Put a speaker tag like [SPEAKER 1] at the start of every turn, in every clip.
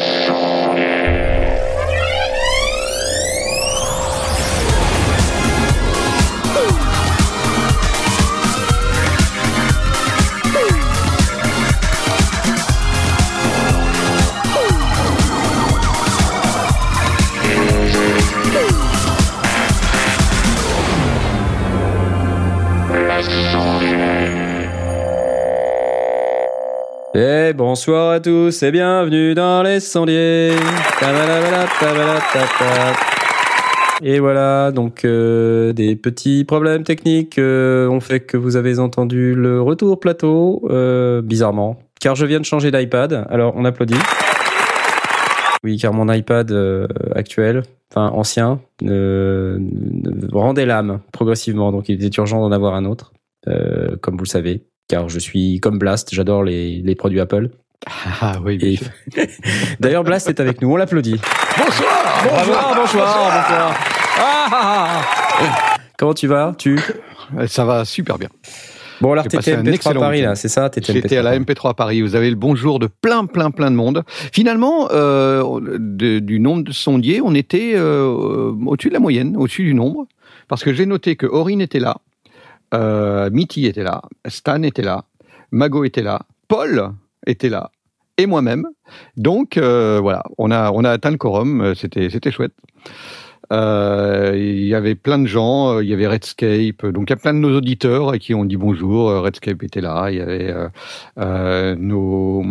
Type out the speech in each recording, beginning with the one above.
[SPEAKER 1] Et bonsoir à tous et bienvenue dans les sondiers. Et voilà, donc euh, des petits problèmes techniques euh, ont fait que vous avez entendu le retour plateau, euh, bizarrement, car je viens de changer d'iPad. Alors on applaudit. Oui, car mon iPad actuel, enfin ancien, rendait l'âme progressivement, donc il était urgent d'en avoir un autre, comme vous le savez car je suis comme Blast, j'adore les, les produits Apple.
[SPEAKER 2] Ah oui, bien
[SPEAKER 1] Et-
[SPEAKER 2] sûr.
[SPEAKER 1] D'ailleurs, Blast est avec nous, on l'applaudit.
[SPEAKER 2] Bonsoir
[SPEAKER 1] Bonsoir, bonsoir, bonsoir. Ah, ah, ah. Comment tu vas Tu
[SPEAKER 2] Euh, Ça va super bien.
[SPEAKER 1] Bon, alors t'étais
[SPEAKER 2] passé un
[SPEAKER 1] MP3
[SPEAKER 2] excellent
[SPEAKER 1] Paris, là, c'est ça T'étais
[SPEAKER 2] J'étais à la
[SPEAKER 1] MP3.
[SPEAKER 2] MP3 à Paris. Vous avez le bonjour de plein, plein, plein de monde. Finalement, euh, de- du nombre de sondiers, on était euh, au-dessus de la moyenne, au-dessus du nombre. Parce que j'ai noté que Aurine était là, euh, Mitty était là, Stan était là, Mago était là, Paul était là, moi-même. Donc, euh, voilà, on a, on a atteint le quorum. euh, C'était, chouette. Euh, Il y avait plein de gens, il y avait Redscape, donc il y a plein de nos auditeurs à qui on dit bonjour. Redscape était là, il y avait nos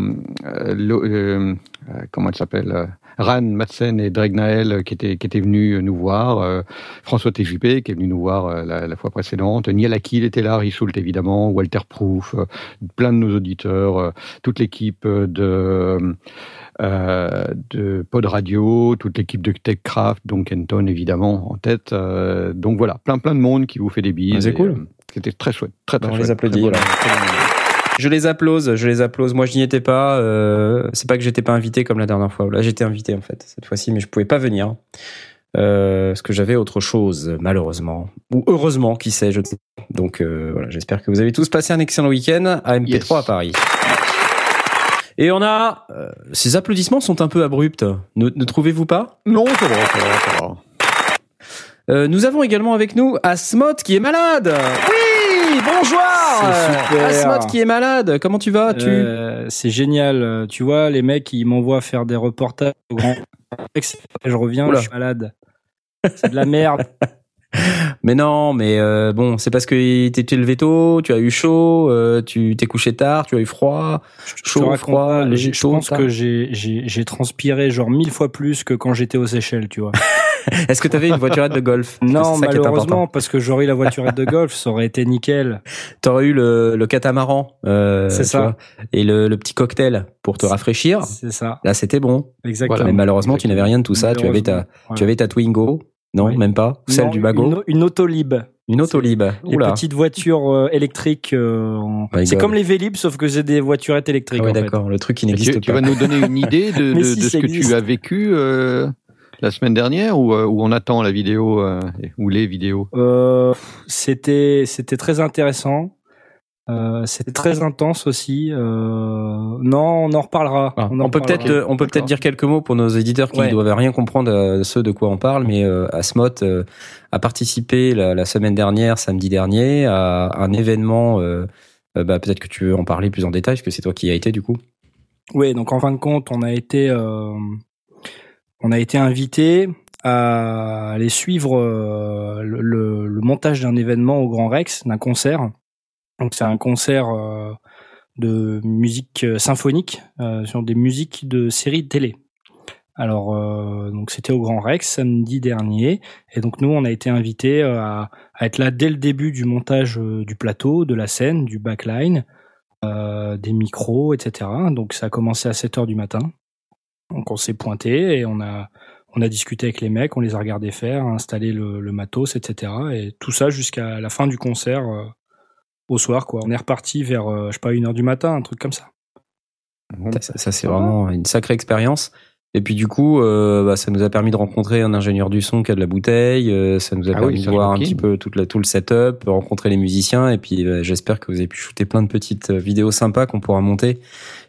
[SPEAKER 2] comment elle s'appelle Ran Madsen et Dregnael euh, qui étaient qui étaient venus nous voir, euh, François TJP qui est venu nous voir euh, la, la fois précédente, Niel Akil était là, Richoult évidemment, Walter Proof, euh, plein de nos auditeurs, euh, toute l'équipe de euh, de Pod Radio, toute l'équipe de TechCraft, donc Kenton évidemment en tête. euh, donc voilà, plein plein de monde qui vous fait des bises.
[SPEAKER 1] Ah, c'est cool.
[SPEAKER 2] euh, C'était très chouette, très très
[SPEAKER 1] On
[SPEAKER 2] chouette.
[SPEAKER 1] les applaudit,
[SPEAKER 2] Très
[SPEAKER 1] Je les applause, je les applause. Moi, je n'y étais pas. euh, c'est pas que j'étais pas invité comme la dernière fois. Là, j'étais invité en fait cette fois-ci, mais je pouvais pas venir euh, parce que j'avais autre chose, malheureusement ou heureusement, qui sait. Je... Donc euh, voilà, j'espère que vous avez tous passé un excellent week-end à MP3
[SPEAKER 2] Yes.
[SPEAKER 1] à Paris. Et on a euh, ces applaudissements sont un peu abrupts. Ne, ne trouvez-vous pas?
[SPEAKER 2] Non, ça va, ça va, ça va.
[SPEAKER 1] Nous avons également avec nous Asmod qui est malade. Oui, bonjour.
[SPEAKER 3] C'est super.
[SPEAKER 1] Asmod qui est malade. Comment tu vas Tu
[SPEAKER 3] Euh, c'est génial. Euh, Tu vois, les mecs, ils m'envoient faire des reportages au grand. Je reviens,
[SPEAKER 1] Oula.
[SPEAKER 3] je suis malade. C'est de la merde.
[SPEAKER 1] Mais non, mais euh, bon, c'est parce que t'étais levé tôt, tu as eu chaud, euh, tu t'es couché tard, tu as eu froid,
[SPEAKER 3] Je
[SPEAKER 1] chaud, froid, léger,
[SPEAKER 3] Je pense
[SPEAKER 1] tard.
[SPEAKER 3] que j'ai transpiré genre mille fois plus que quand j'étais aux Seychelles, tu vois.
[SPEAKER 1] Est-ce que t'avais une voiturette de golf?
[SPEAKER 3] Non, malheureusement, parce que j'aurais eu la voiturette de golf, ça aurait été nickel.
[SPEAKER 1] T'aurais eu le, le catamaran, euh,
[SPEAKER 3] C'est
[SPEAKER 1] tu
[SPEAKER 3] ça.
[SPEAKER 1] vois, et le, le petit cocktail pour te rafraîchir.
[SPEAKER 3] C'est ça,
[SPEAKER 1] Là, c'était bon.
[SPEAKER 3] exactement.
[SPEAKER 1] Mais malheureusement, tu n'avais rien de tout ça. Tu avais ta, tu avais ta Twingo. Non,
[SPEAKER 3] Oui.
[SPEAKER 1] même pas. Celle
[SPEAKER 3] Non,
[SPEAKER 1] du Bago.
[SPEAKER 3] Une, une Autolib.
[SPEAKER 1] Une Autolib.
[SPEAKER 3] Les
[SPEAKER 1] Oula.
[SPEAKER 3] petites voitures euh, électriques. euh, en- c'est
[SPEAKER 1] God.
[SPEAKER 3] comme les Vélib, sauf que c'est des voiturettes électriques.
[SPEAKER 1] Ah ouais, d'accord. Le truc qui n'existe
[SPEAKER 2] Tu, tu
[SPEAKER 1] pas.
[SPEAKER 2] vas nous donner une idée de, de-
[SPEAKER 3] si,
[SPEAKER 2] de
[SPEAKER 3] ça
[SPEAKER 2] ce que tu as vécu euh, la semaine dernière ou, euh, ou on attend la vidéo euh, ou les vidéos?
[SPEAKER 3] Euh, c'était c'était très intéressant. Euh, c'était très intense aussi. Euh, non, on en reparlera.
[SPEAKER 1] Ah,
[SPEAKER 3] en
[SPEAKER 1] on, peut peut-être euh, on peut peut-être dire quelques mots pour nos éditeurs qui ne
[SPEAKER 3] Ouais.
[SPEAKER 1] doivent rien comprendre à ce de quoi on parle, mais euh, Asmot euh, a participé la, la semaine dernière, samedi dernier, à un événement. euh, euh, bah, peut-être que tu veux en parler plus en détail, parce que c'est toi qui y a été du coup.
[SPEAKER 3] Oui, donc en fin de compte, on a été euh, on a été invité à aller suivre euh, le, montage d'un événement au Grand Rex, d'un concert. Donc c'est un concert euh, de musique euh, symphonique sur des musiques de séries télé. Alors c'était au Grand Rex samedi dernier et donc nous on a été invités à, être là dès le début du montage du plateau, de la scène, du backline, des micros, etc. Donc ça a commencé à 7 heures du matin. Donc on s'est pointé et on a on a discuté avec les mecs, on les a regardés faire, installer le, le matos, etc. Et tout ça jusqu'à la fin du concert euh, au soir quoi. On est reparti vers euh, je sais pas une heure du matin, un truc comme Ça,
[SPEAKER 1] ça, c'est vraiment une sacrée expérience. Et puis du coup, euh, bah, ça nous a permis de rencontrer un ingénieur du son qui a de la bouteille. euh, ça nous a
[SPEAKER 2] Ah
[SPEAKER 1] permis
[SPEAKER 2] oui,
[SPEAKER 1] de voir un petit peu toute la, tout le setup, rencontrer les musiciens. Et puis euh, j'espère que vous avez pu shooter plein de petites euh, vidéos sympas qu'on pourra monter.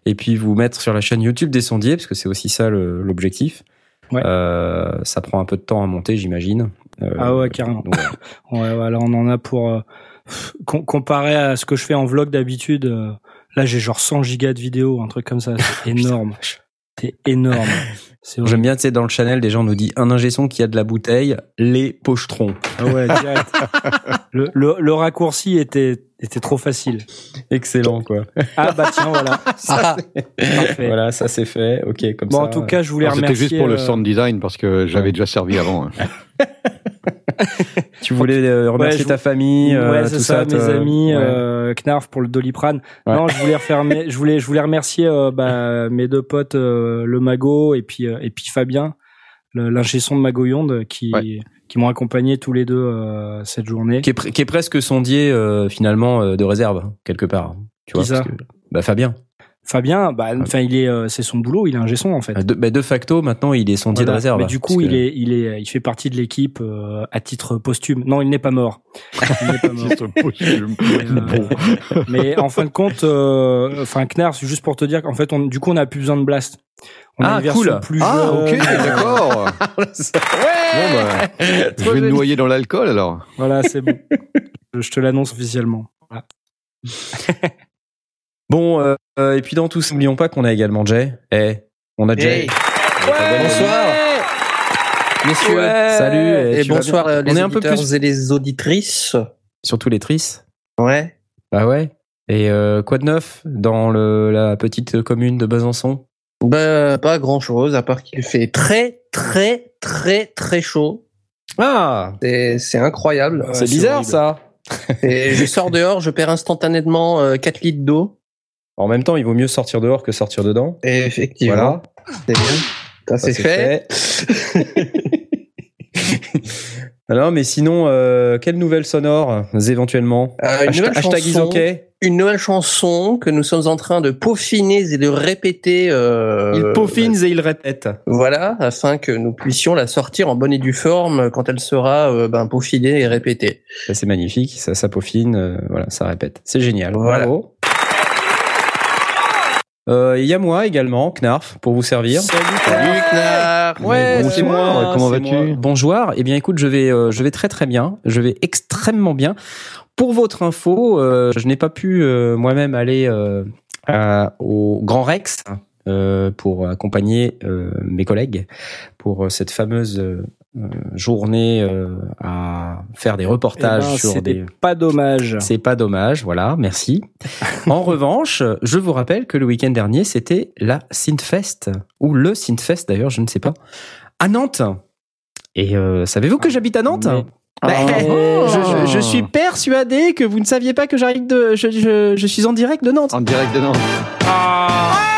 [SPEAKER 1] Et puis vous mettre sur la chaîne YouTube des sondiers, parce que c'est aussi ça l'objectif.
[SPEAKER 3] Ouais.
[SPEAKER 1] Euh, ça prend un peu de temps à monter, j'imagine. Euh,
[SPEAKER 3] Ah ouais, carrément.
[SPEAKER 1] donc.
[SPEAKER 3] Ouais, voilà, on en a pour comparé à ce que je fais en vlog d'habitude. là, j'ai genre 100 gigas de vidéos, un truc comme ça. C'est énorme. C'est énorme.
[SPEAKER 1] J'aime bien, tu sais, dans le channel, des gens nous disent un ingé son qui a de la bouteille, les pochetrons.
[SPEAKER 3] Ah ouais, direct. le, le, le raccourci était était trop facile.
[SPEAKER 1] Excellent, quoi.
[SPEAKER 3] Ah bah tiens, voilà.
[SPEAKER 4] Ah,
[SPEAKER 3] Parfait.
[SPEAKER 1] Voilà, ça c'est fait. Ok, comme
[SPEAKER 3] Bon,
[SPEAKER 1] ça.
[SPEAKER 3] en tout cas, je voulais
[SPEAKER 2] Alors, C'était
[SPEAKER 3] remercier.
[SPEAKER 2] juste pour le
[SPEAKER 3] euh,
[SPEAKER 2] sound design parce que j'avais
[SPEAKER 1] Ouais.
[SPEAKER 2] déjà servi avant. hein.
[SPEAKER 1] Tu voulais euh, remercier
[SPEAKER 3] Ouais,
[SPEAKER 1] ta famille, euh,
[SPEAKER 3] ouais,
[SPEAKER 1] tout
[SPEAKER 3] ça, mes amis,
[SPEAKER 1] ouais.
[SPEAKER 3] euh, Knarf pour le Doliprane. Non, je voulais refaire, mes- je voulais, je voulais remercier euh, bah, mes deux potes, euh, le Mago et puis euh, et puis Fabien, son de Mago Yonde, qui qui m'ont accompagné tous les deux euh, cette journée.
[SPEAKER 1] qui est, qui est presque sondier euh, finalement euh, de réserve quelque part. Tu vois, parce que- bah Fabien.
[SPEAKER 3] Fabien, bah, enfin, il est, euh, c'est son boulot, il est ingé son en fait.
[SPEAKER 1] De, bah, de facto, maintenant, il est sondier
[SPEAKER 3] Voilà.
[SPEAKER 1] de réserve.
[SPEAKER 3] Mais du coup, il
[SPEAKER 1] que-
[SPEAKER 3] est, il est, il fait partie de l'équipe euh, à titre posthume. Non, il n'est pas mort. Il n'est pas mort.
[SPEAKER 2] Titre posthume.
[SPEAKER 3] Euh, mais en fin de compte, euh, enfin Knarf, c'est juste pour te dire qu'en fait, on, du coup, on a plus besoin de blast. On
[SPEAKER 1] Ah, cool.
[SPEAKER 3] plus
[SPEAKER 2] Ah, ok,
[SPEAKER 3] jeune.
[SPEAKER 2] d'accord. Bon, bah, je vais me noyer dans l'alcool alors.
[SPEAKER 3] Voilà, c'est bon. Je je te l'annonce officiellement. Voilà.
[SPEAKER 1] Bon, euh, euh, et puis dans tout ça, n'oublions pas qu'on a également Jay. Eh, on a Jay.
[SPEAKER 4] Hey. Bonsoir, messieurs.
[SPEAKER 1] Salut.
[SPEAKER 4] Et bonsoir euh, les
[SPEAKER 1] On est un peu
[SPEAKER 4] auditeurs
[SPEAKER 1] plus,
[SPEAKER 4] et les auditrices.
[SPEAKER 1] surtout les tristes.
[SPEAKER 4] Ouais.
[SPEAKER 1] Bah ouais. Et euh, quoi de neuf dans le, la petite commune de Besançon?
[SPEAKER 4] Bah, pas grand chose, à part qu'il fait très, très, très, très chaud.
[SPEAKER 1] Ah,
[SPEAKER 4] C'est c'est incroyable.
[SPEAKER 3] Ouais,
[SPEAKER 1] c'est
[SPEAKER 3] c'est
[SPEAKER 1] bizarre
[SPEAKER 3] horrible.
[SPEAKER 1] ça.
[SPEAKER 4] Et je sors dehors, je perds instantanément euh, 4 litres d'eau.
[SPEAKER 1] En même temps, il vaut mieux sortir dehors que sortir dedans.
[SPEAKER 4] Et effectivement,
[SPEAKER 1] Voilà.
[SPEAKER 4] c'est bien. Ça, c'est fait.
[SPEAKER 1] Alors, mais sinon, euh, quelles nouvelles sonores éventuellement?
[SPEAKER 4] Euh, une,
[SPEAKER 1] Hashtag,
[SPEAKER 4] nouvelle chanson, une nouvelle chanson que nous sommes en train de peaufiner et de répéter. euh,
[SPEAKER 1] Il peaufine et il répète.
[SPEAKER 4] Voilà, afin que nous puissions la sortir en bonne et due forme quand elle sera euh, ben, peaufinée et répétée.
[SPEAKER 1] C'est magnifique, ça, ça peaufine, euh, voilà, ça répète. C'est génial.
[SPEAKER 4] Voilà.
[SPEAKER 1] Bravo. Euh, Il y a moi également, Knarf, pour vous servir.
[SPEAKER 4] Salut Knarr
[SPEAKER 1] Ouais,
[SPEAKER 2] Bonsoir,
[SPEAKER 1] c'est moi.
[SPEAKER 2] comment
[SPEAKER 1] c'est
[SPEAKER 2] vas-tu
[SPEAKER 1] moi. Bonjour. Eh bien, écoute, je vais, euh, je vais très très bien. Je vais extrêmement bien. Pour votre info, euh, je n'ai pas pu euh, moi-même aller euh, à- au Grand Rex euh, pour accompagner euh, mes collègues pour cette fameuse journée euh, à faire des
[SPEAKER 3] Eh
[SPEAKER 1] reportages
[SPEAKER 3] ben,
[SPEAKER 1] sur des.
[SPEAKER 3] pas dommage.
[SPEAKER 1] C'est pas dommage, voilà, merci. en revanche, je vous rappelle que le week-end dernier, c'était la Synthfest, ou le Synthfest d'ailleurs, je ne sais pas, à Nantes. Et euh, savez-vous que j'habite à Nantes?
[SPEAKER 3] Mais-
[SPEAKER 1] Bah,
[SPEAKER 3] Oh.
[SPEAKER 1] je, je- je suis persuadé que vous ne saviez pas que j'arrive de, je, je- je suis en direct de Nantes.
[SPEAKER 2] En direct de Nantes.
[SPEAKER 3] Yes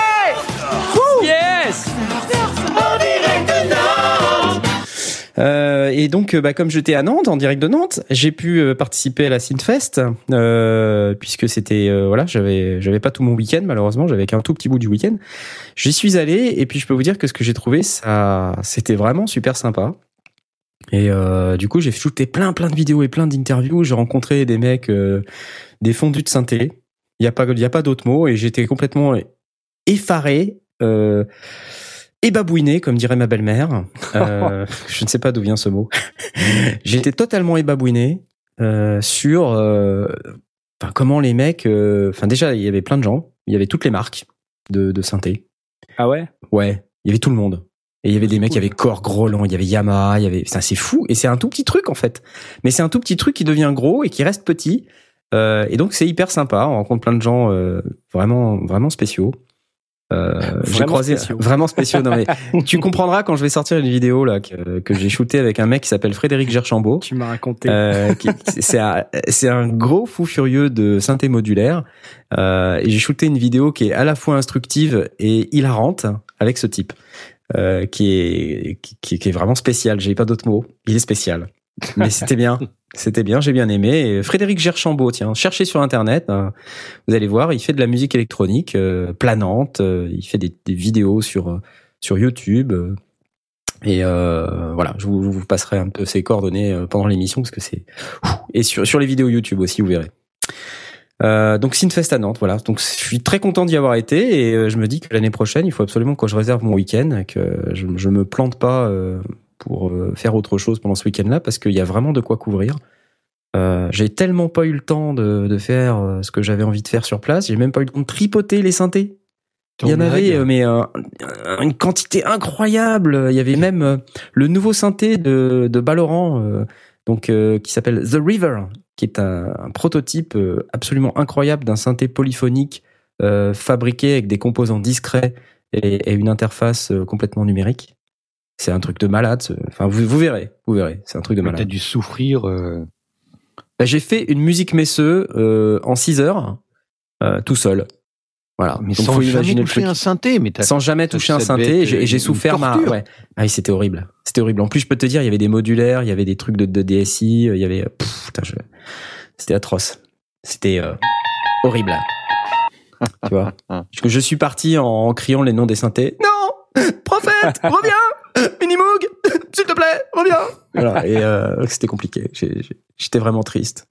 [SPEAKER 1] et donc, euh, bah, comme j'étais à Nantes, en direct de Nantes, j'ai pu euh, participer à la Synthfest, euh, puisque c'était, euh, voilà, j'avais, j'avais pas tout mon week-end malheureusement, j'avais qu'un tout petit bout du week-end. J'y suis allé et puis je peux vous dire que ce que j'ai trouvé, ça, c'était vraiment super sympa. Et euh, du coup, j'ai shooté plein, plein de vidéos et plein d'interviews. J'ai rencontré des mecs, euh, des fondus de synthé. Il y a pas, il y a pas d'autre mot. Et j'étais complètement effaré. Euh, et babouiné, comme dirait ma belle-mère. Euh, je ne sais pas d'où vient ce mot. J'étais totalement ébabouiné euh, sur euh, enfin, comment les mecs. euh, Enfin, déjà, il y avait plein de gens. Il y avait toutes les marques de, de synthé.
[SPEAKER 3] Ah ouais?
[SPEAKER 1] Ouais, il y avait tout le monde. Et il y avait des mecs, il y avait Korg, Roland, il y avait Yamaha, il y avait. Ça, c'est fou. Et c'est un tout petit truc en fait. Mais c'est un tout petit truc qui devient gros et qui reste petit. Euh, et donc c'est hyper sympa. On rencontre plein de gens euh, vraiment, vraiment spéciaux. Euh, j'ai croisé
[SPEAKER 3] spéciaux.
[SPEAKER 1] vraiment spéciaux. Non mais tu comprendras quand je vais sortir une vidéo là que, que j'ai shooté avec un mec qui s'appelle Frédéric Gerchambault.
[SPEAKER 3] Tu m'as raconté.
[SPEAKER 1] Euh, c'est un, gros fou furieux de synthé modulaire. Euh, et j'ai shooté une vidéo qui est à la fois instructive et hilarante avec ce type, euh, qui est qui, qui est vraiment spécial. J'ai pas d'autres mots. Il est spécial, mais c'était bien. C'était bien, j'ai bien aimé. Frédéric Gerchambault, tiens, cherchez sur internet, hein, vous allez voir, il fait de la musique électronique euh, planante, euh, il fait des, vidéos sur euh, sur YouTube. Et voilà, je vous, passerai un peu ses coordonnées pendant l'émission parce que c'est et sur sur les vidéos YouTube aussi, vous verrez. Euh, donc Sinfest à Nantes, voilà. Donc je suis très content d'y avoir été et je me dis que l'année prochaine, il faut absolument que je réserve mon week-end, que je, je me plante pas pour euh, faire autre chose pendant ce week-end-là parce qu'il y a vraiment de quoi couvrir. Euh, j'ai tellement pas eu le temps de, de faire euh, ce que j'avais envie de faire sur place. J'ai même pas eu le temps de tripoter les synthés. Il y en avait, euh, mais euh, une quantité incroyable. Il y avait même le nouveau synthé de, de Balorant, donc qui s'appelle The River, qui est un, un prototype absolument incroyable d'un synthé polyphonique fabriqué avec des composants discrets et, et une interface complètement numérique. C'est un truc de malade. Enfin, vous, vous verrez, vous verrez. C'est un truc de malade.
[SPEAKER 2] T'as dû souffrir. euh,
[SPEAKER 1] Bah, j'ai fait une musique messeux euh, en 6 heures, euh, tout seul. Voilà.
[SPEAKER 2] mais
[SPEAKER 1] Donc,
[SPEAKER 2] sans
[SPEAKER 1] faut
[SPEAKER 2] jamais toucher un synthé. Mais
[SPEAKER 1] Sans jamais toucher un synthé, et j'ai- souffert ma. Ouais. Ah c'était horrible. C'était horrible. En plus, je peux te dire, il y avait des modulaires, il y avait des trucs de, de DSI, il y avait. Je- C'était atroce. C'était euh, horrible. tu vois? Je suis parti en, en criant les noms des synthés. Non Prophète Reviens Minimoog S'il te plaît Reviens Voilà, et euh, c'était compliqué. J'étais vraiment triste.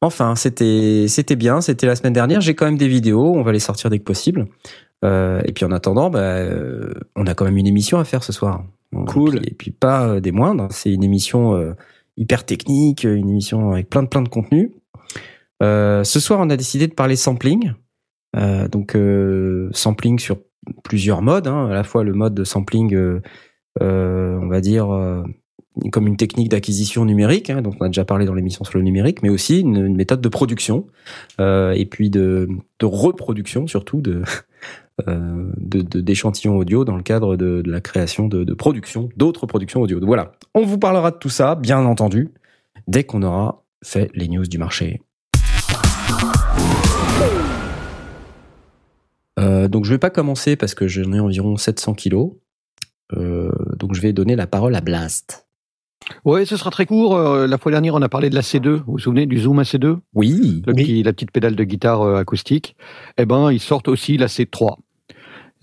[SPEAKER 1] Enfin, c'était c'était bien. C'était la semaine dernière. J'ai quand même des vidéos. On va les sortir dès que possible. Euh, et puis en attendant, bah, euh, on a quand même une émission à faire ce soir.
[SPEAKER 3] Cool.
[SPEAKER 1] Et puis, et puis pas euh, des moindres. C'est une émission euh, hyper technique, une émission avec plein de plein de contenu. Euh, ce soir, on a décidé de parler sampling. Euh, donc euh, sampling sur plusieurs modes. Hein. À la fois le mode de sampling, euh, euh, on va dire euh, comme une technique d'acquisition numérique, hein, donc on a déjà parlé dans l'émission sur le numérique, mais aussi une, méthode de production et puis de, reproduction surtout de d'échantillons audio dans le cadre de, la création de, de production, d'autres productions audio. Voilà, on vous parlera de tout ça, bien entendu, dès qu'on aura fait les news du marché. Euh, donc je vais pas commencer parce que j'en ai environ 700 kilos. Euh, donc je vais donner la parole à Blast.
[SPEAKER 2] Ouais, ce sera très court. Euh, La fois dernière, on a parlé de la C2. Vous vous souvenez du Zoom AC2
[SPEAKER 1] Oui.
[SPEAKER 2] le petit, la petite pédale de guitare euh, acoustique, eh ben, ils sortent aussi la C3.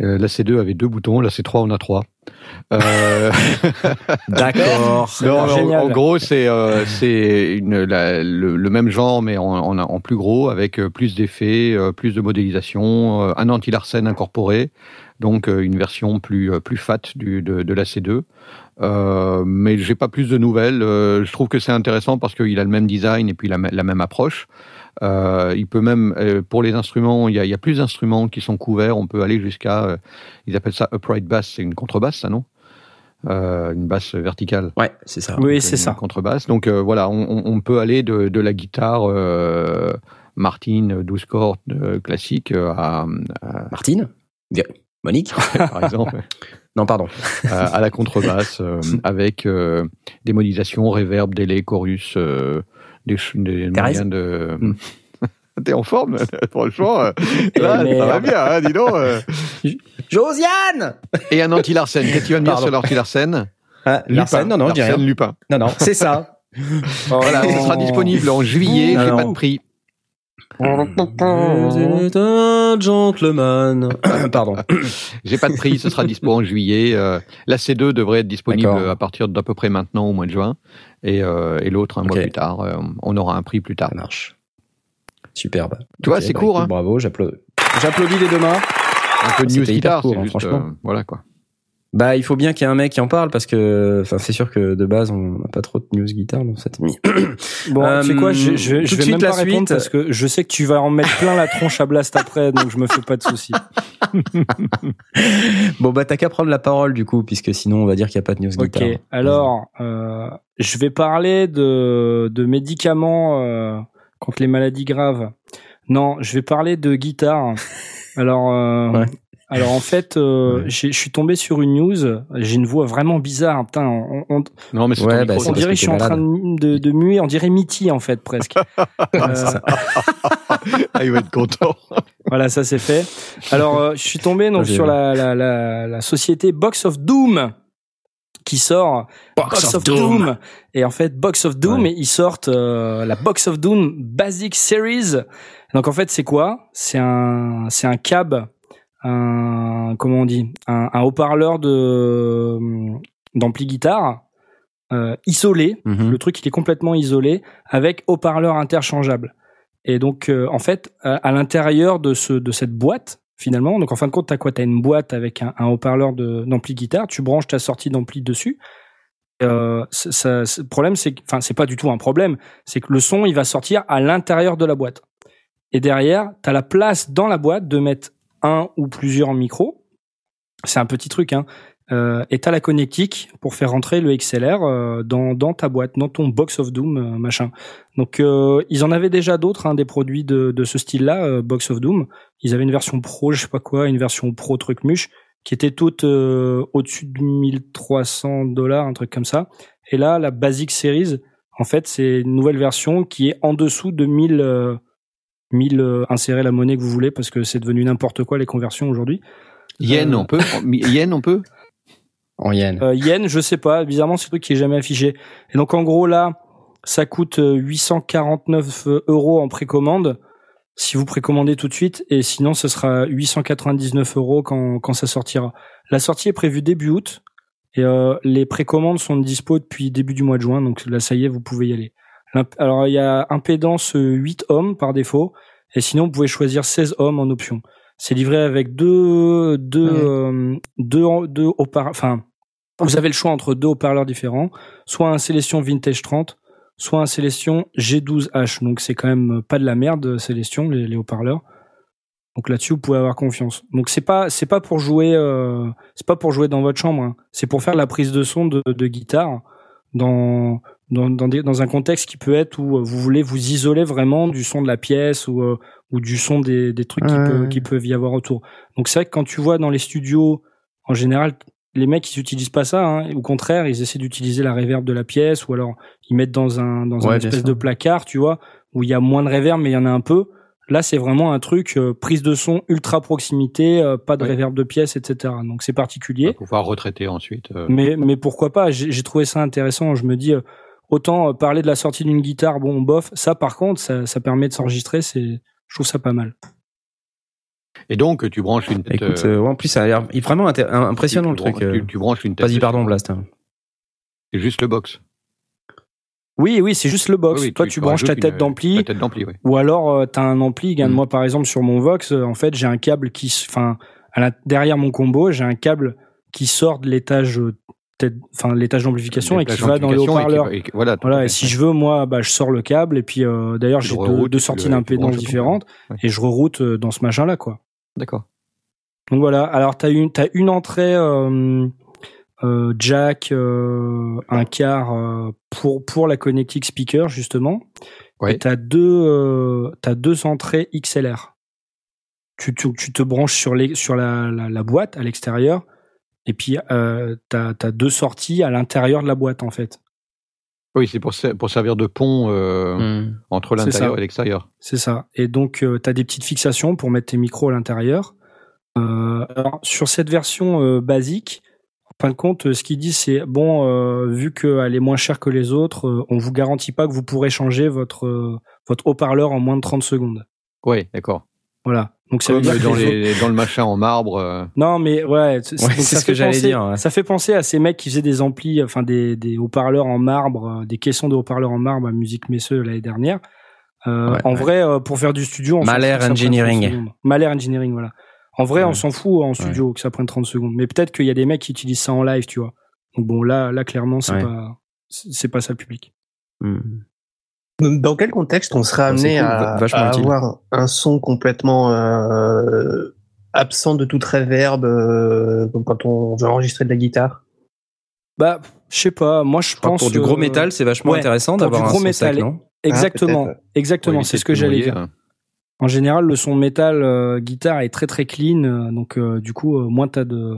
[SPEAKER 2] Euh, la C2 avait deux boutons, la C3 en a trois. Euh,
[SPEAKER 1] D'accord.
[SPEAKER 2] en, gros, c'est euh, c'est le, le même genre, mais en, en, en plus gros, avec euh, plus d'effets, plus de modélisation, un anti-larsen incorporé, donc une version plus plus fat du, de, de la C2. Euh, mais j'ai pas plus de nouvelles. Je trouve que c'est intéressant parce qu'il a le même design et puis la, la même approche. Euh, il peut même, euh, pour les instruments, il y a, il y a plus d'instruments qui sont couverts. On peut aller jusqu'à, euh, ils appellent ça upright bass, c'est une contrebasse, ça non? Euh, Une basse verticale.
[SPEAKER 1] Ouais, c'est ça.
[SPEAKER 3] Oui, c'est
[SPEAKER 2] une
[SPEAKER 3] ça.
[SPEAKER 2] Contrebasse. Donc euh, voilà, on, peut aller de, de la guitare euh, Martin 12 cordes euh, classique à, à-
[SPEAKER 1] Martine Monique?
[SPEAKER 2] par exemple
[SPEAKER 1] Non, pardon.
[SPEAKER 2] à, à la contrebasse euh, avec euh, des modélisations, reverb, délai, chorus, euh, des, des moyens de.
[SPEAKER 1] Hmm.
[SPEAKER 2] T'es en forme, franchement. euh, Là, ça va bien, hein, dis donc. euh.
[SPEAKER 1] Josiane
[SPEAKER 2] Et un anti-Larsen. Qu'est-ce que tu vas me dire sur l'anti-Larsen?
[SPEAKER 1] Ah, Larsen, non, non, je.
[SPEAKER 2] Larsen Lupin.
[SPEAKER 1] Non, non, c'est ça.
[SPEAKER 2] Voilà, ça sera disponible en juillet, j'ai pas de prix.
[SPEAKER 1] C'est un gentleman. Pardon.
[SPEAKER 2] J'ai pas de prix, ce sera dispo en juillet. Euh, la C2 devrait être disponible à partir d'à peu près maintenant, au mois de juin. Et, euh, et l'autre un mois
[SPEAKER 1] Ok.
[SPEAKER 2] plus tard. Euh, on aura un prix plus tard.
[SPEAKER 1] Ça marche. Superbe.
[SPEAKER 2] Tu vois,
[SPEAKER 1] Ok,
[SPEAKER 2] c'est
[SPEAKER 1] bah,
[SPEAKER 2] court, hein.
[SPEAKER 1] Bravo, j'applaudis. J'applaudis les deux mains.
[SPEAKER 2] Un peu de news guitare,
[SPEAKER 1] court, hein,
[SPEAKER 2] juste.
[SPEAKER 1] franchement.
[SPEAKER 2] euh, voilà quoi.
[SPEAKER 1] Bah, il faut bien qu'il y ait un mec qui en parle parce que, enfin, c'est sûr que de base, on n'a pas trop de news guitare dans cette émission.
[SPEAKER 3] Bon,
[SPEAKER 1] Euh,
[SPEAKER 3] tu sais quoi, je, vais même
[SPEAKER 1] la
[SPEAKER 3] pas répondre
[SPEAKER 1] suite.
[SPEAKER 3] parce que je sais que tu vas en mettre plein la tronche à Blast après, donc je me fais pas de soucis.
[SPEAKER 1] bon, bah, t'as qu'à prendre la parole du coup, puisque sinon, on va dire qu'il n'y a pas de news
[SPEAKER 3] Ok,
[SPEAKER 1] guitare.
[SPEAKER 3] alors, euh, je vais parler de, de médicaments euh, contre les maladies graves. Non, je vais parler de guitare. Alors, euh,
[SPEAKER 1] Ouais.
[SPEAKER 3] alors en fait, euh,
[SPEAKER 1] Ouais.
[SPEAKER 3] je suis tombé sur une news. J'ai une voix vraiment bizarre. Putain, on, on-
[SPEAKER 2] Non, mais c'est
[SPEAKER 1] Ouais,
[SPEAKER 2] ton
[SPEAKER 1] bah,
[SPEAKER 3] on dirait
[SPEAKER 1] que
[SPEAKER 3] je suis en train de, de, muer. On dirait Mitty en fait presque. Euh,
[SPEAKER 2] Ah, il va être content.
[SPEAKER 3] Voilà, ça c'est fait. Alors, euh, je suis tombé donc sur
[SPEAKER 1] vu.
[SPEAKER 3] la, la, la, la société Box of Doom qui sort Box, of, Doom. Et en fait, Box of Doom,
[SPEAKER 1] Ouais.
[SPEAKER 3] et ils sortent euh, la Box of Doom Basic Series. Donc en fait, c'est quoi? C'est un c'est un cab un comment on dit? Un, un haut-parleur de d'ampli guitare euh, isolé.
[SPEAKER 1] Mhm.
[SPEAKER 3] Le truc il est complètement isolé avec haut-parleur interchangeable. Et donc euh, en fait à, à l'intérieur de ce de cette boîte finalement donc en fin de compte t'as quoi? T'as une boîte avec un, haut-parleur d'ampli guitare. Tu branches ta sortie d'ampli dessus. Euh, ça, le problème c'est que- enfin c'est pas du tout un problème c'est que le son il va sortir à l'intérieur de la boîte et derrière tu as la place dans la boîte de mettre un ou plusieurs micros c'est un petit truc hein euh, et t'as la connectique pour faire rentrer le XLR euh, dans, dans ta boîte, dans ton box of doom euh, machin. Donc euh, ils en avaient déjà d'autres, hein, des produits de, de ce style-là, box of doom. Ils avaient une version pro, je sais pas quoi, une version pro truc muche, qui était toute au-dessus de 1300 dollars, un truc comme ça. Et là, la Basic Series, en fait, c'est une nouvelle version qui est en dessous de 1000, euh, 1000 euh, insérez la monnaie que vous voulez parce que c'est devenu n'importe quoi les conversions aujourd'hui.
[SPEAKER 2] Yen, on peut Yen, on peut?
[SPEAKER 1] En yen.
[SPEAKER 3] Euh, yen, je sais pas. Bizarrement, c'est un truc qui est jamais affiché. Et donc, en gros, là, ça coûte euh, 849 euros en précommande si vous précommandez tout de suite. Et sinon, ce sera 899 euros quand, quand ça sortira. La sortie est prévue début août. Et euh, les précommandes sont dispo depuis début du mois de juin. Donc là, ça y est, vous pouvez y aller. Alors, il y a impédance 8 ohms par défaut. Et sinon, vous pouvez choisir 16 ohms en option. C'est livré avec deux, deux,
[SPEAKER 4] Ouais.
[SPEAKER 3] euh, deux, deux enfin, vous avez le choix entre deux haut-parleurs différents, soit un Célestion Vintage 30, soit un Célestion G12H. Donc c'est quand même pas de la merde, Célestion, les, les haut-parleurs. Donc là-dessus, vous pouvez avoir confiance. Donc c'est pas c'est pas pour jouer euh, c'est pas pour jouer dans votre chambre. hein. C'est pour faire la prise de son de, de guitare dans dans dans, des- dans un contexte qui peut être où euh, vous voulez vous isoler vraiment du son de la pièce ou euh, ou du son des, des trucs qui,
[SPEAKER 1] Ouais,
[SPEAKER 3] peut-
[SPEAKER 1] ouais.
[SPEAKER 3] qui peuvent y avoir autour. Donc c'est vrai que quand tu vois dans les studios, en général, les mecs ils utilisent pas ça. Hein. Au contraire, ils essaient d'utiliser la reverb de la pièce ou alors ils mettent dans un dans
[SPEAKER 1] Ouais,
[SPEAKER 3] un
[SPEAKER 1] bien
[SPEAKER 3] espèce de placard, tu vois, où il y a moins de reverb mais il y en a un peu. Là, c'est vraiment un truc euh, prise de son ultra proximité, euh, pas de
[SPEAKER 2] Ouais.
[SPEAKER 3] reverb de pièce, etc. Donc c'est
[SPEAKER 2] On va
[SPEAKER 3] particulier.
[SPEAKER 2] pouvoir retraiter ensuite. euh.
[SPEAKER 3] Mais mais pourquoi pas? J'ai trouvé ça intéressant. Je me dis autant parler de la sortie d'une guitare, bon bof. Ça par contre, ça, ça permet de s'enregistrer. C'est je trouve ça pas mal.
[SPEAKER 2] Et donc, tu branches une tête.
[SPEAKER 1] Écoute,
[SPEAKER 2] euh,
[SPEAKER 1] euh, ouais, en plus, ça a l'air vraiment impressionnant
[SPEAKER 2] tu,
[SPEAKER 1] le
[SPEAKER 2] tu
[SPEAKER 1] truc. euh.
[SPEAKER 2] Tu, tu branches une tête.
[SPEAKER 1] Vas-y, pardon, Blast.
[SPEAKER 2] C'est juste le box.
[SPEAKER 3] Oui, oui, c'est juste le box.
[SPEAKER 2] Oui, oui,
[SPEAKER 3] Toi, tu, branches ta tête d'ampli.
[SPEAKER 2] Ta tête d'ampli, oui.
[SPEAKER 3] Ou alors, euh, t'as un ampli. Regarde,
[SPEAKER 2] Mm.
[SPEAKER 3] moi, par exemple, sur mon Vox, euh, en fait, j'ai un câble qui, enfin, derrière mon combo, j'ai un câble qui sort de l'étage, enfin, l'étage d'amplification et qui va dans le haut-parleur.
[SPEAKER 2] Voilà,
[SPEAKER 3] Voilà. Et si je veux, moi, bah, je sors le câble et puis, euh, d'ailleurs,
[SPEAKER 2] Tu
[SPEAKER 3] j'ai deux, deux
[SPEAKER 2] tu
[SPEAKER 3] sorties
[SPEAKER 2] tu
[SPEAKER 3] d'impédance différentes
[SPEAKER 2] Ouais.
[SPEAKER 3] et je reroute euh, dans ce machin-là, quoi.
[SPEAKER 2] D'accord.
[SPEAKER 3] Donc voilà. Alors, t'as une, t'as une entrée, euh, euh, jack, un quart pour pour la connectique speaker justement.
[SPEAKER 2] Ouais.
[SPEAKER 3] Et t'as deux, euh, t'as deux entrées XLR. Tu, tu, tu te branches sur les sur la, la, la boîte à l'extérieur, et puis euh, t'as as deux sorties à l'intérieur de la boîte en fait.
[SPEAKER 2] Oui, c'est pour, ser- pour servir de pont euh,
[SPEAKER 1] Hmm.
[SPEAKER 2] entre l'intérieur et l'extérieur.
[SPEAKER 3] C'est ça. Et donc, euh, tu as des petites fixations pour mettre tes micros à l'intérieur. Euh, alors, sur cette version basique, en fin de compte, ce qu'il dit, c'est bon, vu qu'elle est moins chère que les autres, on vous garantit pas que vous pourrez changer votre, votre haut-parleur en moins de 30 secondes.
[SPEAKER 2] Oui, d'accord.
[SPEAKER 3] Voilà. Donc, ça
[SPEAKER 2] Comme
[SPEAKER 3] veut dire
[SPEAKER 2] dans,
[SPEAKER 3] les
[SPEAKER 2] le machin en marbre. euh,
[SPEAKER 3] non, mais ouais, c'est
[SPEAKER 1] Ouais, ce
[SPEAKER 3] fait
[SPEAKER 1] que j'allais
[SPEAKER 3] penser-
[SPEAKER 1] dire, ouais.
[SPEAKER 3] Ça fait penser à ces mecs qui faisaient des amplis, enfin des, des haut-parleurs en marbre, euh, des caissons de haut-parleurs en marbre à Musique Messeux l'année dernière. Euh,
[SPEAKER 1] Ouais,
[SPEAKER 3] en vrai, pour faire du studio, on
[SPEAKER 1] Mahler
[SPEAKER 3] fout que ça prenne 30
[SPEAKER 1] Engineering.
[SPEAKER 3] Mahler Engineering, voilà. En vrai, on s'en fout en studio que ça prenne 30 secondes. Mais peut-être qu'il y a des mecs qui utilisent ça en live, tu vois. Donc bon, là, là clairement, c'est pas, c'est pas ça le public.
[SPEAKER 1] Hmm.
[SPEAKER 4] Dans quel contexte on serait amené
[SPEAKER 1] cool,
[SPEAKER 4] à, avoir un son complètement euh, absent de toute réverb euh, quand on veut enregistrer de la guitare?
[SPEAKER 3] Bah, je sais pas. Moi, je pense
[SPEAKER 1] pour du gros
[SPEAKER 3] euh,
[SPEAKER 1] métal, c'est vachement
[SPEAKER 3] ouais,
[SPEAKER 1] intéressant d'avoir un
[SPEAKER 3] gros
[SPEAKER 1] son
[SPEAKER 3] métal.
[SPEAKER 1] sec, non
[SPEAKER 3] Exactement,
[SPEAKER 4] Ah,
[SPEAKER 3] exactement.
[SPEAKER 2] pour
[SPEAKER 3] C'est ce que j'allais dire.
[SPEAKER 2] hein.
[SPEAKER 3] En général, le son métal euh, guitare est très très clean, donc euh, du coup, euh, moins t'as de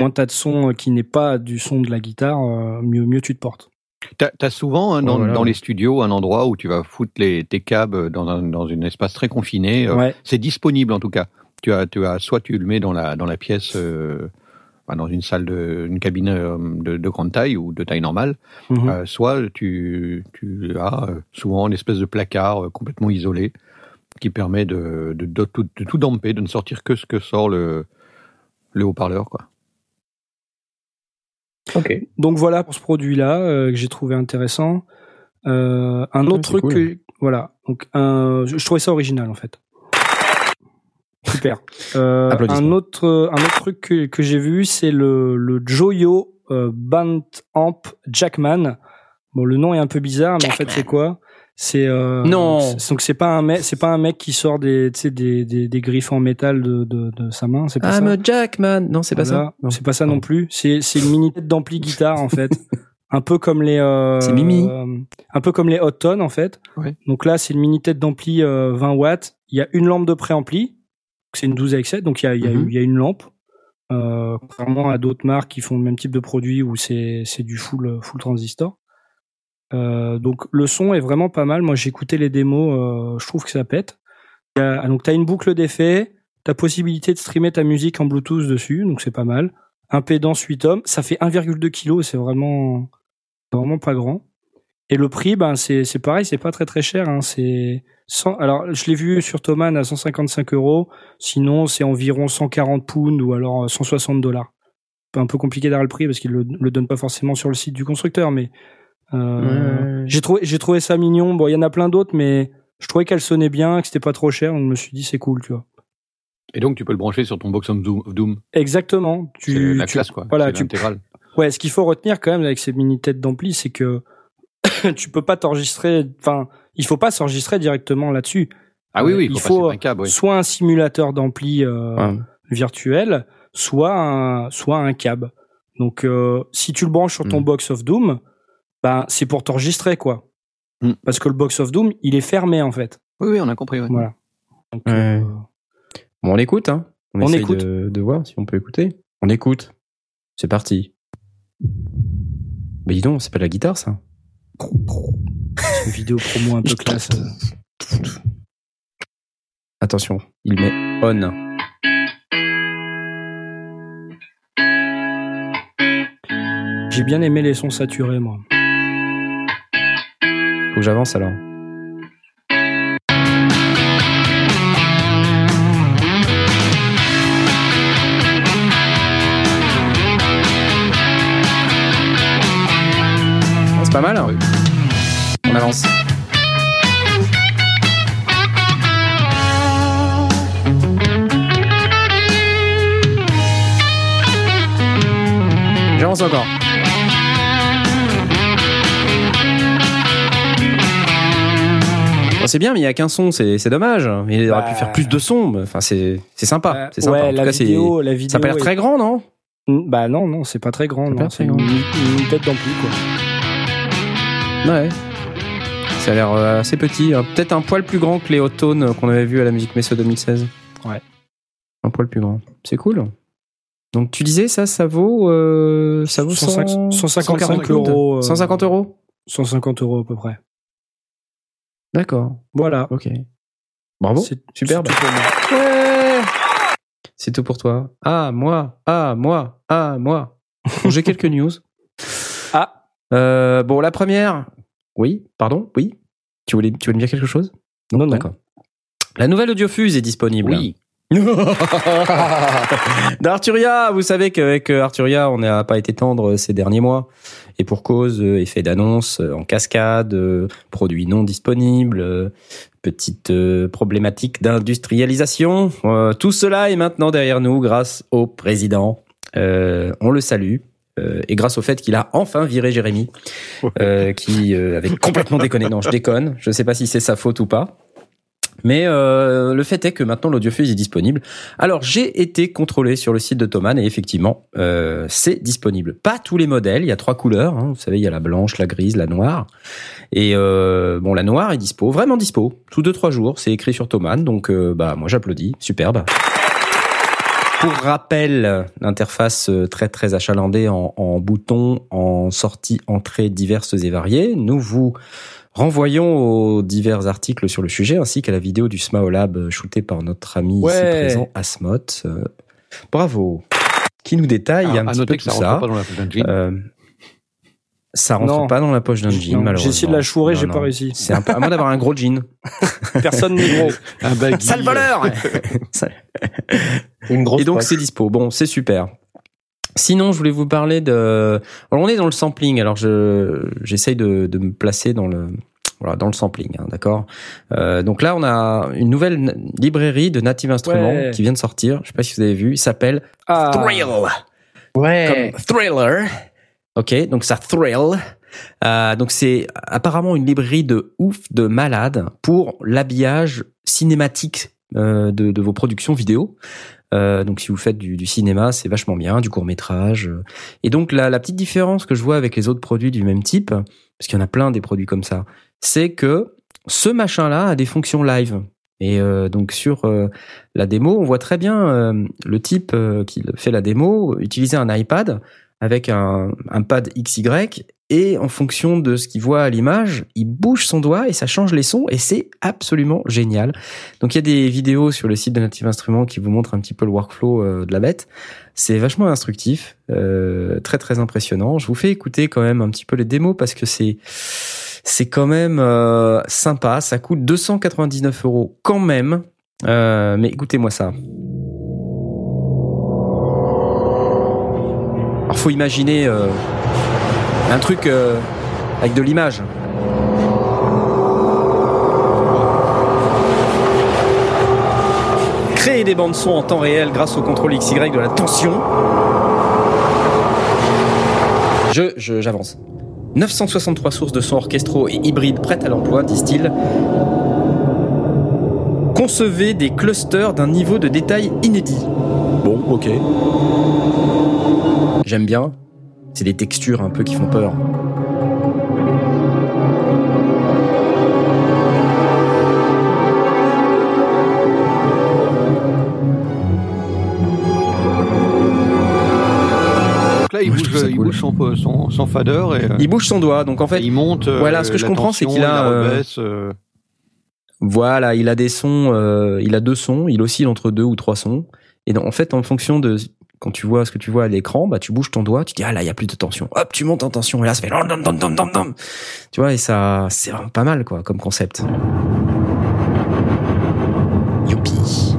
[SPEAKER 3] moins t'as de son qui n'est pas du son de la guitare, euh, mieux mieux tu te portes.
[SPEAKER 2] T'as as souvent hein, dans,
[SPEAKER 1] Ouais, voilà.
[SPEAKER 2] dans les studios un endroit où tu vas foutre les, tes câbles dans un, dans un espace très confiné. euh,
[SPEAKER 3] ouais,
[SPEAKER 2] C'est disponible en tout cas. Tu as, tu as, soit tu le mets dans la, dans la pièce, euh, enfin, dans une salle, de, une cabine euh, de, de grande taille ou de taille normale,
[SPEAKER 3] Mhm.
[SPEAKER 2] euh, soit tu, tu as souvent une espèce de placard complètement isolé qui permet de, de, tout, tout damper, de ne sortir que ce que sort le, le haut-parleur. quoi.
[SPEAKER 4] Ok.
[SPEAKER 3] Donc voilà pour ce produit-là euh, que j'ai trouvé intéressant. Euh, un autre truc,
[SPEAKER 1] cool.
[SPEAKER 3] que, voilà. Donc un, je je trouvais ça original en fait. Super. Euh, un autre, un autre truc que, que j'ai vu, c'est le, le Joyo euh, Band Amp Jackman. Bon, le nom est un peu bizarre, mais en fait, c'est quoi? C'est euh,
[SPEAKER 1] Non.
[SPEAKER 3] Donc c'est pas un mec, c'est pas un mec qui sort des, tu sais, des, des, des griffes en métal de, de, de sa main. C'est pas ça.
[SPEAKER 1] I'm a Jackman. Non, c'est pas
[SPEAKER 3] Voilà.
[SPEAKER 1] ça. Non.
[SPEAKER 3] C'est pas ça non plus. C'est c'est une mini tête d'ampli guitare en fait. un peu comme les euh,
[SPEAKER 1] C'est Mimi.
[SPEAKER 3] euh, un peu comme les Hot Tone en fait.
[SPEAKER 2] Ouais.
[SPEAKER 3] Donc là, c'est une mini tête d'ampli euh, 20 watts. Il y a une lampe de préampli. C'est une 12 avec 7, donc il y a, il y a,
[SPEAKER 1] Mhm.
[SPEAKER 3] y a une lampe. Euh, contrairement à d'autres marques qui font le même type de produit où c'est c'est du full full transistor. Euh, donc le son est vraiment pas mal. Moi, j'ai écouté les démos. euh, je trouve que ça pète. A- donc t'as une boucle d'effet. T'as possibilité de streamer ta musique en Bluetooth dessus, donc c'est pas mal. Impédance 8 ohms, ça fait 1,2 kg, c'est vraiment, vraiment pas grand. Et le prix, ben c'est pareil, c'est pas très très cher. Hein, c'est 100 alors je l'ai vu sur Thomann à 155 euros. Sinon, c'est environ 140 pounds ou alors euh, 160 dollars. Un peu compliqué d'avoir le prix parce qu'il le, le donne pas forcément sur le site du constructeur, mais euh,
[SPEAKER 1] Ouais.
[SPEAKER 3] j'ai trouvé j'ai trouvé ça mignon. Bon, il y en a plein d'autres, mais je trouvais qu'elle sonnait bien, que c'était pas trop cher, donc je me suis dit c'est cool, tu vois.
[SPEAKER 2] Et donc, tu peux le brancher sur ton box of Doom. of Doom.
[SPEAKER 3] Exactement.
[SPEAKER 2] C'est
[SPEAKER 3] Tu,
[SPEAKER 2] la
[SPEAKER 3] tu-
[SPEAKER 2] classe, quoi.
[SPEAKER 3] Voilà, tu. Ouais, ce qu'il faut retenir quand même avec ces mini têtes d'ampli, c'est que tu peux pas t'enregistrer. Enfin, il faut pas s'enregistrer directement là-dessus.
[SPEAKER 2] Ah oui, oui, il
[SPEAKER 3] Il
[SPEAKER 2] faut,
[SPEAKER 3] faut,
[SPEAKER 2] passer par un câble, oui.
[SPEAKER 3] Soit un simulateur d'ampli euh,
[SPEAKER 1] Ouais.
[SPEAKER 3] virtuel, soit un, soit un cab. Donc, euh, si tu le branches sur ton
[SPEAKER 1] Mm.
[SPEAKER 3] box of Doom, ben c'est pour t'enregistrer quoi.
[SPEAKER 2] Mm.
[SPEAKER 3] Parce que le box of Doom, il est fermé en fait.
[SPEAKER 2] Oui, oui, on a compris. ouais.
[SPEAKER 3] Voilà. Donc,
[SPEAKER 1] Ouais.
[SPEAKER 3] euh,
[SPEAKER 1] Bon, on écoute, hein. On,
[SPEAKER 3] On
[SPEAKER 1] essaye
[SPEAKER 3] écoute.
[SPEAKER 1] De, de voir si on peut écouter. On écoute. C'est parti. Mais dis donc, c'est pas de la guitare, ça.
[SPEAKER 3] c'est une vidéo promo un peu classe.
[SPEAKER 1] Attention, il met on.
[SPEAKER 3] J'ai bien aimé les sons saturés moi.
[SPEAKER 1] Faut que j'avance alors. Ah, C'est pas mal. hein
[SPEAKER 2] Oui.
[SPEAKER 1] On avance. J'avance encore. C'est bien, mais il n'y a qu'un son, c'est dommage. Il aurait
[SPEAKER 3] Bah.
[SPEAKER 1] pu faire plus de sons. mais Enfin, c'est sympa.
[SPEAKER 3] Euh,
[SPEAKER 1] C'est sympa.
[SPEAKER 3] Ouais,
[SPEAKER 1] en tout
[SPEAKER 3] la
[SPEAKER 1] cas,
[SPEAKER 3] vidéo, la vidéo.
[SPEAKER 1] ça a pas l'air très grand, non?
[SPEAKER 3] Bah non, non, c'est pas très grand.
[SPEAKER 1] C'est
[SPEAKER 3] une, une tête d'ampli, quoi.
[SPEAKER 1] Ouais. Ça a l'air euh, assez petit. hein. Peut-être un poil plus grand que les Autones qu'on avait vu à la Musique Messo 2016.
[SPEAKER 3] Ouais.
[SPEAKER 1] Un poil plus grand. C'est cool. Donc tu disais ça, ça vaut, euh, ça vaut 100
[SPEAKER 3] 105 155
[SPEAKER 1] 140
[SPEAKER 3] euros, euh,
[SPEAKER 1] 150 euros?
[SPEAKER 3] 150 euros à peu près.
[SPEAKER 1] D'accord.
[SPEAKER 3] Voilà.
[SPEAKER 1] Ok. Bravo.
[SPEAKER 3] C'est-
[SPEAKER 1] Superbe.
[SPEAKER 3] c'est tout pour moi.
[SPEAKER 1] Ouais. C'est tout pour toi. Ah, moi. Ah, moi. Ah, moi. Bon, J'ai quelques news.
[SPEAKER 3] Ah,
[SPEAKER 1] Euh, bon, la première. Oui, pardon, oui. Tu voulais, tu voulais me dire quelque chose?
[SPEAKER 3] Non, non.
[SPEAKER 1] D'accord. La nouvelle audiofuse est disponible.
[SPEAKER 2] Oui.
[SPEAKER 1] D'Arturia, vous savez qu'avec euh, Arturia, on n'a pas été tendre ces derniers mois. Et pour cause, euh, effet d'annonce euh, en cascade, euh, produits non disponibles, euh, petite euh, problématique d'industrialisation. Euh, tout cela est maintenant derrière nous grâce au président. Euh, on le salue. euh, et grâce au fait qu'il a enfin viré Jérémy, euh, qui euh, avait complètement déconné. Non, je déconne. Je sais pas si c'est sa faute ou pas. Mais euh, le fait est que maintenant l'audiofuse est disponible. Alors j'ai été contrôlé sur le site de Thomann et effectivement euh, c'est disponible. Pas tous les modèles, il y a trois couleurs. hein. Vous savez, il y a la blanche, la grise, la noire. Et euh, bon, la noire est dispo, vraiment dispo, sous deux trois jours. C'est écrit sur Thomann, donc euh, bah moi j'applaudis, superbe. Pour rappel, l'interface euh, très très achalandée en, en boutons, en sorties, entrées diverses et variées. Nous vous renvoyons aux divers articles sur le sujet, ainsi qu'à la vidéo du Smao Lab euh, shootée par notre ami ici présent, Asmot. Euh, bravo. Qui nous détaille
[SPEAKER 2] Ah,
[SPEAKER 1] un
[SPEAKER 2] à
[SPEAKER 1] petit
[SPEAKER 2] noter
[SPEAKER 1] peu
[SPEAKER 2] que
[SPEAKER 1] tout
[SPEAKER 2] ça
[SPEAKER 1] ça.
[SPEAKER 2] rentre pas dans la Full Engine.
[SPEAKER 1] Ça rentre
[SPEAKER 3] Non.
[SPEAKER 1] pas dans la poche d'un jean,
[SPEAKER 3] Non,
[SPEAKER 1] malheureusement.
[SPEAKER 3] J'ai essayé de la chourer, j'ai pas réussi.
[SPEAKER 1] C'est un peu, à moins d'avoir un gros jean.
[SPEAKER 3] Personne n'est gros.
[SPEAKER 2] Un baggy.
[SPEAKER 1] Sale voleur!
[SPEAKER 4] Une grosse
[SPEAKER 1] Et donc c'est dispo. Bon, c'est super. Sinon, je voulais vous parler de. Alors, on est dans le sampling. Alors, je j'essaye de, de me placer dans le voilà dans le sampling, hein, d'accord? Euh, donc là, on a une nouvelle librairie de Native Instruments
[SPEAKER 3] Ouais.
[SPEAKER 1] qui vient de sortir. Je sais pas si vous avez vu. Il s'appelle
[SPEAKER 3] Ah.
[SPEAKER 1] Thrill.
[SPEAKER 4] Ouais.
[SPEAKER 1] Comme thriller. Ok, donc ça thrill. Euh, donc c'est apparemment une librairie de ouf, de malade pour l'habillage cinématique euh, de, de vos productions vidéo. Euh, donc si vous faites du, du cinéma, c'est vachement bien, du court métrage. Et donc la, la petite différence que je vois avec les autres produits du même type, parce qu'il y en a plein des produits comme ça, c'est que ce machin-là a des fonctions live. Et euh, donc sur euh, la démo, on voit très bien euh, le type euh, qui fait la démo utiliser un iPad avec un, un pad XY et en fonction de ce qu'il voit à l'image, il bouge son doigt et ça change les sons et c'est absolument génial. Donc il y a des vidéos sur le site de Native Instruments qui vous montrent un petit peu le workflow euh, de la bête. C'est vachement instructif, euh, très très impressionnant. Je vous fais écouter quand même un petit peu les démos parce que c'est c'est quand même euh, sympa. Ça coûte 299 euros quand même. Euh, mais écoutez-moi ça. Alors faut imaginer euh, un truc euh, avec de l'image. Créer des bandes son en temps réel grâce au contrôle XY de la tension. Je, je- j'avance. 963 sources de sons orchestraux et hybrides prêtes à l'emploi, disent-ils. Concevez des clusters d'un niveau de détail inédit. Bon, ok. J'aime bien. C'est des textures un peu qui font peur.
[SPEAKER 2] Là, il
[SPEAKER 1] Moi,
[SPEAKER 2] bouge, il
[SPEAKER 1] cool.
[SPEAKER 2] bouge son, son, son fader et
[SPEAKER 1] Il bouge son doigt, donc en fait,
[SPEAKER 2] il monte. euh,
[SPEAKER 1] voilà, ce que je comprends, c'est qu'il a, euh,
[SPEAKER 2] rebaisse, euh,
[SPEAKER 1] Voilà, il a des sons, euh, il a deux sons, il oscille entre deux ou trois sons. Et en fait, en fonction de quand tu vois ce que tu vois à l'écran, bah tu bouges ton doigt, tu dis ah là il y a plus de tension. Hop, tu montes en tension et là ça fait. Tu vois et ça c'est vraiment pas mal quoi comme concept. Youpi.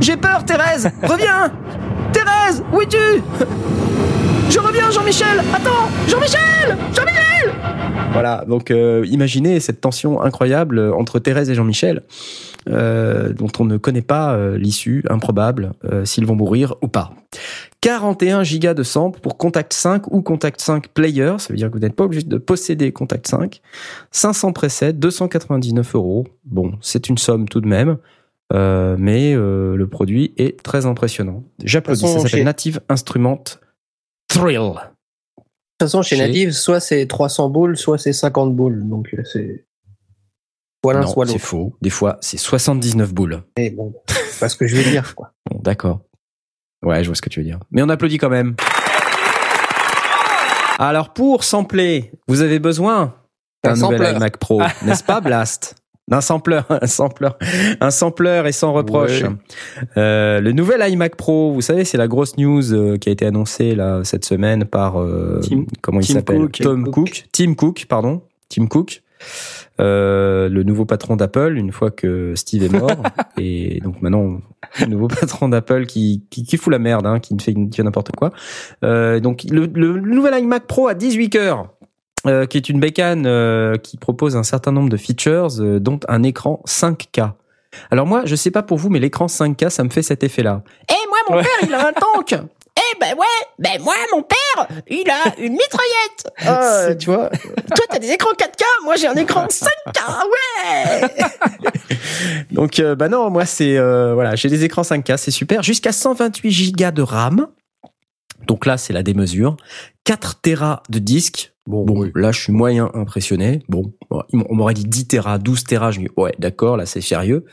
[SPEAKER 1] J'ai peur Thérèse, reviens. Thérèse, où es-tu? Je reviens Jean-Michel. Attends, Jean-Michel, Jean-Michel. Voilà, donc euh, imaginez cette tension incroyable euh, entre Thérèse et Jean-Michel, euh, dont on ne connaît pas euh, l'issue, improbable, euh, s'ils vont mourir ou pas. 41 gigas de sample pour Contact 5 ou Contact 5 Player, ça veut dire que vous n'êtes pas obligé de posséder Contact 5. 500 presets, 299 euros. Bon, c'est une somme tout de même, euh, mais euh, le produit est très impressionnant. J'applaudis, ça s'appelle Native Instrument Thrill.
[SPEAKER 4] De toute façon, chez
[SPEAKER 1] Chez-
[SPEAKER 4] Native, soit c'est 300 boules, soit c'est 50 boules. Donc euh, c'est. Soit l'un,
[SPEAKER 1] non,
[SPEAKER 4] soit
[SPEAKER 1] c'est faux. Des fois, c'est 79 boules.
[SPEAKER 4] Mais bon, c'est pas ce que je veux dire, quoi.
[SPEAKER 1] Bon, d'accord. Ouais, je vois ce que tu veux dire. Mais on applaudit quand même. Alors, pour sampler, vous avez besoin d'un
[SPEAKER 4] Un
[SPEAKER 1] nouvel iMac Pro, n'est-ce pas, Blast? D'un sampleur, un sampleur, un sampleur et sans reproche.
[SPEAKER 2] Ouais.
[SPEAKER 1] Euh, le nouvel iMac Pro, vous savez, c'est la grosse news euh, qui a été annoncée là cette semaine par euh,
[SPEAKER 3] Tim-
[SPEAKER 1] comment il s'appelle
[SPEAKER 3] Cook.
[SPEAKER 1] Tom
[SPEAKER 4] Tim
[SPEAKER 1] Cook. Tim Cook, pardon, Tim Cook. Euh, le nouveau patron d'Apple, une fois que Steve est mort, et donc maintenant le nouveau patron d'Apple qui, qui qui fout la merde, hein, qui ne fait, n'importe quoi. Euh, donc le, le nouvel iMac Pro à 18 cœurs, euh, qui est une bécane euh, qui propose un certain nombre de features, euh, dont un écran 5K. Alors moi, je sais pas pour vous, mais l'écran 5K, ça me fait cet effet-là.
[SPEAKER 5] Eh, moi, mon
[SPEAKER 3] Ouais.
[SPEAKER 5] père, il a un tank. Eh, ben ouais, ben moi, mon père, il a une mitraillette. Euh,
[SPEAKER 1] tu vois,
[SPEAKER 5] toi, t'as des écrans 4K, moi, j'ai un écran 5K, ouais.
[SPEAKER 1] Donc euh, bah non, moi c'est euh, voilà, j'ai des écrans 5K, c'est super, jusqu'à 128 Go de RAM. Donc là, c'est la démesure. 4 Tera de disque.
[SPEAKER 2] Bon,
[SPEAKER 1] Bon,
[SPEAKER 2] oui.
[SPEAKER 1] là, je suis moyen impressionné. Bon, on m'aurait dit 10 Tera, 12 Tera, je me dis ouais, d'accord, là c'est sérieux.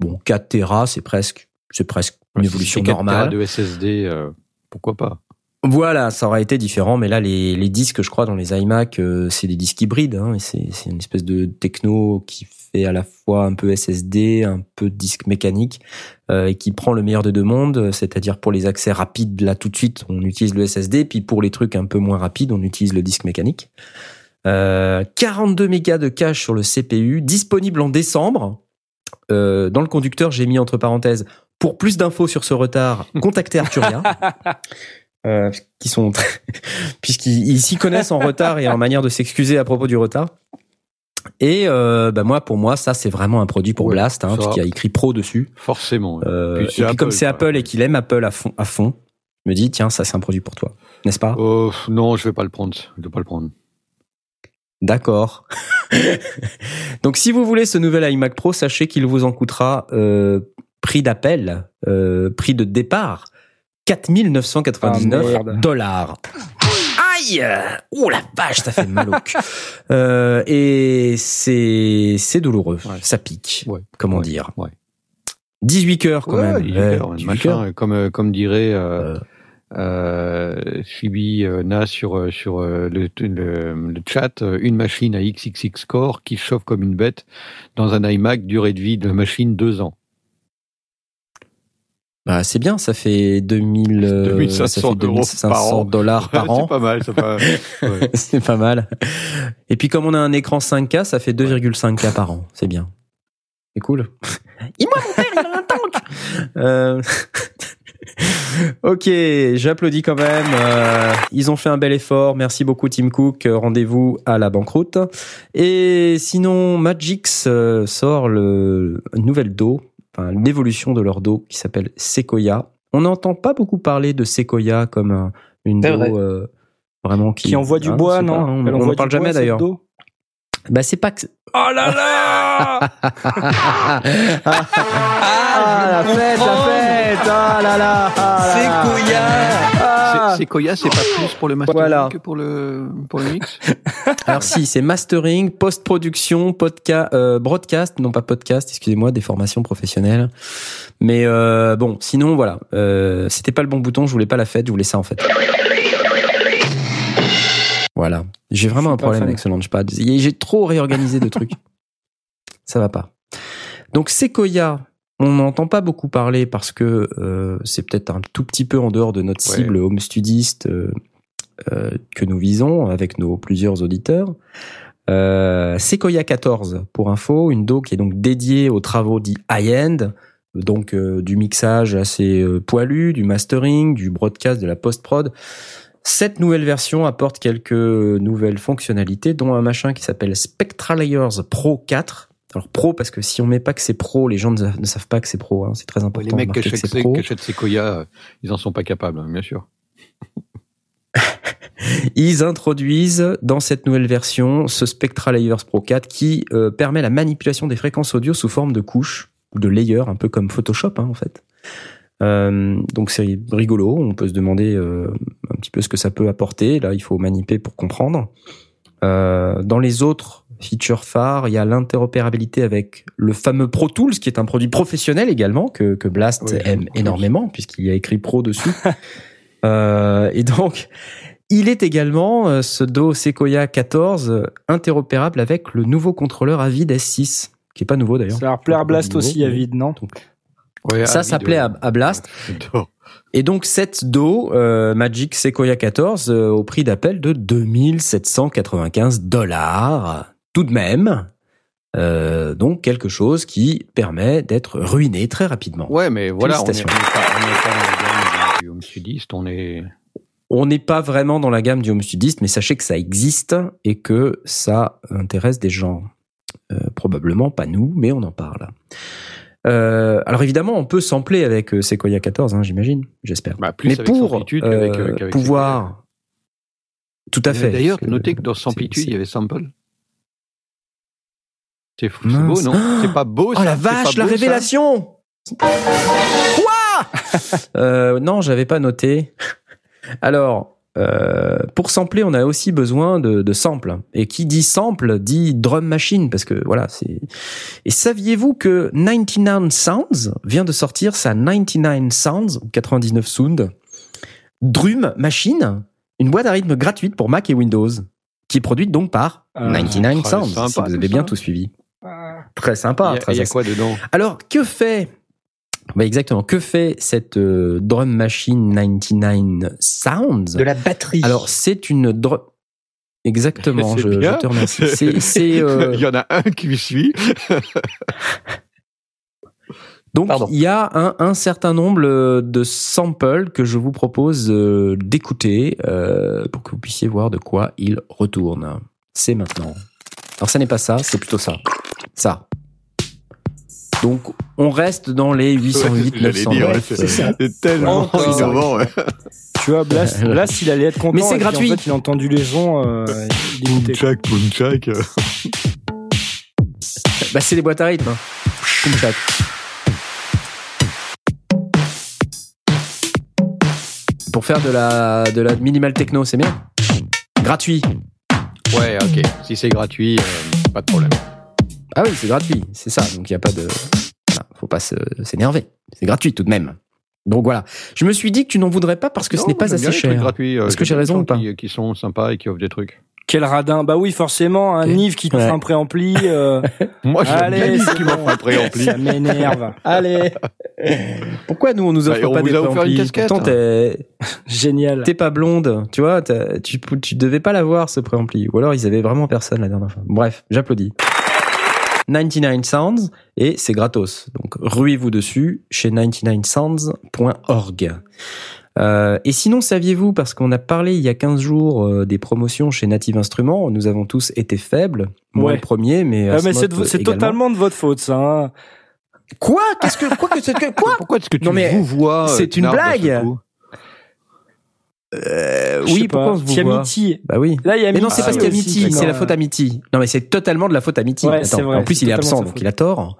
[SPEAKER 1] Bon, 4 Tera, c'est presque c'est presque une évolution
[SPEAKER 2] c'est 4
[SPEAKER 1] normale.
[SPEAKER 2] Tera de SSD, euh, pourquoi pas?
[SPEAKER 1] Voilà, ça aurait été différent, mais là, les, les disques, je crois, dans les iMac, euh, c'est des disques hybrides. Hein, c'est une espèce de techno qui fait à la fois un peu SSD, un peu disque mécanique, euh, et qui prend le meilleur de deux mondes. C'est-à-dire pour les accès rapides, là tout de suite, on utilise le SSD, puis pour les trucs un peu moins rapides, on utilise le disque mécanique. Euh, 42 mégas de cache sur le CPU, disponible en décembre. Euh, dans le conducteur, j'ai mis entre parenthèses pour plus d'infos sur ce retard, contactez Arturia. Euh, qui sont très- puisqu'ils ils s'y connaissent en retard et en manière de s'excuser à propos du retard. Et euh, bah moi, pour moi, ça c'est vraiment un produit pour
[SPEAKER 2] Ouais,
[SPEAKER 1] Blast, hein, puisqu'il y a écrit Pro dessus.
[SPEAKER 2] Forcément. ouais.
[SPEAKER 1] Euh,
[SPEAKER 2] Puis
[SPEAKER 1] et puis comme
[SPEAKER 2] Apple,
[SPEAKER 1] c'est. Apple et qu'il aime Apple à fond, à fond, je me dis tiens, ça c'est un produit pour toi, n'est-ce pas?
[SPEAKER 2] Oh, non, je vais pas le prendre. Je vais pas le prendre.
[SPEAKER 1] D'accord. Donc si vous voulez ce nouvel iMac Pro, sachez qu'il vous en coûtera euh, prix d'appel, euh, prix de départ, 4999
[SPEAKER 3] Ah,
[SPEAKER 1] dollars. Aïe Oh la vache, ça fait mal au cul. Euh, et c'est c'est douloureux,
[SPEAKER 2] Ouais.
[SPEAKER 1] ça pique.
[SPEAKER 2] Ouais.
[SPEAKER 1] Comment
[SPEAKER 2] Ouais.
[SPEAKER 1] dire
[SPEAKER 2] Ouais.
[SPEAKER 1] 18 cœurs quand même.
[SPEAKER 2] 18
[SPEAKER 1] Ouais,
[SPEAKER 2] heures,
[SPEAKER 1] 18
[SPEAKER 2] machin,
[SPEAKER 1] cœurs.
[SPEAKER 2] comme euh, comme dirait euh,
[SPEAKER 1] Euh,
[SPEAKER 2] euh, Phoebe euh, Na sur euh, sur euh, le, le, le chat, euh, une machine à XXX core qui chauffe comme une bête dans un iMac, durée de vie de machine deux ans.
[SPEAKER 1] Bah, c'est bien, ça fait 2000, euh,
[SPEAKER 2] 2500
[SPEAKER 1] ça fait
[SPEAKER 2] euros
[SPEAKER 1] 2500
[SPEAKER 2] par an.
[SPEAKER 1] dollars par an.
[SPEAKER 2] C'est pas mal, c'est pas. ouais.
[SPEAKER 1] c'est pas mal. Et puis comme on a un écran 5K, ça fait 2,5K par an. C'est bien. C'est cool.
[SPEAKER 5] Et moi, mon père, il a un tank.
[SPEAKER 1] Euh, ok, j'applaudis quand même. Euh, ils ont fait un bel effort. Merci beaucoup Tim Cook. Euh, Rendez-vous à la banqueroute. Et sinon, Magix euh, sort le une nouvelle dos, enfin l'évolution de leur dos qui s'appelle Sequoia. On n'entend pas beaucoup parler de Sequoia comme un- une dos
[SPEAKER 4] vrai.
[SPEAKER 1] euh, vraiment qui,
[SPEAKER 3] Qui envoie du
[SPEAKER 1] hein,
[SPEAKER 3] bois, non
[SPEAKER 1] pas, hein, On n'en parle jamais d'ailleurs. Bah c'est pas que.
[SPEAKER 3] Oh là là
[SPEAKER 1] Ah, la fête, la fête Ah là là ah là.
[SPEAKER 2] C'est- Sequoia, c'est pas plus pour le mastering
[SPEAKER 1] Voilà.
[SPEAKER 2] que pour le pour le mix.
[SPEAKER 1] Alors si, c'est mastering, post-production, podcast, euh, broadcast, non pas podcast, excusez-moi, des formations professionnelles. Mais euh, bon, sinon voilà, euh, c'était pas le bon bouton, je voulais pas la fête, je voulais ça en fait. Voilà, j'ai vraiment un problème
[SPEAKER 3] fan.
[SPEAKER 1] avec ce launchpad. J'ai trop réorganisé de trucs. Ça va pas. Donc Sequoia, on n'entend pas beaucoup parler parce que euh, c'est peut-être un tout petit peu en dehors de notre
[SPEAKER 2] Ouais.
[SPEAKER 1] cible home studiste euh, euh, que nous visons avec nos plusieurs auditeurs. Sequoia 14 pour info, une do qui est donc dédiée aux travaux dits high-end, donc du mixage assez poilu, du mastering, du broadcast, de la post-prod. Cette nouvelle version apporte quelques nouvelles fonctionnalités, dont un machin qui s'appelle Spectra Layers Pro 4. Alors pro parce que si on met pas que c'est pro, les gens ne, ne savent pas que c'est pro. Hein. C'est très important.
[SPEAKER 2] les mecs achètent, qui achètent Sequoia, euh, ils en sont pas capables, hein, bien sûr.
[SPEAKER 1] Ils introduisent dans cette nouvelle version ce Spectra Layers Pro 4 qui euh, permet la manipulation des fréquences audio sous forme de couches ou de layers, un peu comme Photoshop hein, en fait. Euh, donc c'est rigolo, on peut se demander euh, un petit peu ce que ça peut apporter. Là, il faut maniper pour comprendre. Euh, dans les autres features phares, il y a l'interopérabilité avec le fameux Pro Tools, qui est un produit professionnel également que, que Blast
[SPEAKER 2] Oui,
[SPEAKER 1] aime énormément puisqu'il y a écrit Pro dessus. Et donc, il est également, ce Do Sequoia 14, euh, interopérable avec le nouveau contrôleur Avid S6, qui est pas nouveau d'ailleurs.
[SPEAKER 3] Ça leur plaît à Blast aussi, vide, non?
[SPEAKER 2] Ouais,
[SPEAKER 1] Ça, plaît à, Blast. Et donc, cette Do euh, Magic Sequoia 14 euh, au prix d'appel de 2795 dollars, tout de même. Euh, donc, quelque chose qui permet d'être ruiné très rapidement.
[SPEAKER 2] Ouais, mais voilà, on n'est pas, dans la gamme du home studiste, on est.
[SPEAKER 1] On n'est pas vraiment dans la gamme du home studiste, mais sachez que ça existe et que ça intéresse des gens. Probablement pas nous, mais on en parle. Euh, alors évidemment, on peut sampler avec euh, Sequoia 14, hein, j'imagine, j'espère.
[SPEAKER 2] Bah, plus
[SPEAKER 1] mais
[SPEAKER 2] avec
[SPEAKER 1] pour
[SPEAKER 2] Samplitude qu'avec,
[SPEAKER 1] euh,
[SPEAKER 2] euh,
[SPEAKER 1] pouvoir, tout à fait.
[SPEAKER 2] D'ailleurs, notez que dans Samplitude, il y avait Sample. C'est fou, c'est
[SPEAKER 1] Mince.
[SPEAKER 2] beau, non? C'est pas beau,
[SPEAKER 1] Oh
[SPEAKER 2] ça?
[SPEAKER 1] la
[SPEAKER 2] C'est pas
[SPEAKER 1] vache, la
[SPEAKER 2] beau,
[SPEAKER 1] révélation Quoi? Euh, Non, j'avais pas noté. Alors, euh, pour sampler, on a aussi besoin de, de samples. Et qui dit sample dit drum machine, parce que voilà, c'est. Et saviez-vous que 99 Sounds vient de sortir sa 99 Sounds ou 99 Sound Drum Machine, une boîte à rythme gratuite pour Mac et Windows, qui est produite donc par
[SPEAKER 3] Ah,
[SPEAKER 1] 99
[SPEAKER 2] très
[SPEAKER 1] Sounds,
[SPEAKER 2] sympa,
[SPEAKER 1] si vous avez bien tout suivi. Très sympa.
[SPEAKER 2] Il y a-
[SPEAKER 1] très
[SPEAKER 2] il y a quoi dedans?
[SPEAKER 1] Alors, que fait bah exactement, que fait cette euh, Drum Machine 99 Sounds?
[SPEAKER 4] De la batterie.
[SPEAKER 1] Alors, c'est une drum. Exactement, je, te remercie. C'est, c'est, euh,
[SPEAKER 2] Il y en a un qui me suit.
[SPEAKER 1] Donc,
[SPEAKER 4] Pardon.
[SPEAKER 1] il y a un, un certain nombre euh, de samples que je vous propose euh, d'écouter euh, pour que vous puissiez voir de quoi il retourne. C'est maintenant. Alors, ça n'est pas ça, c'est plutôt ça. Ça. Donc, on reste dans les 808,
[SPEAKER 2] J'allais
[SPEAKER 1] 900
[SPEAKER 2] dire, ouais,
[SPEAKER 1] watts.
[SPEAKER 2] c'est- tellement innovant. ouais.
[SPEAKER 3] Tu vois, Blast, Blast, il allait être content.
[SPEAKER 1] Mais c'est
[SPEAKER 3] puis,
[SPEAKER 1] gratuit.
[SPEAKER 3] En fait, il a entendu les gens. Euh,
[SPEAKER 2] punchak. euh.
[SPEAKER 1] Bah, c'est des boîtes à rythme. hein. Pour faire de la, de la minimal techno, c'est bien. Gratuit.
[SPEAKER 2] Ouais, ok. Si c'est gratuit, euh, pas de problème.
[SPEAKER 1] Ah oui, c'est gratuit, c'est ça. Donc il y a pas de, voilà, faut pas se- s'énerver. C'est gratuit tout de même. Donc voilà. Je me suis dit que tu n'en voudrais pas parce que ce n'est pas assez cher.
[SPEAKER 2] gratuits, euh,
[SPEAKER 1] Est-ce que j'ai raison ou pas
[SPEAKER 2] qui, qui sont sympas et qui offrent des trucs.
[SPEAKER 3] Quel radin. Bah oui, forcément. Un
[SPEAKER 1] Ok.
[SPEAKER 3] Nive qui te
[SPEAKER 1] Ouais.
[SPEAKER 3] fait un préampli. Euh,
[SPEAKER 2] Moi,
[SPEAKER 3] Allez, c'est
[SPEAKER 2] qui
[SPEAKER 3] bon.
[SPEAKER 2] m'offrent un préampli.
[SPEAKER 3] ça m'énerve.
[SPEAKER 1] Allez. Pourquoi nous on nous
[SPEAKER 2] Bah,
[SPEAKER 1] offre
[SPEAKER 2] on
[SPEAKER 1] pas
[SPEAKER 2] vous
[SPEAKER 1] des
[SPEAKER 2] a offert une
[SPEAKER 1] préamplis
[SPEAKER 2] casquette.
[SPEAKER 1] Pourtant t'es
[SPEAKER 3] Génial.
[SPEAKER 1] t'es pas blonde, tu vois. Tu tu devais pas l'avoir ce préampli. Ou alors ils avaient vraiment personne la dernière fois. Bref, j'applaudis. 99 Sounds et c'est gratos. Donc ruez-vous dessus chez 99sounds.org. Euh, et sinon, saviez-vous, parce qu'on a parlé il y a 15 jours euh, des promotions chez Native Instruments, nous avons tous été faibles. Moi
[SPEAKER 3] Ouais.
[SPEAKER 1] le premier, mais,
[SPEAKER 3] mais
[SPEAKER 1] Asmod
[SPEAKER 3] c'est de- c'est
[SPEAKER 1] également.
[SPEAKER 3] totalement de votre faute, ça. hein.
[SPEAKER 1] Quoi? Qu'est-ce que quoi que quoi?
[SPEAKER 2] Pourquoi est-ce que tu
[SPEAKER 1] Non, mais
[SPEAKER 2] vous vois euh,
[SPEAKER 1] c'est une blague. Euh, Oui, pourquoi
[SPEAKER 3] pas.
[SPEAKER 1] on se vous voit. Bah oui.
[SPEAKER 3] Là, il y a
[SPEAKER 1] Mais non, c'est parce qu'il y a Mitty, c'est la faute à Mitty. Non, mais c'est totalement de la faute à Mitty.
[SPEAKER 3] Ouais,
[SPEAKER 1] en plus, il est absent, donc il a tort.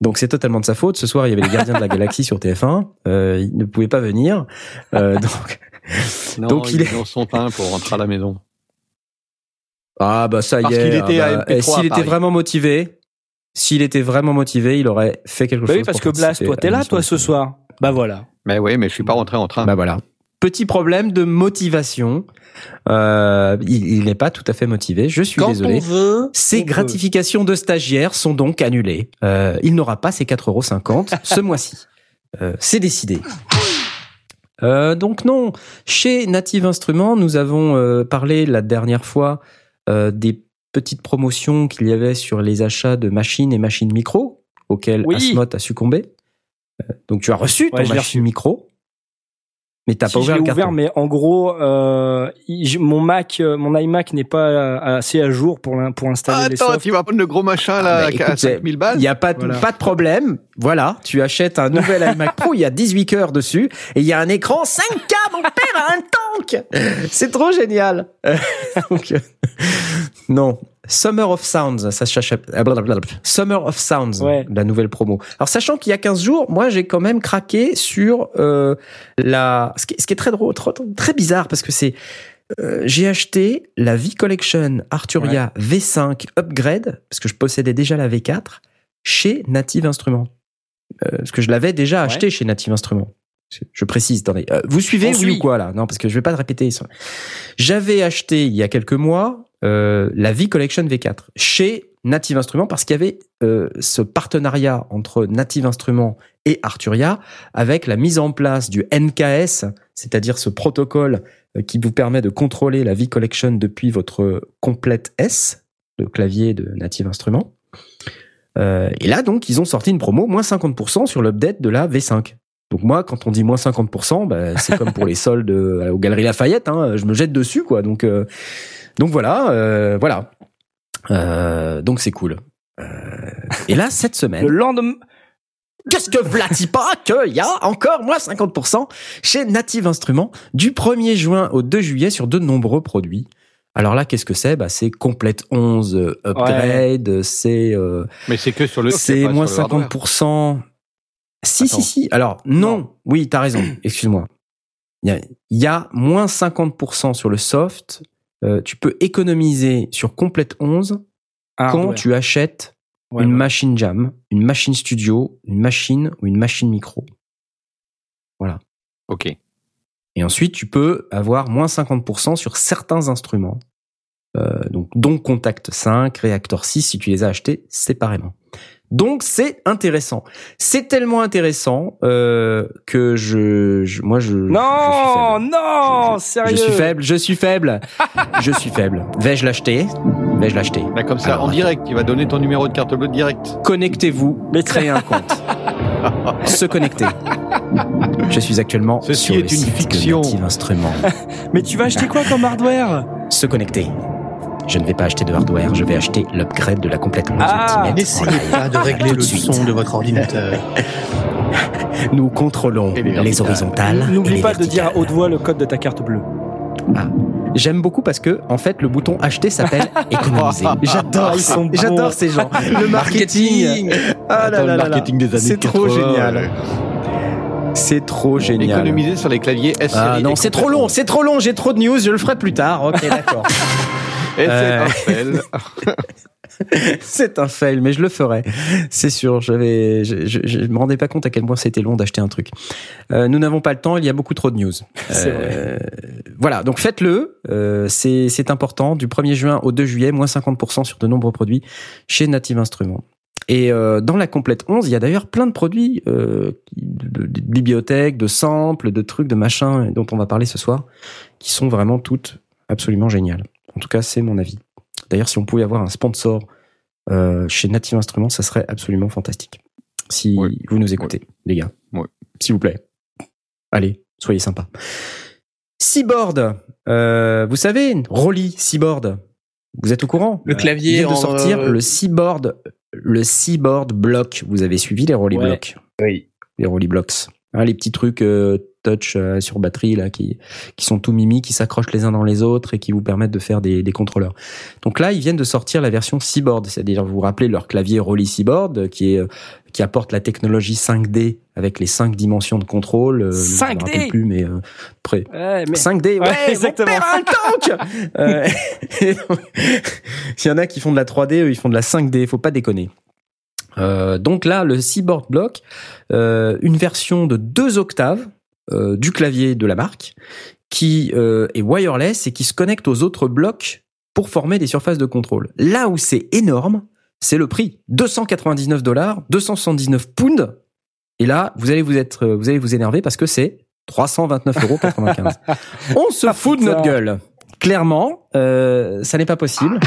[SPEAKER 1] Donc c'est totalement de sa faute. Ce soir, il y avait les Gardiens de la Galaxie sur TF1. Euh, il ne pouvait pas venir. Euh, donc
[SPEAKER 2] Non,
[SPEAKER 1] Donc, il
[SPEAKER 2] il
[SPEAKER 1] est-
[SPEAKER 2] dans son pain pour rentrer à la maison.
[SPEAKER 1] ah bah ça y
[SPEAKER 2] Parce
[SPEAKER 1] est.
[SPEAKER 2] qu'il était
[SPEAKER 1] ah
[SPEAKER 2] à
[SPEAKER 1] bah,
[SPEAKER 2] MP3
[SPEAKER 1] et S'il était vraiment motivé, s'il était vraiment motivé, il aurait fait quelque
[SPEAKER 3] Bah
[SPEAKER 1] chose.
[SPEAKER 3] oui, parce que
[SPEAKER 1] participer
[SPEAKER 3] toi, t'es là, toi, ce soir. Bah voilà.
[SPEAKER 2] Mais oui, mais je suis pas rentré en train.
[SPEAKER 1] Bah voilà. Petit problème de motivation. Euh, il n'est pas tout à fait motivé. Je suis
[SPEAKER 4] Quand
[SPEAKER 1] désolé.
[SPEAKER 4] on veut.
[SPEAKER 1] Ces
[SPEAKER 4] on peut.
[SPEAKER 1] gratifications de stagiaires sont donc annulées. Euh, il n'aura pas ses 4,50 euros ce mois-ci. Euh, C'est décidé. Donc non, chez Native Instruments, nous avons parlé la dernière fois des petites promotions qu'il y avait sur les achats de machines et machines micro, auxquelles
[SPEAKER 3] Oui.
[SPEAKER 1] A succombé. Donc tu as reçu ton
[SPEAKER 3] Ouais,
[SPEAKER 1] machine
[SPEAKER 3] reçu.
[SPEAKER 1] micro, mais t'as
[SPEAKER 3] Si,
[SPEAKER 1] pas
[SPEAKER 3] je
[SPEAKER 1] ouvert
[SPEAKER 3] l'ai
[SPEAKER 1] le
[SPEAKER 3] ouvert,
[SPEAKER 1] carton.
[SPEAKER 3] mais en gros, euh, mon Mac, euh, mon iMac n'est pas euh, assez à jour pour, pour installer les
[SPEAKER 2] Attends,
[SPEAKER 3] softs.
[SPEAKER 2] tu vas prendre le gros machin
[SPEAKER 1] Ah,
[SPEAKER 2] là à
[SPEAKER 1] écoute,
[SPEAKER 2] 5000 balles
[SPEAKER 1] Il n'y a pas de,
[SPEAKER 3] Voilà.
[SPEAKER 1] pas de problème. Voilà, tu achètes un nouvel iMac Pro, il y a 18 cœurs dessus et il y a un écran 5K. Mon père a un tank. C'est trop génial. Donc, euh, non. Summer of Sounds, ça ah. Summer of Sounds,
[SPEAKER 3] Ouais.
[SPEAKER 1] la nouvelle promo. Alors sachant qu'il y a 15 jours, moi j'ai quand même craqué sur euh, la. Ce qui, ce qui est très drôle, très, très bizarre parce que c'est. euh, j'ai acheté la V-Collection Arturia V5 Upgrade, parce que je possédais déjà la V4, chez Native Instruments. Euh, parce que je l'avais déjà
[SPEAKER 3] Ouais.
[SPEAKER 1] acheté chez Native Instruments. Je- précise, attendez. Euh, vous suivez, oui ou quoi là? Non, parce que je vais pas le répéter. J'avais acheté il y a quelques mois euh, la V-Collection V4 chez Native Instruments parce qu'il y avait euh, ce partenariat entre Native Instruments et Arturia avec la mise en place du NKS, c'est-à-dire ce protocole euh, qui vous permet de contrôler la V-Collection depuis votre complète S, le clavier de Native Instruments. Euh, et là, donc, ils ont sorti une promo, moins 50% sur l'update de la V5. Donc moi, quand on dit moins 50%, bah, c'est comme pour les soldes aux Galeries Lafayette, hein, je me jette dessus, quoi. Donc, euh, donc voilà, euh, voilà. Euh, donc c'est cool. Euh, et là, cette semaine,
[SPEAKER 3] Le lendemain,
[SPEAKER 1] Qu'est-ce que vlati pas qu'il y a encore moins 50% chez Native Instruments du 1er juin au 2 juillet sur de nombreux produits. Alors là, qu'est-ce que c'est? Bah, C'est Complete 11 euh, Upgrade, c'est euh,
[SPEAKER 2] Mais c'est que sur le
[SPEAKER 1] c'est moins
[SPEAKER 2] sur le hardware.
[SPEAKER 1] 50%. Si,
[SPEAKER 2] Attends.
[SPEAKER 1] si, si. Alors, non.
[SPEAKER 2] Non.
[SPEAKER 1] Oui, t'as raison. Excuse-moi. Il y a, il y a moins 50% sur le soft. Euh, tu peux économiser sur Complete 11 quand tu achètes
[SPEAKER 3] Ouais,
[SPEAKER 1] une
[SPEAKER 3] ouais.
[SPEAKER 1] machine jam, une machine studio, une machine ou une machine micro.
[SPEAKER 2] Ok.
[SPEAKER 1] Et ensuite, tu peux avoir moins 50% sur certains instruments. Euh, donc, dont Contact 5, Reactor 6, si tu les as achetés séparément. Donc, c'est intéressant. C'est tellement intéressant euh, que je, je- moi, je, je suis
[SPEAKER 3] Non, non,
[SPEAKER 1] Je- je-
[SPEAKER 3] sérieux.
[SPEAKER 1] Je suis faible, je suis faible, je suis faible. Vais-je l'acheter? Vais-je l'acheter?
[SPEAKER 2] Là, comme ça,
[SPEAKER 1] Alors,
[SPEAKER 2] en direct, il va donner ton numéro de carte bleue direct.
[SPEAKER 1] Connectez-vous,
[SPEAKER 3] Mais
[SPEAKER 1] créez un compte. Se connecter. Je suis actuellement
[SPEAKER 2] Ceci
[SPEAKER 1] sur
[SPEAKER 2] est
[SPEAKER 1] le
[SPEAKER 2] une
[SPEAKER 1] site de
[SPEAKER 2] fiction.
[SPEAKER 1] Native Instruments.
[SPEAKER 3] Mais tu vas acheter quoi comme hardware?
[SPEAKER 1] Se connecter. Je ne vais pas acheter de hardware, je vais acheter l'upgrade de la complète 11
[SPEAKER 3] Ah,
[SPEAKER 4] N'essayez pas de régler le
[SPEAKER 1] suite.
[SPEAKER 4] son de votre ordinateur.
[SPEAKER 1] Nous contrôlons
[SPEAKER 2] les
[SPEAKER 1] horizontales.
[SPEAKER 3] N'oublie pas de dire à haute voix le code de ta carte bleue.
[SPEAKER 1] J'aime beaucoup parce que, en fait, le bouton acheter s'appelle économiser. J'adore,
[SPEAKER 3] Ah, ils sont bons.
[SPEAKER 1] j'adore ces gens. Le marketing. Ah là
[SPEAKER 2] Attends,
[SPEAKER 1] là
[SPEAKER 2] le
[SPEAKER 1] là là.
[SPEAKER 2] marketing des années
[SPEAKER 1] C'est trop
[SPEAKER 2] 80,
[SPEAKER 1] génial. C'est trop génial.
[SPEAKER 2] Économiser sur les claviers S
[SPEAKER 1] Ah non,
[SPEAKER 2] est
[SPEAKER 1] c'est trop long, c'est trop long, j'ai trop de news, je le ferai plus tard. Ok, d'accord.
[SPEAKER 2] Et c'est
[SPEAKER 1] Euh.
[SPEAKER 2] un fail.
[SPEAKER 1] c'est un fail, mais je le ferai. C'est sûr, j'avais, je, je, je me rendais pas compte à quel point c'était long d'acheter un truc. Euh, nous n'avons pas le temps, il y a beaucoup trop de news.
[SPEAKER 3] C'est
[SPEAKER 1] Euh, voilà, donc faites-le. Euh, c'est, c'est important. Du 1er juin au 2 juillet, moins 50% sur de nombreux produits chez Native Instruments. Et euh, dans la complète 11, il y a d'ailleurs plein de produits euh, de, de bibliothèques, de samples, de trucs, de machins dont on va parler ce soir, qui sont vraiment toutes absolument géniales. En tout cas, c'est mon avis. D'ailleurs, si on pouvait avoir un sponsor euh, chez Native Instruments, ça serait absolument fantastique. Si
[SPEAKER 2] Oui.
[SPEAKER 1] vous nous écoutez, les gars.
[SPEAKER 2] Oui.
[SPEAKER 1] S'il vous plaît. Allez, soyez sympas. Seaboard, euh, vous savez, Rolly Seaboard, vous êtes au courant?
[SPEAKER 4] Le clavier
[SPEAKER 1] Il vient de sortir
[SPEAKER 4] euh,
[SPEAKER 1] le Seaboard, le Seaboard Block. Vous avez suivi les Rolly
[SPEAKER 3] Ouais.
[SPEAKER 1] Blocks?
[SPEAKER 4] Oui.
[SPEAKER 1] les Rolly Blocks. Hein, les petits trucs euh, touch euh, sur batterie là qui qui sont tout mimi, qui s'accrochent les uns dans les autres et qui vous permettent de faire des, des contrôleurs. Donc là, ils viennent de sortir la version Seaboard, c'est-à-dire vous vous rappelez leur clavier Rolly Seaboard euh, qui est euh, qui apporte la technologie 5D avec les cinq dimensions de contrôle. euh, je me
[SPEAKER 3] 5D?
[SPEAKER 1] plus, mais euh, près.
[SPEAKER 3] Ouais, mais
[SPEAKER 1] 5D, ouais,
[SPEAKER 3] Ouais,
[SPEAKER 1] exactement.
[SPEAKER 3] exactement.
[SPEAKER 1] un tank. S'il y en a qui font de la 3D, eux, ils font de la 5D. Faut pas déconner. Euh, donc là, le Seaboard Block, euh, une version de deux octaves euh, du clavier de la marque, qui euh, est wireless et qui se connecte aux autres blocs pour former des surfaces de contrôle. Là où c'est énorme, c'est le prix 299 dollars, 279 pounds. Et là, vous allez vous être, vous allez vous énerver parce que c'est 329,95 euros. On se fout de notre gueule. Clairement, euh, ça n'est pas possible.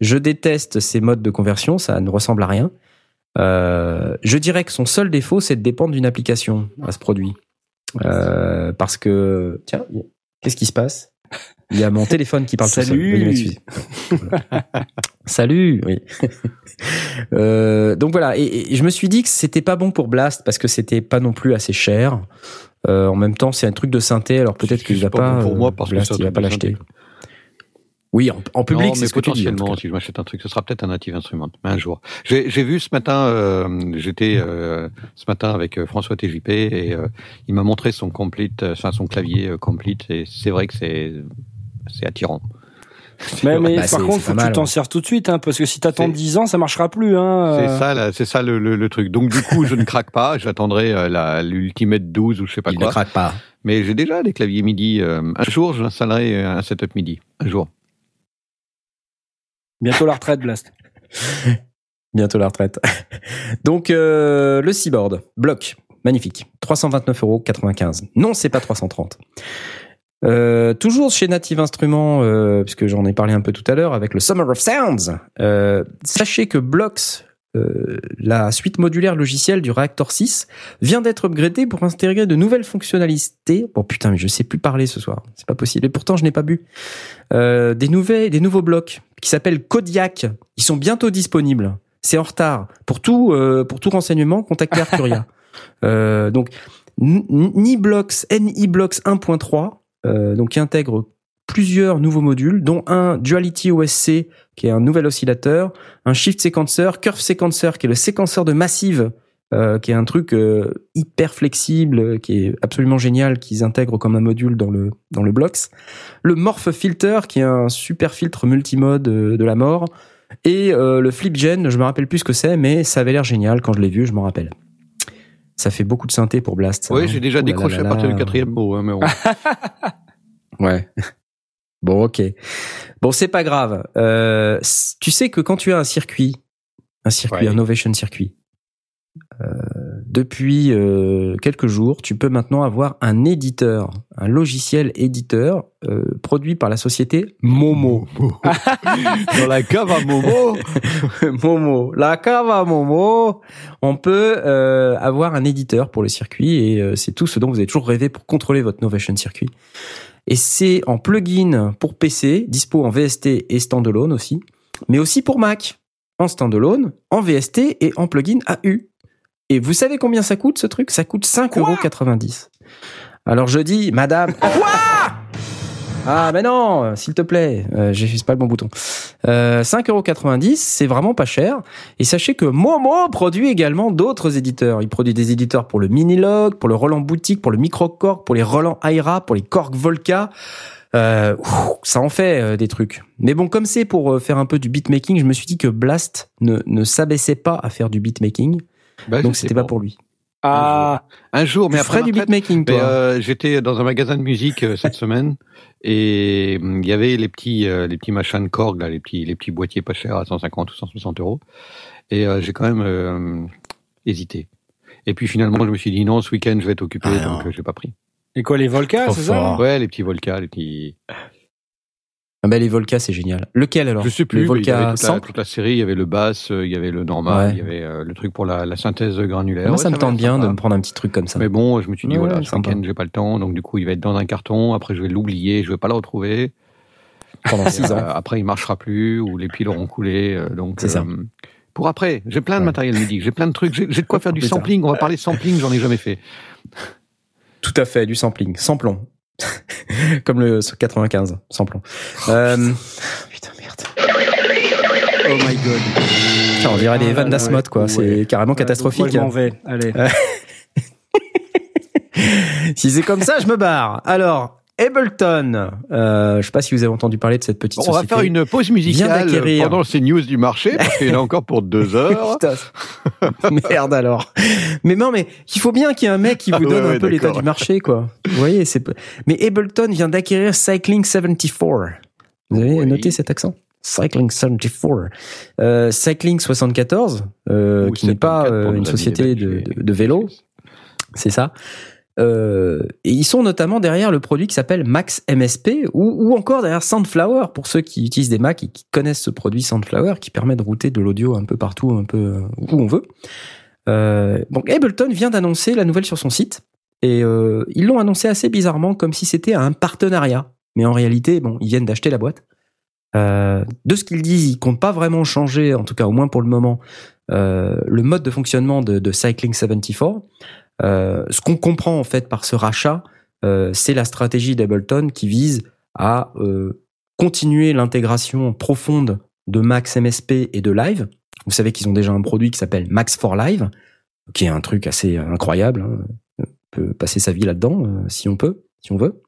[SPEAKER 1] Je déteste ces modes de conversion, ça ne ressemble à rien. Euh, je dirais que son seul défaut, c'est de dépendre d'une application à ce produit. Euh, parce que, tiens, qu'est-ce qui se passe? Il y a mon téléphone qui parle tout seul.
[SPEAKER 3] Salut.
[SPEAKER 1] Veuillez m'excuser. Voilà. Salut, oui. Euh, donc voilà, et, et je me suis dit que c'était pas bon pour Blast parce que c'était pas non plus assez cher. Euh, en même temps, c'est un truc de synthé, alors peut-être qu'il va
[SPEAKER 2] pas
[SPEAKER 1] pas.
[SPEAKER 2] bon pour moi parce
[SPEAKER 1] Blast, il va pas l'acheter. Oui, en, en public, c'est
[SPEAKER 2] mais
[SPEAKER 1] ce que tu dis. en tout
[SPEAKER 2] potentiellement, si je m'achète un truc, ce sera peut-être un native instrument, un jour. J'ai j'ai vu ce matin, euh, j'étais euh, ce matin avec euh, François TJP et euh, il m'a montré son complete, euh, enfin son clavier euh, complete et c'est vrai que c'est c'est attirant.
[SPEAKER 3] Mais, mais
[SPEAKER 1] Bah,
[SPEAKER 3] par contre, faut que tu t'en
[SPEAKER 1] ouais.
[SPEAKER 3] sers tout de suite, hein, parce que si t'attends
[SPEAKER 2] C'est-
[SPEAKER 3] 10 ans, ça marchera plus. Hein,
[SPEAKER 2] C'est ça, là, c'est ça le, le, le truc. Donc du coup, je ne craque pas. J'attendrai la l'Ultimate 12 ou je sais pas
[SPEAKER 1] Il ne
[SPEAKER 2] quoi.
[SPEAKER 1] craque pas.
[SPEAKER 2] Mais j'ai déjà des claviers MIDI. euh, un jour, j'installerai un setup MIDI. Un jour.
[SPEAKER 3] Bientôt la retraite, Blast.
[SPEAKER 1] Bientôt la retraite. Donc euh, le Seaboard, bloc, magnifique, 329,95 euros. Non, c'est pas 330. Euh, toujours chez Native Instruments, euh, puisque j'en ai parlé un peu tout à l'heure avec le Summer of Sounds. euh, sachez que Blocks, euh, la suite modulaire logicielle du Reactor 6, vient d'être upgradée pour intégrer de nouvelles fonctionnalités. Bon putain, mais je sais plus parler ce soir, c'est pas possible. Et pourtant, je n'ai pas bu. Des nouvelles, des nouveaux blocs qui s'appellent Kodiak. Ils sont bientôt disponibles. C'est en retard. Pour tout, euh, pour tout renseignement, contactez Arturia. euh, donc, NiBlocks, NiBlocks 1.3, euh, donc qui intègre plusieurs nouveaux modules, dont un Duality OSC, qui est un nouvel oscillateur, un Shift Sequencer, Curve Sequencer, qui est le séquenceur de Massive, euh, qui est un truc euh, hyper flexible, qui est absolument génial, qu'ils intègrent comme un module dans le dans le Blocks. Le Morph Filter, qui est un super filtre multimode euh, de la mort, et euh, le FlipGen, je me rappelle plus ce que c'est, mais ça avait l'air génial quand je l'ai vu, je m'en rappelle. Ça fait beaucoup de synthé pour Blast.
[SPEAKER 2] Oui,
[SPEAKER 1] hein.
[SPEAKER 2] j'ai déjà
[SPEAKER 1] Ouh
[SPEAKER 2] décroché
[SPEAKER 1] là
[SPEAKER 2] à partir
[SPEAKER 1] là.
[SPEAKER 2] du quatrième mot. Hein, mais bon.
[SPEAKER 1] Ouais. Bon, ok. Bon, c'est pas grave. Euh, tu sais que quand tu as un circuit, un circuit,
[SPEAKER 2] Ouais.
[SPEAKER 1] un Ovation circuit, depuis euh, quelques jours, tu peux maintenant avoir un éditeur, un logiciel éditeur euh, produit par la société Momo.
[SPEAKER 2] Dans la cave à Momo.
[SPEAKER 1] Momo, la cave à Momo. On peut euh, avoir un éditeur pour le circuit et euh, c'est tout ce dont vous avez toujours rêvé pour contrôler votre Novation circuit. Et c'est en plugin pour PC, dispo en VST et standalone aussi, mais aussi pour Mac, en standalone, en VST et en plugin AU. Et vous savez combien ça coûte ce truc? Ça coûte 5,90€. Alors je dis, madame, quoi? Ah mais non, s'il te plaît, euh, j'ai pas le bon bouton. Euh, 5,90€, c'est vraiment pas cher. Et sachez que Momo produit également d'autres éditeurs. Il produit des éditeurs pour le Minilog, pour le Roland Boutique, pour le Microcorg, pour les Roland Aira, pour les Korg Volca. Euh, ça en fait euh, des trucs. Mais bon, comme c'est pour euh, faire un peu du beatmaking, je me suis dit que Blast ne, ne s'abaissait pas à faire du beatmaking.
[SPEAKER 2] Bah,
[SPEAKER 1] donc c'était pas pour lui.
[SPEAKER 3] Ah,
[SPEAKER 2] Un jour, mais
[SPEAKER 1] tu
[SPEAKER 2] après
[SPEAKER 1] du beatmaking,
[SPEAKER 2] euh, J'étais dans un magasin de musique euh, cette semaine et hum, il y avait les petits, euh, les petits machins de Korg, là, les petits, les petits boîtiers pas chers à 150 ou 160 euros. Et euh, j'ai quand même euh, hésité. Et puis finalement, je me suis dit non, ce week-end, je vais être occupé,
[SPEAKER 1] Ah,
[SPEAKER 2] donc euh, j'ai pas pris.
[SPEAKER 3] et quoi les Volcas, c'est ça?
[SPEAKER 2] Ouais, les petits Volca, les petits.
[SPEAKER 1] Ah bah, les Volca, c'est génial. Lequel alors?
[SPEAKER 2] Je sais plus. mais il y avait
[SPEAKER 1] Volca
[SPEAKER 2] toute, la,
[SPEAKER 1] 100
[SPEAKER 2] toute la série. Il y avait le bass, euh, il y avait le normal,
[SPEAKER 1] Ouais.
[SPEAKER 2] il y avait euh, le truc pour la, la synthèse granulaire.
[SPEAKER 1] Moi,
[SPEAKER 2] Ouais,
[SPEAKER 1] ça me tente bien de me prendre un petit truc comme ça.
[SPEAKER 2] Mais bon, je me suis dit,
[SPEAKER 1] Ouais,
[SPEAKER 2] voilà, ce week-end, j'ai pas le temps, donc du coup, il va être dans un carton. Après, je vais l'oublier, je vais pas le retrouver.
[SPEAKER 1] Pendant
[SPEAKER 2] Et,
[SPEAKER 1] 6 ans.
[SPEAKER 2] euh, après, il marchera plus, ou les piles auront coulé. euh, donc,
[SPEAKER 1] C'est ça.
[SPEAKER 2] Pour après, j'ai plein de matériel MIDI, j'ai plein de trucs, j'ai de quoi faire du sampling. On va parler sampling, j'en ai jamais fait.
[SPEAKER 1] Tout à fait, du sampling, samplon. Comme le 95, samplon. Euh... Putain, merde.
[SPEAKER 3] Oh my god.
[SPEAKER 1] Putain, on dirait des
[SPEAKER 3] Ah,
[SPEAKER 1] vannes
[SPEAKER 3] ouais,
[SPEAKER 1] d'Asmod, quoi.
[SPEAKER 3] ouais.
[SPEAKER 1] C'est carrément
[SPEAKER 3] Moi,
[SPEAKER 1] catastrophique.
[SPEAKER 3] je m'en vais. Allez.
[SPEAKER 1] si c'est comme ça, je me barre. Alors, Ableton. Euh, je sais pas si vous avez entendu parler de cette petite
[SPEAKER 2] Bon, on va
[SPEAKER 1] société.
[SPEAKER 2] faire une pause musicale pendant ces news du marché, parce qu'il a encore pour deux heures.
[SPEAKER 1] Merde alors. Mais non, mais il faut bien qu'il y ait un mec qui vous
[SPEAKER 2] Ah ouais,
[SPEAKER 1] donne un
[SPEAKER 2] ouais,
[SPEAKER 1] peu l'état du marché, quoi. Vous voyez, c'est. Mais Ableton vient d'acquérir Cycling 74. Vous avez
[SPEAKER 2] Oui.
[SPEAKER 1] noté cet accent? Cycling 74. Euh, Cycling 74, euh, qui n'est pas
[SPEAKER 2] 74 pour
[SPEAKER 1] une société de, de, de vélo, c'est ça. Euh, et ils sont notamment derrière le produit qui s'appelle Max MSP ou, encore derrière Soundflower pour ceux qui utilisent des Mac et qui connaissent ce produit Soundflower qui permet de router de l'audio un peu partout, un peu euh, où on veut. Euh, donc Ableton vient d'annoncer la nouvelle sur son site et ils l'ont annoncé assez bizarrement comme si c'était un partenariat. Mais en réalité, bon, ils viennent d'acheter la boîte. De ce qu'ils disent, ils comptent pas vraiment changer, en tout cas au moins pour le moment, le mode de fonctionnement de Cycling 74. Euh, ce qu'on comprend en fait par ce rachat, euh, c'est la stratégie d'Ableton qui vise à euh, continuer l'intégration profonde de Max MSP et de Live. Vous savez qu'ils ont déjà un produit qui s'appelle Max for Live, qui est un truc assez incroyable. hein. On peut passer sa vie là-dedans si on peut, si on veut.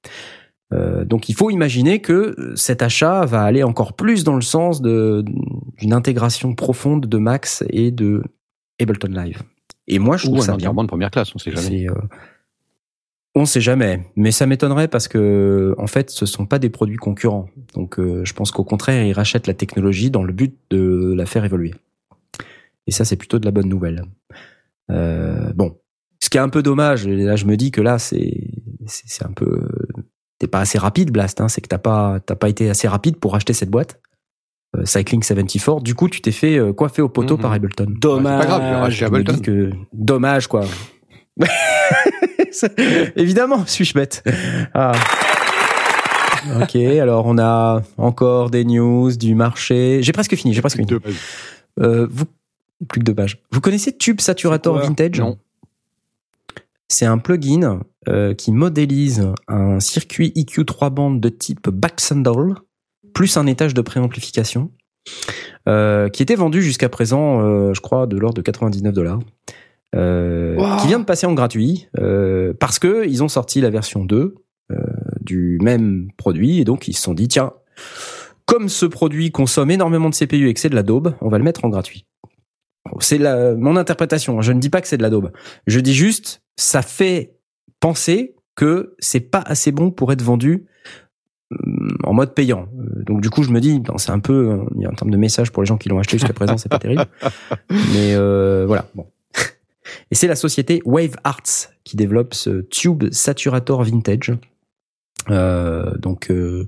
[SPEAKER 1] Donc il faut imaginer que cet achat va aller encore plus dans le sens d'une intégration profonde de Max et de Ableton Live. Et moi, je
[SPEAKER 2] Ou
[SPEAKER 1] trouve
[SPEAKER 2] un
[SPEAKER 1] ça bien.
[SPEAKER 2] de première classe, on sait jamais.
[SPEAKER 1] Euh, On sait jamais, mais ça m'étonnerait parce que en fait, ce sont pas des produits concurrents. Donc, euh, je pense qu'au contraire, ils rachètent la technologie dans le but de la faire évoluer. Et ça, c'est plutôt de la bonne nouvelle. Euh, bon, ce qui est un peu dommage, et là, je me dis que là, c'est c'est c'est un peu t'es pas assez rapide, Blast. Hein, c'est que t'as pas t'as pas été assez rapide pour acheter cette boîte. Euh, Cycling 74. Du coup, tu t'es fait euh, coiffer au poteau
[SPEAKER 2] Mhm.
[SPEAKER 1] par Ableton.
[SPEAKER 3] Dommage.
[SPEAKER 2] C'est pas grave,
[SPEAKER 1] Je me
[SPEAKER 2] Ableton.
[SPEAKER 1] dis que dommage quoi. Évidemment, suis-je bête? Ah. Ok, alors on a encore des news du marché. J'ai presque fini, j'ai presque fini.
[SPEAKER 2] Deux-
[SPEAKER 1] Euh, vous plus que deux pages. Vous connaissez Tube Saturator Vintage?
[SPEAKER 2] Non.
[SPEAKER 1] C'est un plugin euh, qui modélise un circuit EQ 3 bandes de type Baxandall plus un étage de préamplification euh, qui était vendu jusqu'à présent, euh, je crois, de l'ordre de 99 dollars. Euh,
[SPEAKER 3] Wow.
[SPEAKER 1] qui vient de passer en gratuit parce que ils ont sorti la version 2 euh, du même produit et donc ils se sont dit tiens comme ce produit consomme énormément de CPU et que c'est de la daube on va le mettre en gratuit c'est mon interprétation. Je ne dis pas que c'est de la daube. Je dis juste, ça fait penser que c'est pas assez bon pour être vendu en mode payant. Euh, Donc du coup, je me dis, ben, c'est un peu, euh, en termes de message pour les gens qui l'ont acheté jusqu'à présent, c'est pas terrible. Mais euh, voilà. Bon. Et c'est la société Wave Arts qui développe ce Tube Saturator Vintage. Euh, donc euh,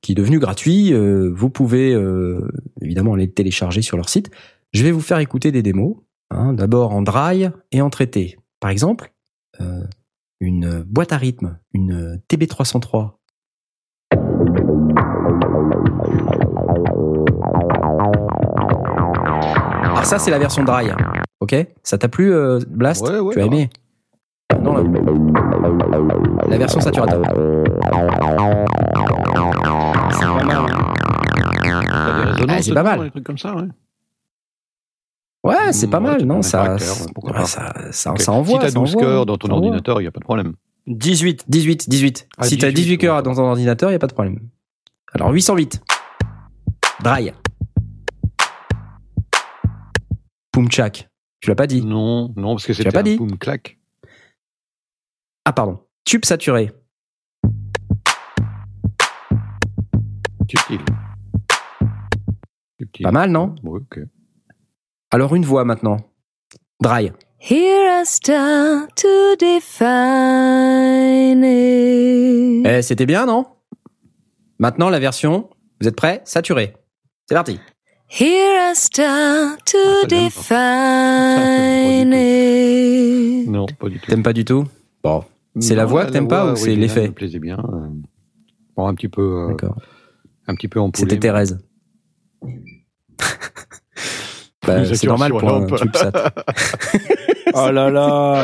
[SPEAKER 1] qui est devenu gratuit. Euh, vous pouvez euh, évidemment aller le télécharger sur leur site. Je vais vous faire écouter des démos. hein, D'abord en dry et en traité. Par exemple, euh, une boîte à rythme, une TB303. Ça c'est la version dry. Ok? Ça t'a plu euh, Blast?
[SPEAKER 2] Ouais, ouais,
[SPEAKER 1] Tu as
[SPEAKER 2] ouais.
[SPEAKER 1] aimé? Non la, la version saturator.
[SPEAKER 3] C'est pas mal.
[SPEAKER 2] Résonances
[SPEAKER 1] Ah, c'est pas mal.
[SPEAKER 2] Des trucs comme ça, ouais.
[SPEAKER 1] Ouais, c'est pas mal, non ça,
[SPEAKER 2] pas.
[SPEAKER 1] envoie.
[SPEAKER 2] si t'as
[SPEAKER 1] ça
[SPEAKER 2] 12
[SPEAKER 1] envoie,
[SPEAKER 2] cœurs dans ton ordinateur, il n'y a pas de problème.
[SPEAKER 3] 18.
[SPEAKER 1] 18, 18,
[SPEAKER 2] Ah,
[SPEAKER 1] si t'as
[SPEAKER 2] 18,
[SPEAKER 1] 18 cœurs
[SPEAKER 2] ouais.
[SPEAKER 1] dans ton ordinateur, il n'y a pas de problème. Alors 808. Dry. Pumchak. Tu l'as pas dit
[SPEAKER 2] Non, non, parce que
[SPEAKER 1] l'as
[SPEAKER 2] c'était
[SPEAKER 1] pas
[SPEAKER 2] un
[SPEAKER 1] dit
[SPEAKER 2] boom clac.
[SPEAKER 1] Ah pardon. Tube saturé.
[SPEAKER 2] Subtil.
[SPEAKER 1] Pas mal, non
[SPEAKER 2] Ouais, ok.
[SPEAKER 1] Alors une voix maintenant. Dry.
[SPEAKER 6] Here I start to define it.
[SPEAKER 1] Eh, c'était bien, non? Maintenant la version. Vous êtes prêts? Saturé. C'est parti.
[SPEAKER 6] Here I start to
[SPEAKER 2] Ah, j'aime
[SPEAKER 6] define it.
[SPEAKER 2] Non, pas du tout.
[SPEAKER 1] T'aimes pas du tout? Bon. C'est la voix que t'aimes pas ou c'est l'effet?
[SPEAKER 2] me plaisait bien. euh, Bon, un petit peu, euh,
[SPEAKER 1] D'accord.
[SPEAKER 2] un petit peu empoulé.
[SPEAKER 1] C'était Thérèse. Bah, c'est normal pour un
[SPEAKER 2] Lampe.
[SPEAKER 1] tube sat.
[SPEAKER 3] Oh là là.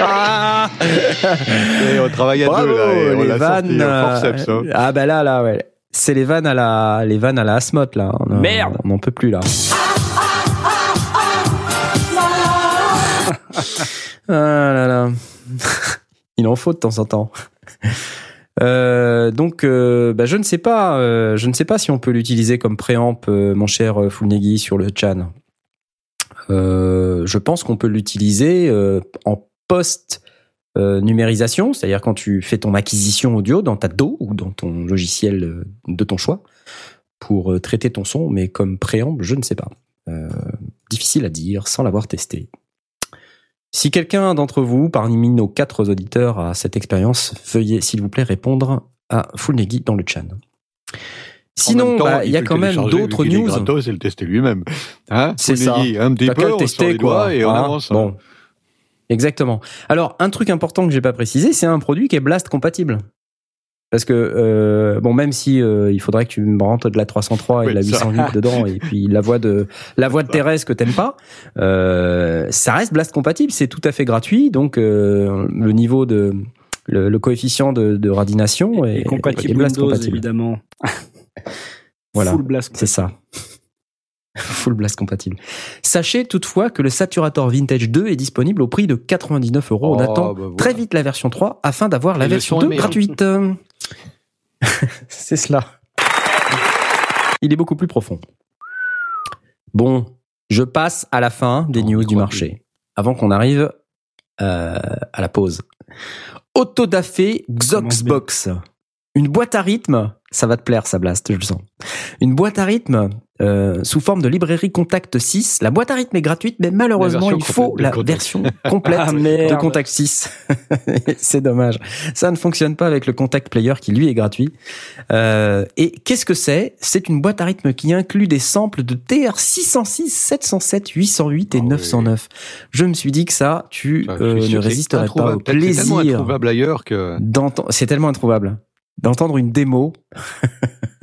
[SPEAKER 1] Ah
[SPEAKER 2] Et on travaille à
[SPEAKER 1] Bravo,
[SPEAKER 2] deux, là, et on
[SPEAKER 1] les
[SPEAKER 2] sorti
[SPEAKER 1] vannes.
[SPEAKER 2] forceps, hein.
[SPEAKER 1] Ah bah là, là, ouais. C'est les vannes à la, les vannes à la là. On,
[SPEAKER 3] Merde.
[SPEAKER 1] On n'en peut plus, là. ah là là. Il en faut de temps en temps. Euh, donc, euh, bah, je ne sais pas, euh, je ne sais pas si on peut l'utiliser comme préamp, mon cher Fulnegi, sur le Chan. Je pense qu'on peut l'utiliser en post euh, numérisation, c'est-à-dire quand tu fais ton acquisition audio dans ta DO ou dans ton logiciel euh, de ton choix pour euh, traiter ton son, mais comme préamble, je ne sais pas. Euh, difficile à dire sans l'avoir testé. Si quelqu'un d'entre vous, parmi nos quatre auditeurs, a cette expérience, veuillez s'il vous plaît répondre à Fulnegi dans le chat. Sinon,
[SPEAKER 2] temps,
[SPEAKER 1] bah, il y a quand même d'autres news.
[SPEAKER 2] et le tester lui-même. Hein
[SPEAKER 1] C'est ça.
[SPEAKER 2] Un petit peu, on
[SPEAKER 1] tester, quoi.
[SPEAKER 2] et on avance.
[SPEAKER 1] Bon. Exactement. Alors, un truc important que j'ai pas précisé, c'est un produit qui est Blast compatible. Parce que, euh, bon, même si euh, il faudrait que tu me rentres de la 303 et
[SPEAKER 2] Oui,
[SPEAKER 1] de la
[SPEAKER 2] ça.
[SPEAKER 1] 808 dedans, et puis la voix de la voix de Thérèse que t'aimes pas, euh, ça reste Blast compatible. C'est tout à fait gratuit, donc euh, le niveau de le, le coefficient de, de radination est,
[SPEAKER 3] Et compatible
[SPEAKER 1] est Blast
[SPEAKER 3] Windows,
[SPEAKER 1] compatible.
[SPEAKER 3] évidemment.
[SPEAKER 1] Voilà.
[SPEAKER 3] Full blast.
[SPEAKER 1] C'est ça. Full Blast compatible. Sachez toutefois que le Saturator Vintage 2 est disponible au prix de 99 euros. On
[SPEAKER 2] Oh,
[SPEAKER 1] attend
[SPEAKER 2] bah voilà.
[SPEAKER 1] très vite la version 3 afin d'avoir la version
[SPEAKER 2] son
[SPEAKER 1] 2
[SPEAKER 2] est meilleur.
[SPEAKER 1] gratuite. C'est cela. Il est beaucoup plus profond. Bon, je passe à la fin des news du marché. Avant qu'on arrive euh, à la pause. Autodafé Xoxbox. Une boîte à rythme, ça va te plaire, ça blast, je le sens. Une boîte à rythme euh, sous forme de librairie Contact 6. La boîte à rythme est gratuite, mais malheureusement, il faut la
[SPEAKER 2] Contact.
[SPEAKER 1] version complète
[SPEAKER 3] Ah,
[SPEAKER 1] de. Contact 6. C'est dommage. Ça ne fonctionne pas avec le Contact Player qui lui est gratuit. Euh, et qu'est-ce que c'est? C'est une boîte à rythme qui inclut des samples de TR 606, 707, 808 et
[SPEAKER 2] Ah oui.
[SPEAKER 1] 909. Je me suis dit que ça, tu
[SPEAKER 2] Ah,
[SPEAKER 1] euh, ne résisterais pas au
[SPEAKER 2] que C'est tellement
[SPEAKER 1] plaisir
[SPEAKER 2] introuvable ailleurs que.
[SPEAKER 1] C'est tellement introuvable d'entendre une démo.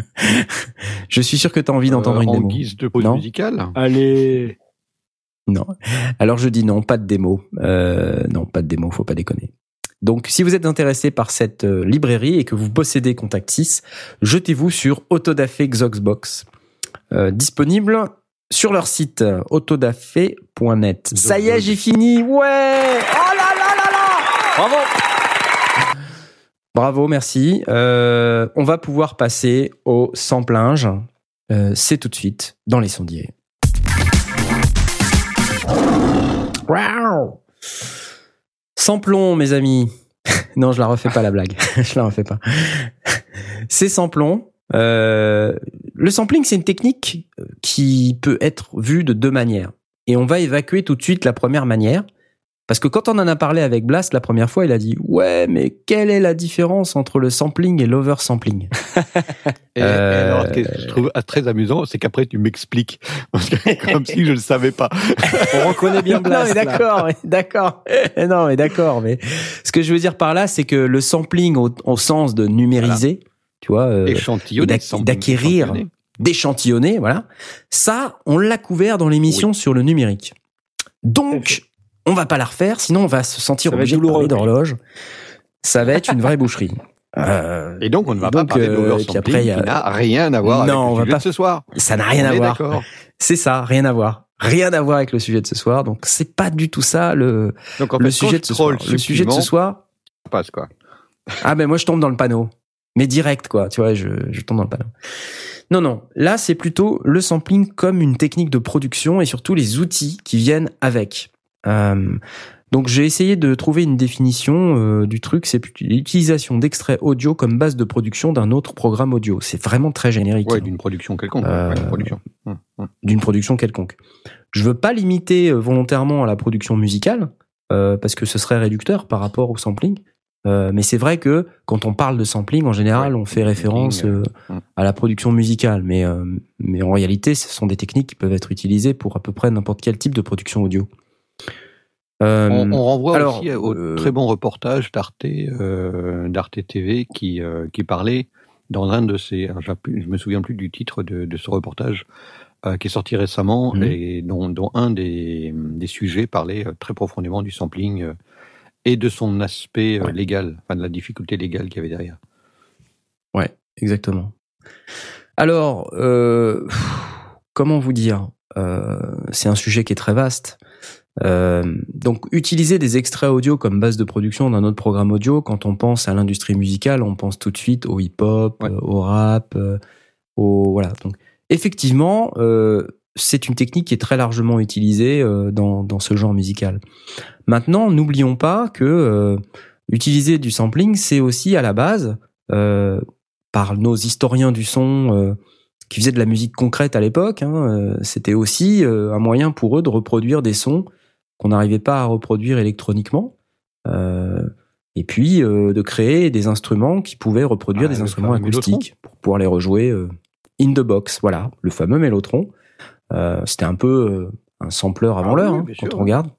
[SPEAKER 1] Je suis sûr que tu as envie d'entendre
[SPEAKER 2] euh,
[SPEAKER 1] une
[SPEAKER 2] en
[SPEAKER 1] démo.
[SPEAKER 2] guise de pause
[SPEAKER 1] Non.
[SPEAKER 2] musicale.
[SPEAKER 3] Allez.
[SPEAKER 1] Non. Alors je dis non, pas de démo. Euh, non, pas de démo, faut pas déconner. Donc si vous êtes intéressé par cette euh, librairie et que vous possédez Contact 6, jetez-vous sur Autodafé Xoxbox. Euh, disponible sur leur site autodafé.net. Ça y est, j'ai fini. Ouais Oh là là là là Bravo Bravo, merci. Euh, on va pouvoir passer au samplage. Euh, C'est tout de suite dans les sondiers. Wow. Samplon, mes amis. non, je la refais pas la blague. je la refais pas. C'est samplon. Euh, le sampling, c'est une technique qui peut être vue de deux manières. Et on va évacuer tout de suite la première manière. Parce que quand on en a parlé avec Blast la première fois, il a dit ouais, mais quelle est la différence entre le sampling et l'oversampling?
[SPEAKER 2] Et, et
[SPEAKER 1] Euh,
[SPEAKER 2] alors, ce que je trouve très amusant, c'est qu'après tu m'expliques, comme si je ne le savais pas.
[SPEAKER 3] On reconnaît bien
[SPEAKER 1] Non,
[SPEAKER 3] Blast.
[SPEAKER 1] mais
[SPEAKER 3] là.
[SPEAKER 1] d'accord, mais d'accord. Non, mais d'accord. Mais ce que je veux dire par là, c'est que le sampling au, au sens de numériser, tu vois, euh, d'acquérir. d'échantillonner, voilà. Ça, on l'a couvert dans l'émission sur le numérique. Donc, on va pas la refaire, sinon on va se sentir
[SPEAKER 3] Ça va
[SPEAKER 1] obligé de parler d'horloge. Ça va être une vraie boucherie. Euh,
[SPEAKER 2] Et donc, on ne va
[SPEAKER 1] Et
[SPEAKER 2] pas
[SPEAKER 1] donc,
[SPEAKER 2] parler
[SPEAKER 1] euh,
[SPEAKER 2] de l'oversampling
[SPEAKER 1] après, il y a-
[SPEAKER 2] qui n'a rien à voir
[SPEAKER 1] Non,
[SPEAKER 2] avec
[SPEAKER 1] on
[SPEAKER 2] le
[SPEAKER 1] va
[SPEAKER 2] sujet
[SPEAKER 1] pas-
[SPEAKER 2] de ce soir.
[SPEAKER 1] ça n'a rien
[SPEAKER 2] On
[SPEAKER 1] à voir. C'est ça, rien à voir. Rien à voir avec le sujet de ce soir. Donc, c'est pas du tout ça le,
[SPEAKER 2] Donc, en
[SPEAKER 1] le sujet de ce soir. Le sujet de ce soir,
[SPEAKER 2] passe, quoi.
[SPEAKER 1] Ah ben moi je tombe dans le panneau. Mais direct quoi, tu vois, je, je tombe dans le panneau. Non, non, là c'est plutôt le sampling comme une technique de production et surtout les outils qui viennent avec. Euh, donc j'ai essayé de trouver une définition euh, du truc, c'est l'utilisation d'extraits audio comme base de production d'un autre programme audio. C'est vraiment très générique
[SPEAKER 2] Ouais, d'une production quelconque.
[SPEAKER 1] Euh,
[SPEAKER 2] ouais, d'une production. Hum, hum.
[SPEAKER 1] d'une production quelconque. Je veux pas limiter volontairement à la production musicale euh, parce que ce serait réducteur par rapport au sampling. Mais c'est vrai que quand on parle de sampling, en général,
[SPEAKER 2] Ouais,
[SPEAKER 1] on fait référence
[SPEAKER 2] hum.
[SPEAKER 1] à la production musicale. Mais, mais en réalité, ce sont des techniques qui peuvent être utilisées pour à peu près n'importe quel type de production audio. Euh,
[SPEAKER 2] On, on renvoie
[SPEAKER 1] alors,
[SPEAKER 2] aussi au
[SPEAKER 1] euh,
[SPEAKER 2] très bon reportage d'Arte, euh, d'Arte TV qui, qui parlait dans un de plus- Je me souviens plus du titre de, de ce reportage qui est sorti récemment
[SPEAKER 1] Mhm.
[SPEAKER 2] et dont, dont un des, des sujets parlait très profondément du sampling et de son aspect
[SPEAKER 1] Ouais.
[SPEAKER 2] légal, enfin de la difficulté légale qu'il y avait derrière.
[SPEAKER 1] Ouais, exactement. Alors, comment vous dire? C'est un sujet qui est très vaste. Euh, donc, utiliser des extraits audio comme base de production d'un autre programme audio, quand on pense à l'industrie musicale, on pense tout de suite au hip-hop,
[SPEAKER 2] Ouais.
[SPEAKER 1] euh, au rap, euh, au voilà. Donc, effectivement, euh, c'est une technique qui est très largement utilisée euh, dans, dans ce genre musical. Maintenant, n'oublions pas que euh, utiliser du sampling, c'est aussi à la base euh, par nos historiens du son euh, qui faisaient de la musique concrète à l'époque, hein, c'était aussi un moyen pour eux de reproduire des sons qu'on n'arrivait pas à reproduire électroniquement. Euh, et puis euh, de créer des instruments qui pouvaient reproduire
[SPEAKER 2] Ah,
[SPEAKER 1] des instruments acoustiques pour pouvoir les rejouer euh, in the box. Voilà, le fameux mélotron. C'était un peu un sampleur avant
[SPEAKER 2] Ah oui,
[SPEAKER 1] l'heure hein, quand on regarde.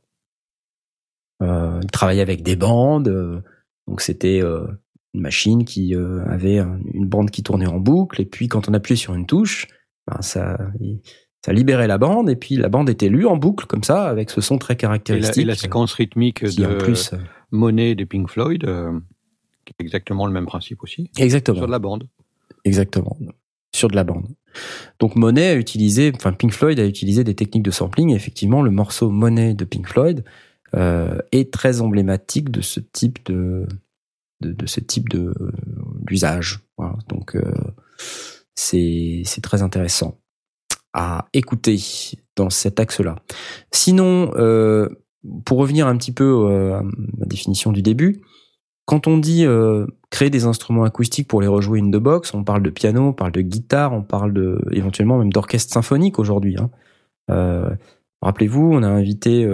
[SPEAKER 1] Il travaillait avec des bandes, donc c'était une machine qui avait un- une bande qui tournait en boucle, et puis quand on appuyait sur une touche, ben, ça, ça libérait la bande, et puis la bande était lue en boucle comme ça, avec ce son très
[SPEAKER 2] Et la,
[SPEAKER 1] caractéristique.
[SPEAKER 2] et la séquence rythmique
[SPEAKER 1] qui, en
[SPEAKER 2] de
[SPEAKER 1] plus, euh,
[SPEAKER 2] Monet des Pink Floyd, euh, qui est exactement le même principe aussi,
[SPEAKER 1] exactement.
[SPEAKER 2] sur de la bande.
[SPEAKER 1] Exactement. Sur de la bande. Donc Monet a utilisé, enfin Pink Floyd a utilisé des techniques de sampling. Et effectivement, le morceau Monet de Pink Floyd euh, est très emblématique de ce type de de, de ce type de d'usage. Voilà. Donc euh, c'est c'est très intéressant à écouter dans cet axe-là. Sinon, euh, pour revenir un petit peu euh, à ma définition du début, quand on dit euh, créer des instruments acoustiques pour les rejouer in the box, on parle de piano, on parle de guitare, on parle de éventuellement même d'orchestre symphonique aujourd'hui. Hein. Rappelez-vous, on a invité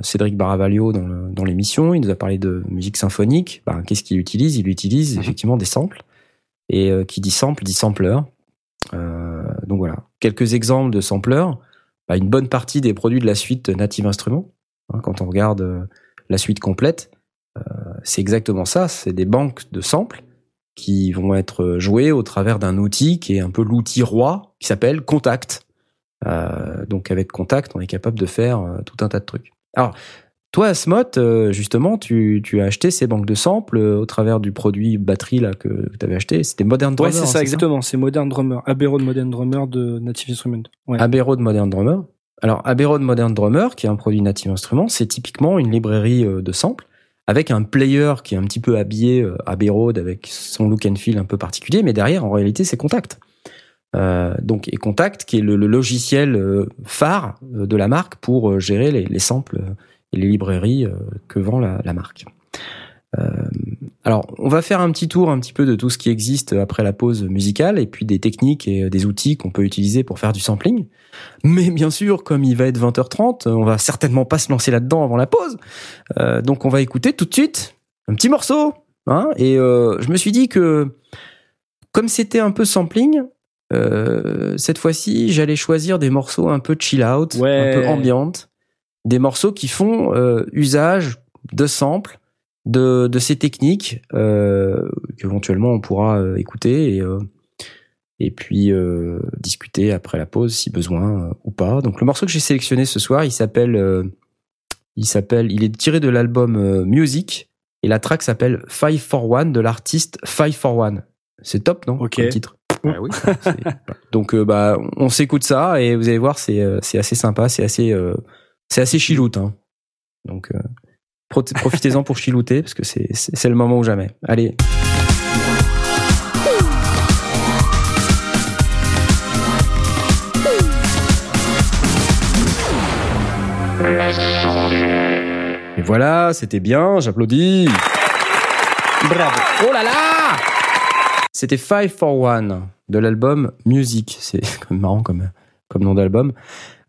[SPEAKER 1] Cédric Baravaglio dans l'émission, il nous a parlé de musique symphonique. Ben, Qu'est-ce qu'il utilise? Il utilise
[SPEAKER 2] Mhm.
[SPEAKER 1] effectivement des samples. Et qui dit sample dit sampler. Euh, donc voilà, quelques exemples de sampleurs. Ben, une bonne partie des produits de la suite Native Instruments, hein, quand on regarde euh, la suite complète, euh, c'est exactement ça. C'est des banques de samples qui vont être joués au travers d'un outil qui est un peu l'outil roi qui s'appelle Contact. Donc avec Contact, on est capable de faire tout un tas de trucs. Toi, Asmot, euh, justement, tu, tu as acheté ces banques de samples euh, au travers du produit batterie là que, tu avais acheté. C'était Modern Drummer.
[SPEAKER 3] Ouais, c'est
[SPEAKER 1] hein,
[SPEAKER 3] ça, exactement. C'est Modern Drummer. Abbey Road Modern Drummer de Native Instruments. Ouais.
[SPEAKER 1] Abbey Road Modern Drummer. Alors, Abbey Road Modern Drummer, qui est un produit Native Instruments, c'est typiquement une librairie euh, de samples avec un player qui est un petit peu habillé Abbey Road avec son look and feel un peu particulier, mais derrière, en réalité, c'est Contact. Euh, donc, et Contact, qui est le, le logiciel phare de la marque pour gérer les, les samples et les librairies euh, que vend la, la marque. Euh, alors, on va faire un petit tour un petit peu de tout ce qui existe après la pause musicale et puis des techniques et des outils qu'on peut utiliser pour faire du sampling. Mais bien sûr, comme il va être 20h30, on va certainement pas se lancer là-dedans avant la pause. Euh, donc, on va écouter tout de suite un petit morceau. Hein, et euh, je me suis dit que comme c'était un peu sampling, euh, cette fois-ci, j'allais choisir des morceaux un peu chill out,
[SPEAKER 3] Ouais.
[SPEAKER 1] un peu ambiante, des morceaux qui font euh, usage de samples, de, de ces techniques euh, qu'éventuellement on pourra euh, écouter et, euh, et puis euh, discuter après la pause si besoin ou pas. Donc le morceau que j'ai sélectionné ce soir, il s'appelle, euh, il s'appelle, il est tiré de l'album Music et la track s'appelle Five for One de l'artiste Five for One. C'est top, non
[SPEAKER 3] Ok.
[SPEAKER 1] comme titre?
[SPEAKER 2] Ah oui.
[SPEAKER 1] Donc bah on s'écoute ça et vous allez voir c'est euh, c'est assez sympa, c'est assez euh, c'est assez chiloute hein. Donc euh, pro- profitez-en pour chilouter parce que c'est le moment ou jamais. Allez. Et voilà, c'était bien, j'applaudis. Bravo. Oh là là C'était Five for One de l'album Music. C'est marrant comme, comme nom d'album.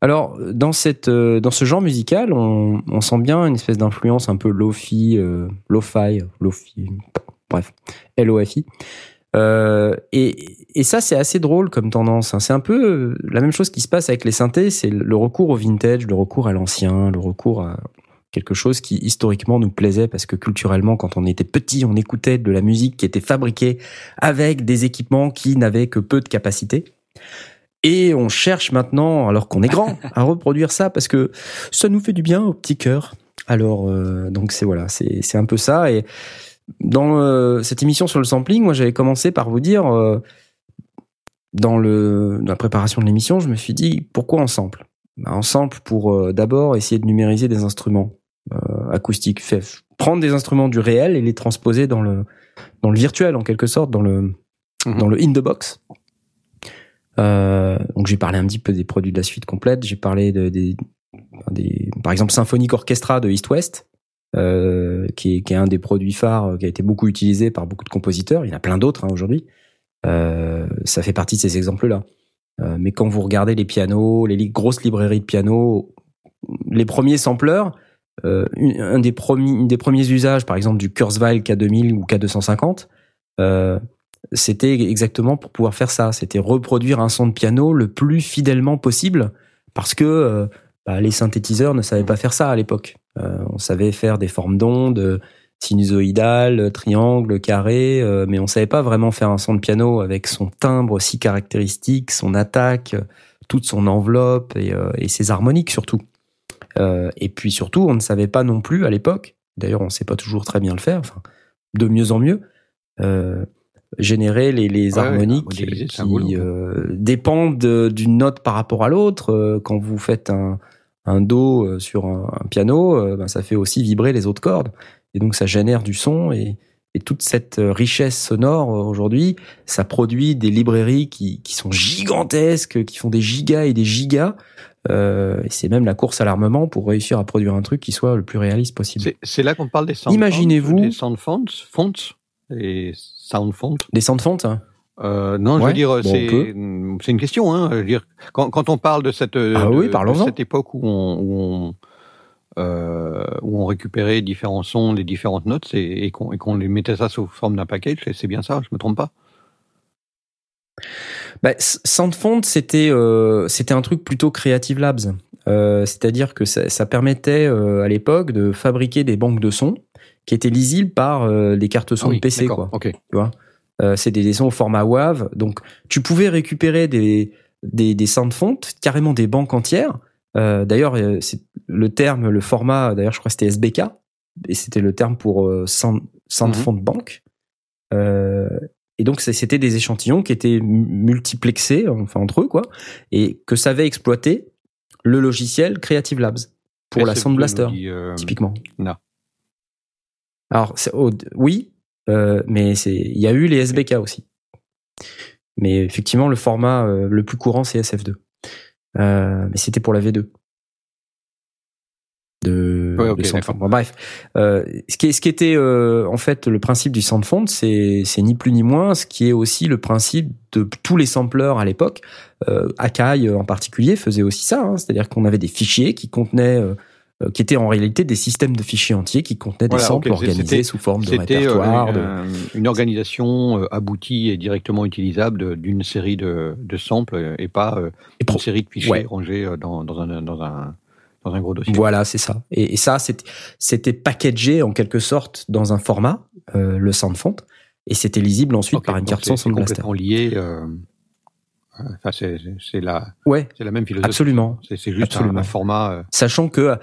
[SPEAKER 1] Alors, dans, cette, euh, dans ce genre musical, on, sent bien une espèce d'influence un peu lo-fi, euh, lo-fi, lo-fi, bref, L-O-F-I. Euh, et, et ça, c'est assez drôle comme tendance. hein. C'est un peu la même chose qui se passe avec les synthés, c'est le recours au vintage, le recours à l'ancien, le recours à quelque chose qui historiquement nous plaisait parce que culturellement, quand on était petit, on écoutait de la musique qui était fabriquée avec des équipements qui n'avaient que peu de capacité. Et on cherche maintenant, alors qu'on est grand, à reproduire ça parce que ça nous fait du bien au petit cœur. Alors, euh, donc c'est voilà, c'est c'est un peu ça. Et dans euh, cette émission sur le sampling, moi j'avais commencé par vous dire, euh, dans, le, dans la préparation de l'émission, je me suis dit, pourquoi on sample? Bah, On sample pour euh, d'abord essayer de numériser des instruments euh, acoustiques, fait, prendre des instruments du réel et les transposer dans le, dans le virtuel en quelque sorte, dans le,
[SPEAKER 2] Mhm.
[SPEAKER 1] dans le in the box. Euh, donc j'ai parlé un petit peu des produits de la suite complète. J'ai parlé de, par exemple, Symphonic Orchestra de East West, euh, qui, est, un des produits phares euh, qui a été beaucoup utilisé par beaucoup de compositeurs. Il y en a plein d'autres hein, aujourd'hui. Ça fait partie de ces exemples-là. Mais quand vous regardez les pianos, les grosses librairies de pianos, les premiers sampleurs, un des premiers, usages, par exemple du Kurzweil K2000 ou K250, euh, c'était exactement pour pouvoir faire ça. C'était reproduire un son de piano le plus fidèlement possible, parce que euh, bah, les synthétiseurs ne savaient pas faire ça à l'époque. Euh, on savait faire des formes d'ondes sinusoïdales, triangles, carrés, euh, mais on savait pas vraiment faire un son de piano avec son timbre si caractéristique, son attaque, toute son enveloppe et, et ses harmoniques surtout. Et puis surtout, on ne savait pas non plus à l'époque, d'ailleurs on ne sait pas toujours très bien le faire, de mieux en mieux, générer les, les
[SPEAKER 2] Ouais,
[SPEAKER 1] harmoniques
[SPEAKER 2] boulot,
[SPEAKER 1] qui euh, dépendent de- d'une note par rapport à l'autre. Euh, Quand vous faites un, un do euh, sur un, un piano, euh, ben, ça fait aussi vibrer les autres cordes. Et donc ça génère du son et, et toute cette richesse sonore aujourd'hui, ça produit des librairies qui, qui sont gigantesques, qui font des gigas et des gigas. Euh, et c'est même la course à l'armement pour réussir à produire un truc qui soit le plus réaliste possible.
[SPEAKER 2] C'est- là qu'on parle des sound
[SPEAKER 1] Imaginez-vous-
[SPEAKER 2] fonts, des sound fonts, fonts et sound fonts.
[SPEAKER 1] Des sound fonts, hein
[SPEAKER 2] Euh, non, je veux dire,
[SPEAKER 1] bon,
[SPEAKER 2] c'est une question. Hein, je veux dire, quand, quand on parle de cette
[SPEAKER 1] Ah
[SPEAKER 2] de-
[SPEAKER 1] oui,
[SPEAKER 2] de
[SPEAKER 1] parlons-en.
[SPEAKER 2] cette époque où on où on, euh, où on récupérait différents sons, les différentes notes, et, et qu'on et qu'on les mettait ça sous forme d'un package, c'est bien ça. Je me trompe pas?
[SPEAKER 1] Bah, Soundfont, c'était euh, c'était un truc plutôt Creative Labs. Euh, C'est-à-dire que ça, ça permettait euh, à l'époque de fabriquer des banques de sons qui étaient lisibles par euh, les cartes son
[SPEAKER 2] Ah oui,
[SPEAKER 1] de PC. Quoi.
[SPEAKER 2] Ok.
[SPEAKER 1] Euh, c'est des, des sons au format WAV. Donc, tu pouvais récupérer des, des, des soundfonts, carrément des banques entières. Euh, d'ailleurs, euh, c'est le terme, le format, d'ailleurs, je crois que c'était SBK. Et c'était le terme pour euh, sound, soundfont bank. Euh, et donc, c'était des échantillons qui étaient mu- multiplexés, enfin, entre eux, quoi. Et que savait exploiter le logiciel Creative Labs pour la Sound Blaster, typiquement.
[SPEAKER 2] non.
[SPEAKER 1] Alors, c'est- au- oui, euh, mais c'est il y a eu les SBK aussi. Mais effectivement, le format euh, le plus courant, c'est SF2. Euh, mais c'était pour la V2. de,
[SPEAKER 2] Ouais,
[SPEAKER 1] de
[SPEAKER 2] d'accord.
[SPEAKER 1] Bon, bref, euh, ce qui est, ce qui était euh, en fait le principe du Soundfont, c'est c'est ni plus ni moins ce qui est aussi le principe de tous les sampleurs à l'époque. Euh, Akai en particulier faisait aussi ça, hein, c'est-à-dire qu'on avait des fichiers qui contenaient euh, euh, qui étaient en réalité des systèmes de fichiers entiers qui contenaient des samples organisés sous forme de
[SPEAKER 2] euh,
[SPEAKER 1] répertoire. de-
[SPEAKER 2] une organisation euh, aboutie et directement utilisable d'une série de, de samples euh, et pas euh,
[SPEAKER 1] et
[SPEAKER 2] une série de fichiers
[SPEAKER 1] Ouais.
[SPEAKER 2] rangés euh, dans, dans, un, dans, un, dans un gros dossier.
[SPEAKER 1] Voilà, c'est ça. Et, et ça, c'était- packagé en quelque sorte dans un format, euh, le Soundfont, et c'était lisible ensuite par une carte son
[SPEAKER 2] c'est complètement lié. euh, euh, Enfin, c'est la,
[SPEAKER 1] Ouais,
[SPEAKER 2] la même philosophie.
[SPEAKER 1] absolument.
[SPEAKER 2] C'est juste un, format. euh,
[SPEAKER 1] Sachant que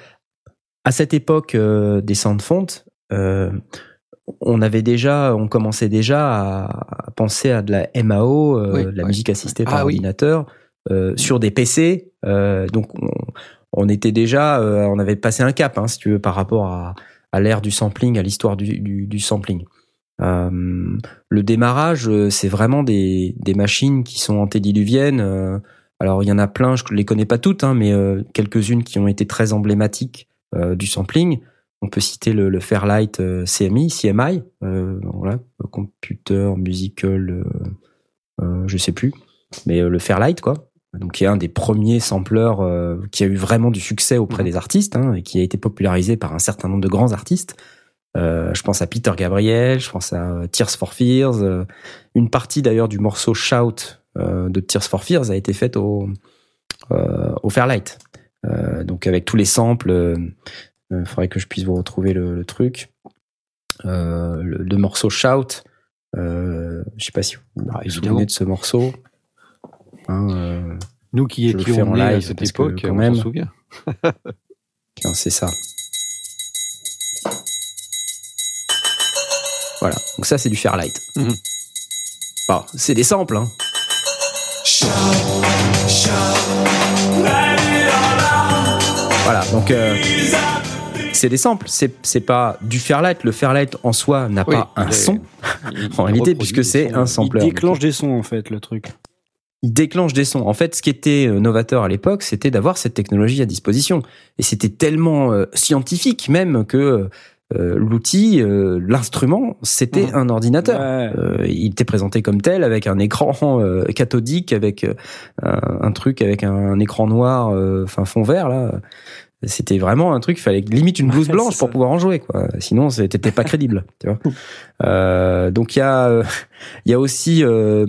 [SPEAKER 1] à cette époque euh, des Soundfont, euh, on avait déjà, on commençait déjà à, à penser à de la MAO, euh,
[SPEAKER 2] Oui,
[SPEAKER 1] de la
[SPEAKER 2] ouais.
[SPEAKER 1] musique assistée
[SPEAKER 2] Ah
[SPEAKER 1] par
[SPEAKER 2] oui.
[SPEAKER 1] ordinateur, euh, sur des PC. donc on, on était déjà, on avait passé un cap, hein, si tu veux, par rapport à, à l'ère du sampling, à l'histoire du, du, du sampling. Le démarrage, c'est vraiment des, des machines qui sont antédiluviennes. alors il y en a plein, je les connais pas toutes, hein, mais quelques-unes qui ont été très emblématiques du sampling. On peut citer le, le Fairlight euh, CMI, CMI, euh, voilà, Computer Musical, euh, euh, je sais plus, mais euh, le Fairlight quoi. Donc qui est un des premiers sampleurs euh, qui a eu vraiment du succès auprès
[SPEAKER 2] Mhm.
[SPEAKER 1] des artistes hein, et qui a été popularisé par un certain nombre de grands artistes. Euh, je pense à Peter Gabriel, je pense à euh, Tears for Fears. euh, une partie d'ailleurs du morceau Shout euh, de Tears for Fears a été faite au, euh, au Fairlight. Euh, donc avec tous les samples, il faudrait que je puisse vous retrouver le, le truc. Euh, le, le morceau Shout, euh, je sais pas si vous
[SPEAKER 2] Ah,
[SPEAKER 1] vous souvenez de ce morceau. Hein, euh,
[SPEAKER 2] Nous qui étions
[SPEAKER 1] en
[SPEAKER 2] nés à
[SPEAKER 1] live
[SPEAKER 2] cette
[SPEAKER 1] que,
[SPEAKER 2] époque,
[SPEAKER 1] quand
[SPEAKER 2] on
[SPEAKER 1] même-
[SPEAKER 2] s'en souvient.
[SPEAKER 1] Tiens, c'est ça. Voilà, donc ça c'est du Fairlight. Bon, c'est des samples, hein. Voilà, donc euh, c'est des samples, c'est c'est pas du Fairlight. Le Fairlight en soi n'a
[SPEAKER 2] Oui,
[SPEAKER 1] pas un
[SPEAKER 2] il
[SPEAKER 1] son,
[SPEAKER 2] il- il
[SPEAKER 1] en réalité, puisque c'est un
[SPEAKER 3] Il
[SPEAKER 1] sampleur.
[SPEAKER 3] déclenche des sons en fait le truc.
[SPEAKER 1] il déclenche des sons. En fait, ce qui était euh, novateur à l'époque, c'était d'avoir cette technologie à disposition. Et c'était tellement euh, scientifique même que euh, l'outil, euh, l'instrument, c'était
[SPEAKER 2] Mhm.
[SPEAKER 1] un ordinateur.
[SPEAKER 3] Ouais.
[SPEAKER 1] Euh, il était présenté comme tel avec un écran cathodique, avec un, un truc avec un, écran noir, enfin fond vert là. C'était vraiment un truc, il fallait limite une blouse
[SPEAKER 3] Ouais,
[SPEAKER 1] blanche pour pouvoir en jouer, quoi. Sinon, c'était pas crédible, tu vois. Euh, donc il y a, euh, il y a aussi euh,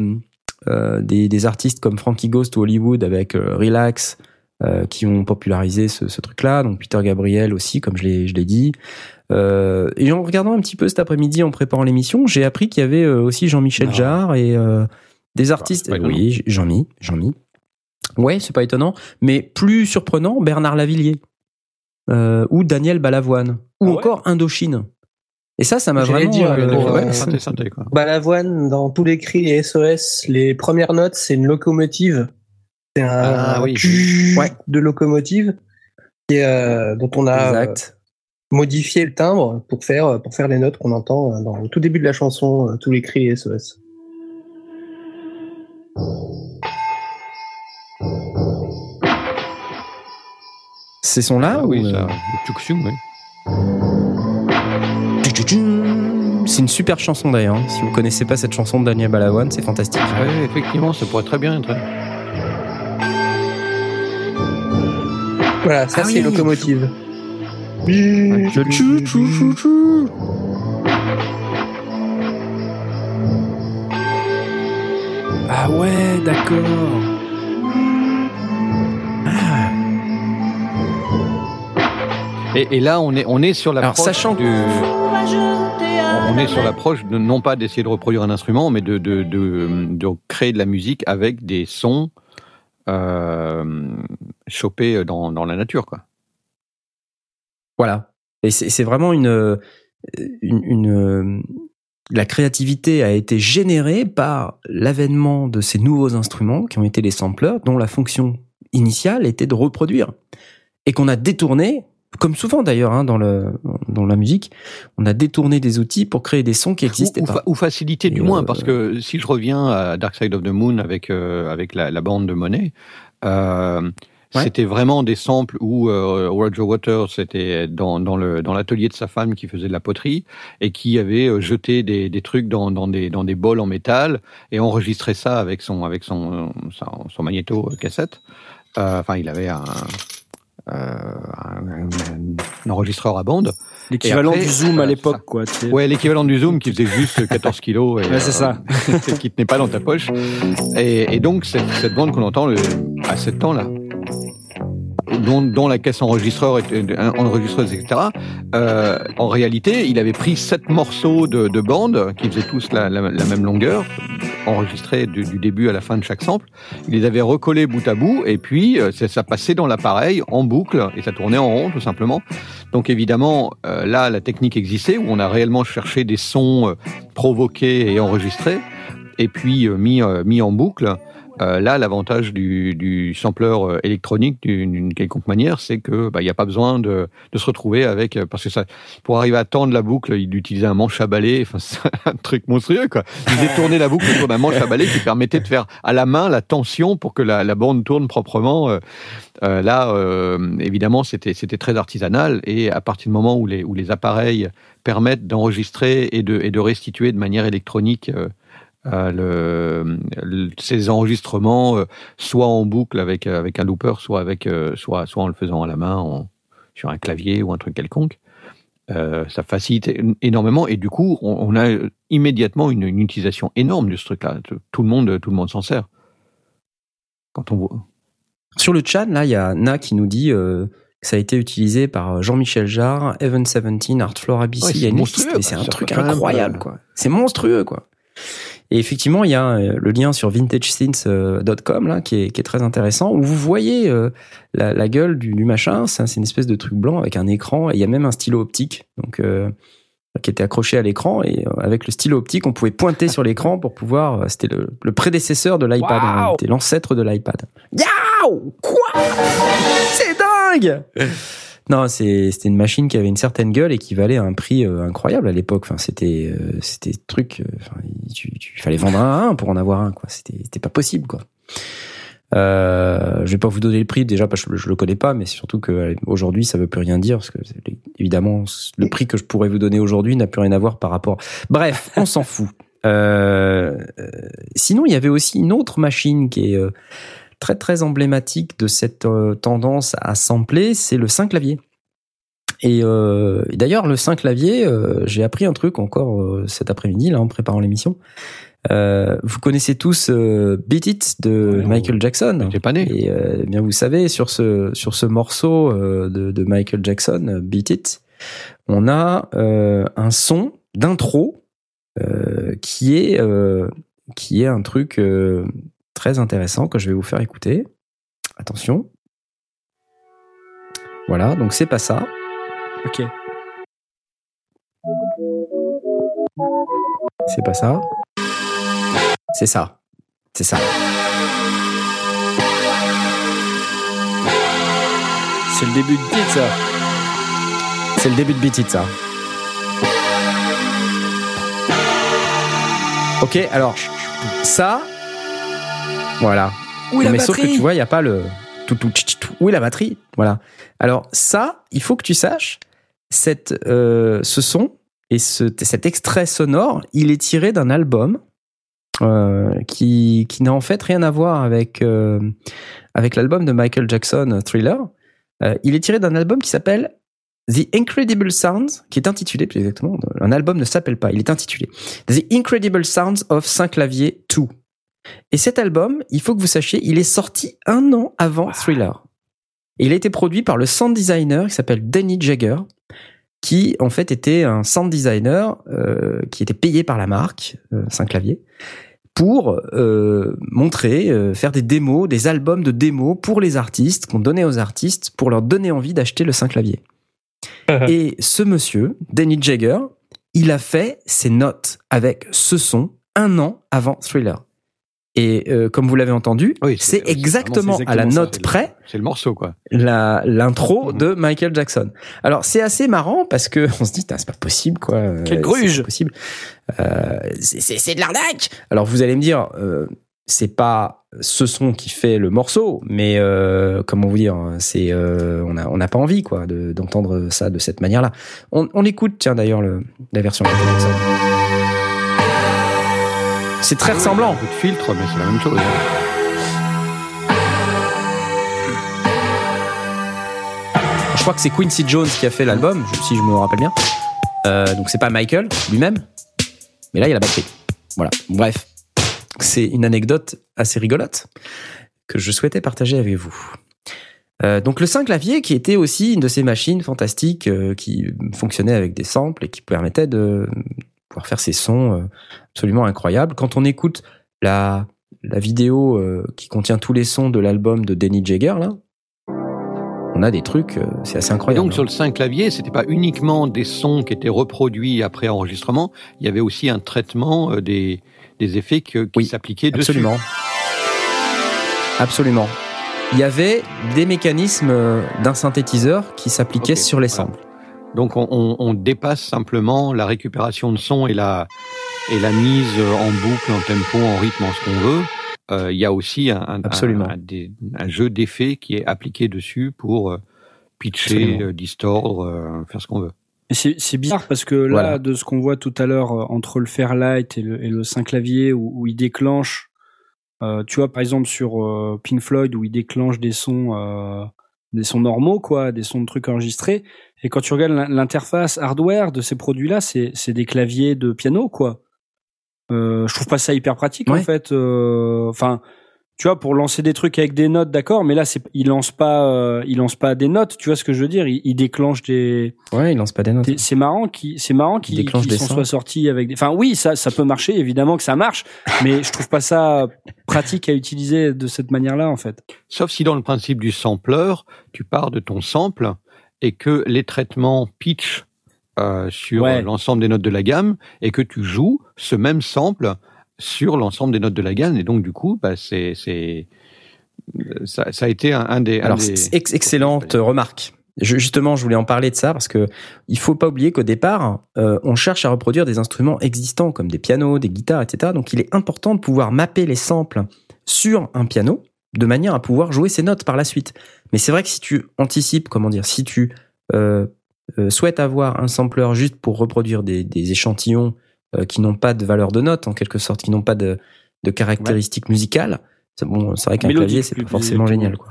[SPEAKER 1] euh, des, des artistes comme Frankie Ghost ou Hollywood avec euh, Relax euh, qui ont popularisé ce, ce truc-là. Donc Peter Gabriel aussi, comme je l'ai je l'ai dit. Euh, et en regardant un petit peu cet après-midi en préparant l'émission, j'ai appris qu'il y avait aussi Jean-Michel
[SPEAKER 3] Non.
[SPEAKER 1] Jarre et euh, des artistes.
[SPEAKER 2] pas étonnant.
[SPEAKER 1] oui, Jean-Mi, Jean-Mi. Ouais, c'est pas étonnant, mais plus surprenant, Bernard Lavillier ou Daniel Balavoine ou
[SPEAKER 3] Ah ouais
[SPEAKER 1] encore Indochine. Et ça, ça m'a vraiment.
[SPEAKER 4] dire,
[SPEAKER 1] euh, ouais,
[SPEAKER 4] euh,
[SPEAKER 2] quoi.
[SPEAKER 4] Balavoine, dans tous les cris et SOS, les premières notes, c'est une locomotive. C'est un
[SPEAKER 2] Ah oui.
[SPEAKER 1] Ouais.
[SPEAKER 4] de locomotive qui est, euh, dont on a euh, modifié le timbre pour faire, pour faire les notes qu'on entend euh, dans le tout début de la chanson, euh, tous les cris et SOS.
[SPEAKER 1] Ces sons-là
[SPEAKER 2] Ah oui, ça.
[SPEAKER 1] euh,
[SPEAKER 2] oui.
[SPEAKER 1] C'est une super chanson d'ailleurs. hein. Si vous connaissez pas cette chanson de Daniel Balavoine, c'est fantastique.
[SPEAKER 2] Ouais, effectivement, ça pourrait très bien être.
[SPEAKER 4] Voilà, ça
[SPEAKER 1] Ah
[SPEAKER 4] c'est
[SPEAKER 1] oui.
[SPEAKER 4] locomotive.
[SPEAKER 1] Le.
[SPEAKER 3] Ah ouais, d'accord.
[SPEAKER 2] Et, et là, on est, on est sur l'approche
[SPEAKER 1] sachant
[SPEAKER 2] du. On est sur l'approche de non pas d'essayer de reproduire un instrument, mais de, de, de, de créer de la musique avec des sons euh, chopés dans, dans la nature, quoi.
[SPEAKER 1] Voilà. Et c'est vraiment une, une, une, la créativité a été générée par l'avènement de ces nouveaux instruments qui ont été les sampleurs, dont la fonction initiale était de reproduire et qu'on a détourné, comme souvent d'ailleurs hein, dans le dans la musique, on a détourné des outils pour créer des sons qui existaient
[SPEAKER 2] ou, ou
[SPEAKER 1] pas.
[SPEAKER 2] fa- ou faciliter du moins,
[SPEAKER 1] euh,
[SPEAKER 2] parce que si je reviens à Dark Side of the Moon avec, euh, avec la, la bande de monnaie, euh,
[SPEAKER 1] Ouais.
[SPEAKER 2] C'était vraiment des samples où Roger Waters était dans, dans l'atelier de sa femme qui faisait de la poterie et qui avait jeté des, des trucs dans, dans des dans des bols en métal et enregistré ça avec son avec son son, son magnéto cassette. Euh, Enfin, il avait un, un, un- un enregistreur à bande.
[SPEAKER 3] L'équivalent du zoom à
[SPEAKER 2] euh,
[SPEAKER 3] l'époque, quoi. tu sais.
[SPEAKER 2] Ouais, l'équivalent du zoom qui faisait juste 14 kilos et
[SPEAKER 3] Ouais, c'est ça.
[SPEAKER 2] et qui tenait pas dans ta poche. Et, et donc cette, cette bande qu'on entend le, à 7 ans là, dont, dont la caisse enregistreur était, enregistreuse, etc. euh, en réalité, il avait pris sept morceaux de, de bande qui faisaient tous la, la, la même longueur, enregistrés du, du début à la fin de chaque sample. Il les avait recollés bout à bout et puis euh, ça, passait dans l'appareil en boucle et ça tournait en rond tout simplement. Donc évidemment, euh, là, la technique existait où on a réellement cherché des sons euh, provoqués et enregistrés et puis euh, mis, euh, mis en boucle. Euh, là, l'avantage du, du sampleur euh, électronique d'une quelconque manière, c'est que bah, il n'y a pas besoin de, se retrouver avec euh, parce que ça, pour arriver à tendre la boucle, il utilisait un manche à balai. Enfin, c'est un truc monstrueux quoi. Il faisait tourner la boucle autour d'un manche à balai qui permettait de faire à la main la tension pour que la, bande tourne proprement. Là, évidemment, c'était très artisanal et à partir du moment où les appareils permettent d'enregistrer et de restituer de manière électronique le, le- ces enregistrements, euh, soit en boucle avec avec un looper, soit avec euh, soit soit en le faisant à la main en, sur un clavier ou un truc quelconque. Euh, ça facilite énormément et du coup on, on a immédiatement une, une utilisation énorme de ce truc-là. Tout le monde tout le monde s'en sert. Quand on voit.
[SPEAKER 1] Sur le chat, là, il y a Na qui nous dit euh, que ça a été utilisé par Jean-Michel Jarre, Evan 17, Artfloor ABC.
[SPEAKER 2] Ouais,
[SPEAKER 1] il y a
[SPEAKER 2] c'est
[SPEAKER 1] c'est un truc incroyable,
[SPEAKER 2] euh,
[SPEAKER 1] quoi. C'est monstrueux, quoi. Et effectivement, il y a euh, le lien sur vintagesynths.com là qui est, qui est très intéressant où vous voyez euh, la, la gueule du, du machin. C'est une espèce de truc blanc avec un écran et il y a même un stylo optique donc euh, qui était accroché à l'écran et avec le stylo optique, on pouvait pointer sur l'écran pour pouvoir. C'était le, le prédécesseur de l'iPad, réalité, l'ancêtre de l'iPad. Yaouh Quoi? C'est dingue Non, c'était une machine qui avait une certaine gueule et qui valait un prix euh, incroyable à l'époque. Enfin, c'était euh, c'était truc. euh, enfin, il fallait vendre un à un pour en avoir un. C'était pas possible. Quoi. Euh, je vais pas vous donner le prix déjà parce que je, le connais pas, mais surtout que aujourd'hui ça veut plus rien dire parce que évidemment le prix que je pourrais vous donner aujourd'hui n'a plus rien à voir par rapport. Bref, on s'en fout. Sinon, il y avait aussi une autre machine qui est très très emblématique de cette euh, tendance à sampler, c'est le 5 clavier. Et, euh, et d'ailleurs, le 5 clavier, euh, j'ai appris un truc encore cet après-midi là en préparant l'émission. Vous connaissez tous Beat It de Michael Jackson.
[SPEAKER 2] Pas né.
[SPEAKER 1] Et euh, bien vous savez sur ce sur ce morceau de, de Michael Jackson, Beat It, on a un son d'intro qui est qui est un truc très intéressant que je vais vous faire écouter. Attention. Voilà, donc c'est pas ça.
[SPEAKER 3] Ok.
[SPEAKER 1] C'est pas ça. C'est ça. C'est ça.
[SPEAKER 3] C'est le début de titre, ça.
[SPEAKER 1] C'est le début de Beat It, ça. Ok, alors, ça, voilà.
[SPEAKER 3] Où est la
[SPEAKER 1] mais sauf que
[SPEAKER 3] batterie
[SPEAKER 1] tu vois, il n'y a pas le tout, tout. Où est la batterie? Voilà. Alors, ça, il faut que tu saches, cette, euh, ce son et ce, cet extrait sonore, il est tiré d'un album euh, qui, qui n'a en fait rien à voir avec, euh, avec l'album de Michael Jackson, Thriller. Euh, il est tiré d'un album qui s'appelle The Incredible Sounds, qui est intitulé, plus exactement, un album ne s'appelle pas, il est intitulé The Incredible Sounds of Saint-Clavier 2. Et cet album, il faut que vous sachiez, il est sorti un an avant Thriller. Et il a été produit par le sound designer qui s'appelle Danny Jagger, qui en fait était un sound designer euh, qui était payé par la marque euh, Saint-Clavier pour euh, montrer, faire des démos, des albums de démos pour les artistes, qu'on donnait aux artistes pour leur donner envie d'acheter le Saint-Clavier. Et ce monsieur, Danny Jagger, il a fait ses notes avec ce son un an avant Thriller. Et euh, comme vous l'avez entendu,
[SPEAKER 2] Oui,
[SPEAKER 1] c'est
[SPEAKER 2] c'est-
[SPEAKER 1] exactement, à la
[SPEAKER 3] ça,
[SPEAKER 1] note
[SPEAKER 2] c'est le-
[SPEAKER 1] près
[SPEAKER 2] C'est le morceau, quoi.
[SPEAKER 1] la l'intro
[SPEAKER 2] Mhm.
[SPEAKER 1] de Michael Jackson. Alors c'est assez marrant parce que on se dit c'est pas possible quoi. Euh,
[SPEAKER 3] Quelle
[SPEAKER 1] c'est
[SPEAKER 3] gruge
[SPEAKER 1] pas possible. Euh,
[SPEAKER 5] C'est c'est- c'est de l'arnaque
[SPEAKER 1] alors vous allez me dire, euh, c'est pas ce son qui fait le morceau, mais euh, comment vous dire, c'est euh, on a on n'a pas envie quoi de- d'entendre ça de cette manière-là. On, on écoute tiens d'ailleurs le- la version. japonaise. C'est très ressemblant.
[SPEAKER 2] Un peu de filtre, mais c'est la même chose.
[SPEAKER 1] Je crois que c'est Quincy Jones qui a fait l'album, si je me rappelle bien. Euh, donc c'est pas Michael lui-même, mais là il y a la batterie. Voilà. Bref, c'est une anecdote assez rigolote que je souhaitais partager avec vous. Euh, donc le 5 clavier qui était aussi une de ces machines fantastiques euh, qui fonctionnait avec des samples et qui permettait de pouvoir faire ces sons euh, absolument incroyables. Quand on écoute la, la vidéo euh, qui contient tous les sons de l'album de Denny Jagger là, on a des trucs, euh, c'est assez
[SPEAKER 2] Et
[SPEAKER 1] incroyable.
[SPEAKER 2] donc sur le 5 clavier, c'était pas uniquement des sons qui étaient reproduits après enregistrement, il y avait aussi un traitement des, des effets que- qui
[SPEAKER 1] Oui,
[SPEAKER 2] s'appliquaient dessus.
[SPEAKER 1] Absolument. Absolument. Il y avait des mécanismes d'un synthétiseur qui s'appliquaient sur les
[SPEAKER 2] voilà. Donc on, on- on dépasse simplement la récupération de son et la, et la mise en boucle, en tempo, en rythme, en ce qu'on veut. Euh, Il y a aussi un, un-
[SPEAKER 1] Absolument.
[SPEAKER 2] un- jeu d'effets qui est appliqué dessus pour euh, pitcher, euh, distordre, euh, faire ce qu'on veut.
[SPEAKER 3] C'est bizarre parce que là,
[SPEAKER 1] Voilà.
[SPEAKER 3] de ce qu'on voit tout à l'heure entre le Fairlight et le, et le 5 clavier où, où il déclenche, euh, tu vois par exemple sur Pink Floyd où il déclenche des sons, euh, des sons normaux quoi, des sons de trucs enregistrés. Et quand tu regardes l'in- l'interface hardware de ces produits-là, c'est c'est des claviers de piano quoi. Euh, je trouve pas ça hyper pratique en fait. euh, Enfin. Tu vois, pour lancer des trucs avec des notes, d'accord, mais là, c'est, il lance pas, euh, il lance pas des notes, tu vois ce que je veux dire? Il, il déclenche des,
[SPEAKER 1] Ouais, il lance pas des notes.
[SPEAKER 3] c'est c'est marrant qui c'est marrant qu'ils
[SPEAKER 1] déclenche
[SPEAKER 3] s'en
[SPEAKER 1] sons.
[SPEAKER 3] soient sortis avec des enfin oui ça ça peut marcher évidemment que ça marche mais je trouve pas ça pratique à utiliser de cette manière-là en fait.
[SPEAKER 2] Sauf si dans le principe du sampler, tu pars de ton sample et que les traitements pitch euh, sur
[SPEAKER 3] Ouais.
[SPEAKER 2] l'ensemble des notes de la gamme et que tu joues ce même sample sur l'ensemble des notes de la gamme et donc du coup bah, c'est c'est ça, ça a été un, un des un
[SPEAKER 1] Alors,
[SPEAKER 2] des-
[SPEAKER 1] c'est ex- excellente remarque. Je- justement, je voulais en parler de ça parce que il faut pas oublier qu'au départ, euh, on cherche à reproduire des instruments existants comme des pianos, des guitares, etc. Donc, il est important de pouvoir mapper les samples sur un piano de manière à pouvoir jouer ces notes par la suite. Mais c'est vrai que si tu anticipes, comment dire, si tu euh, euh, souhaites avoir un sampler juste pour reproduire des, des échantillons qui n'ont pas de valeur de note en quelque sorte, qui n'ont pas de, de caractéristiques musicales, c'est bon, c'est vrai qu'un clavier c'est pas forcément génial quoi.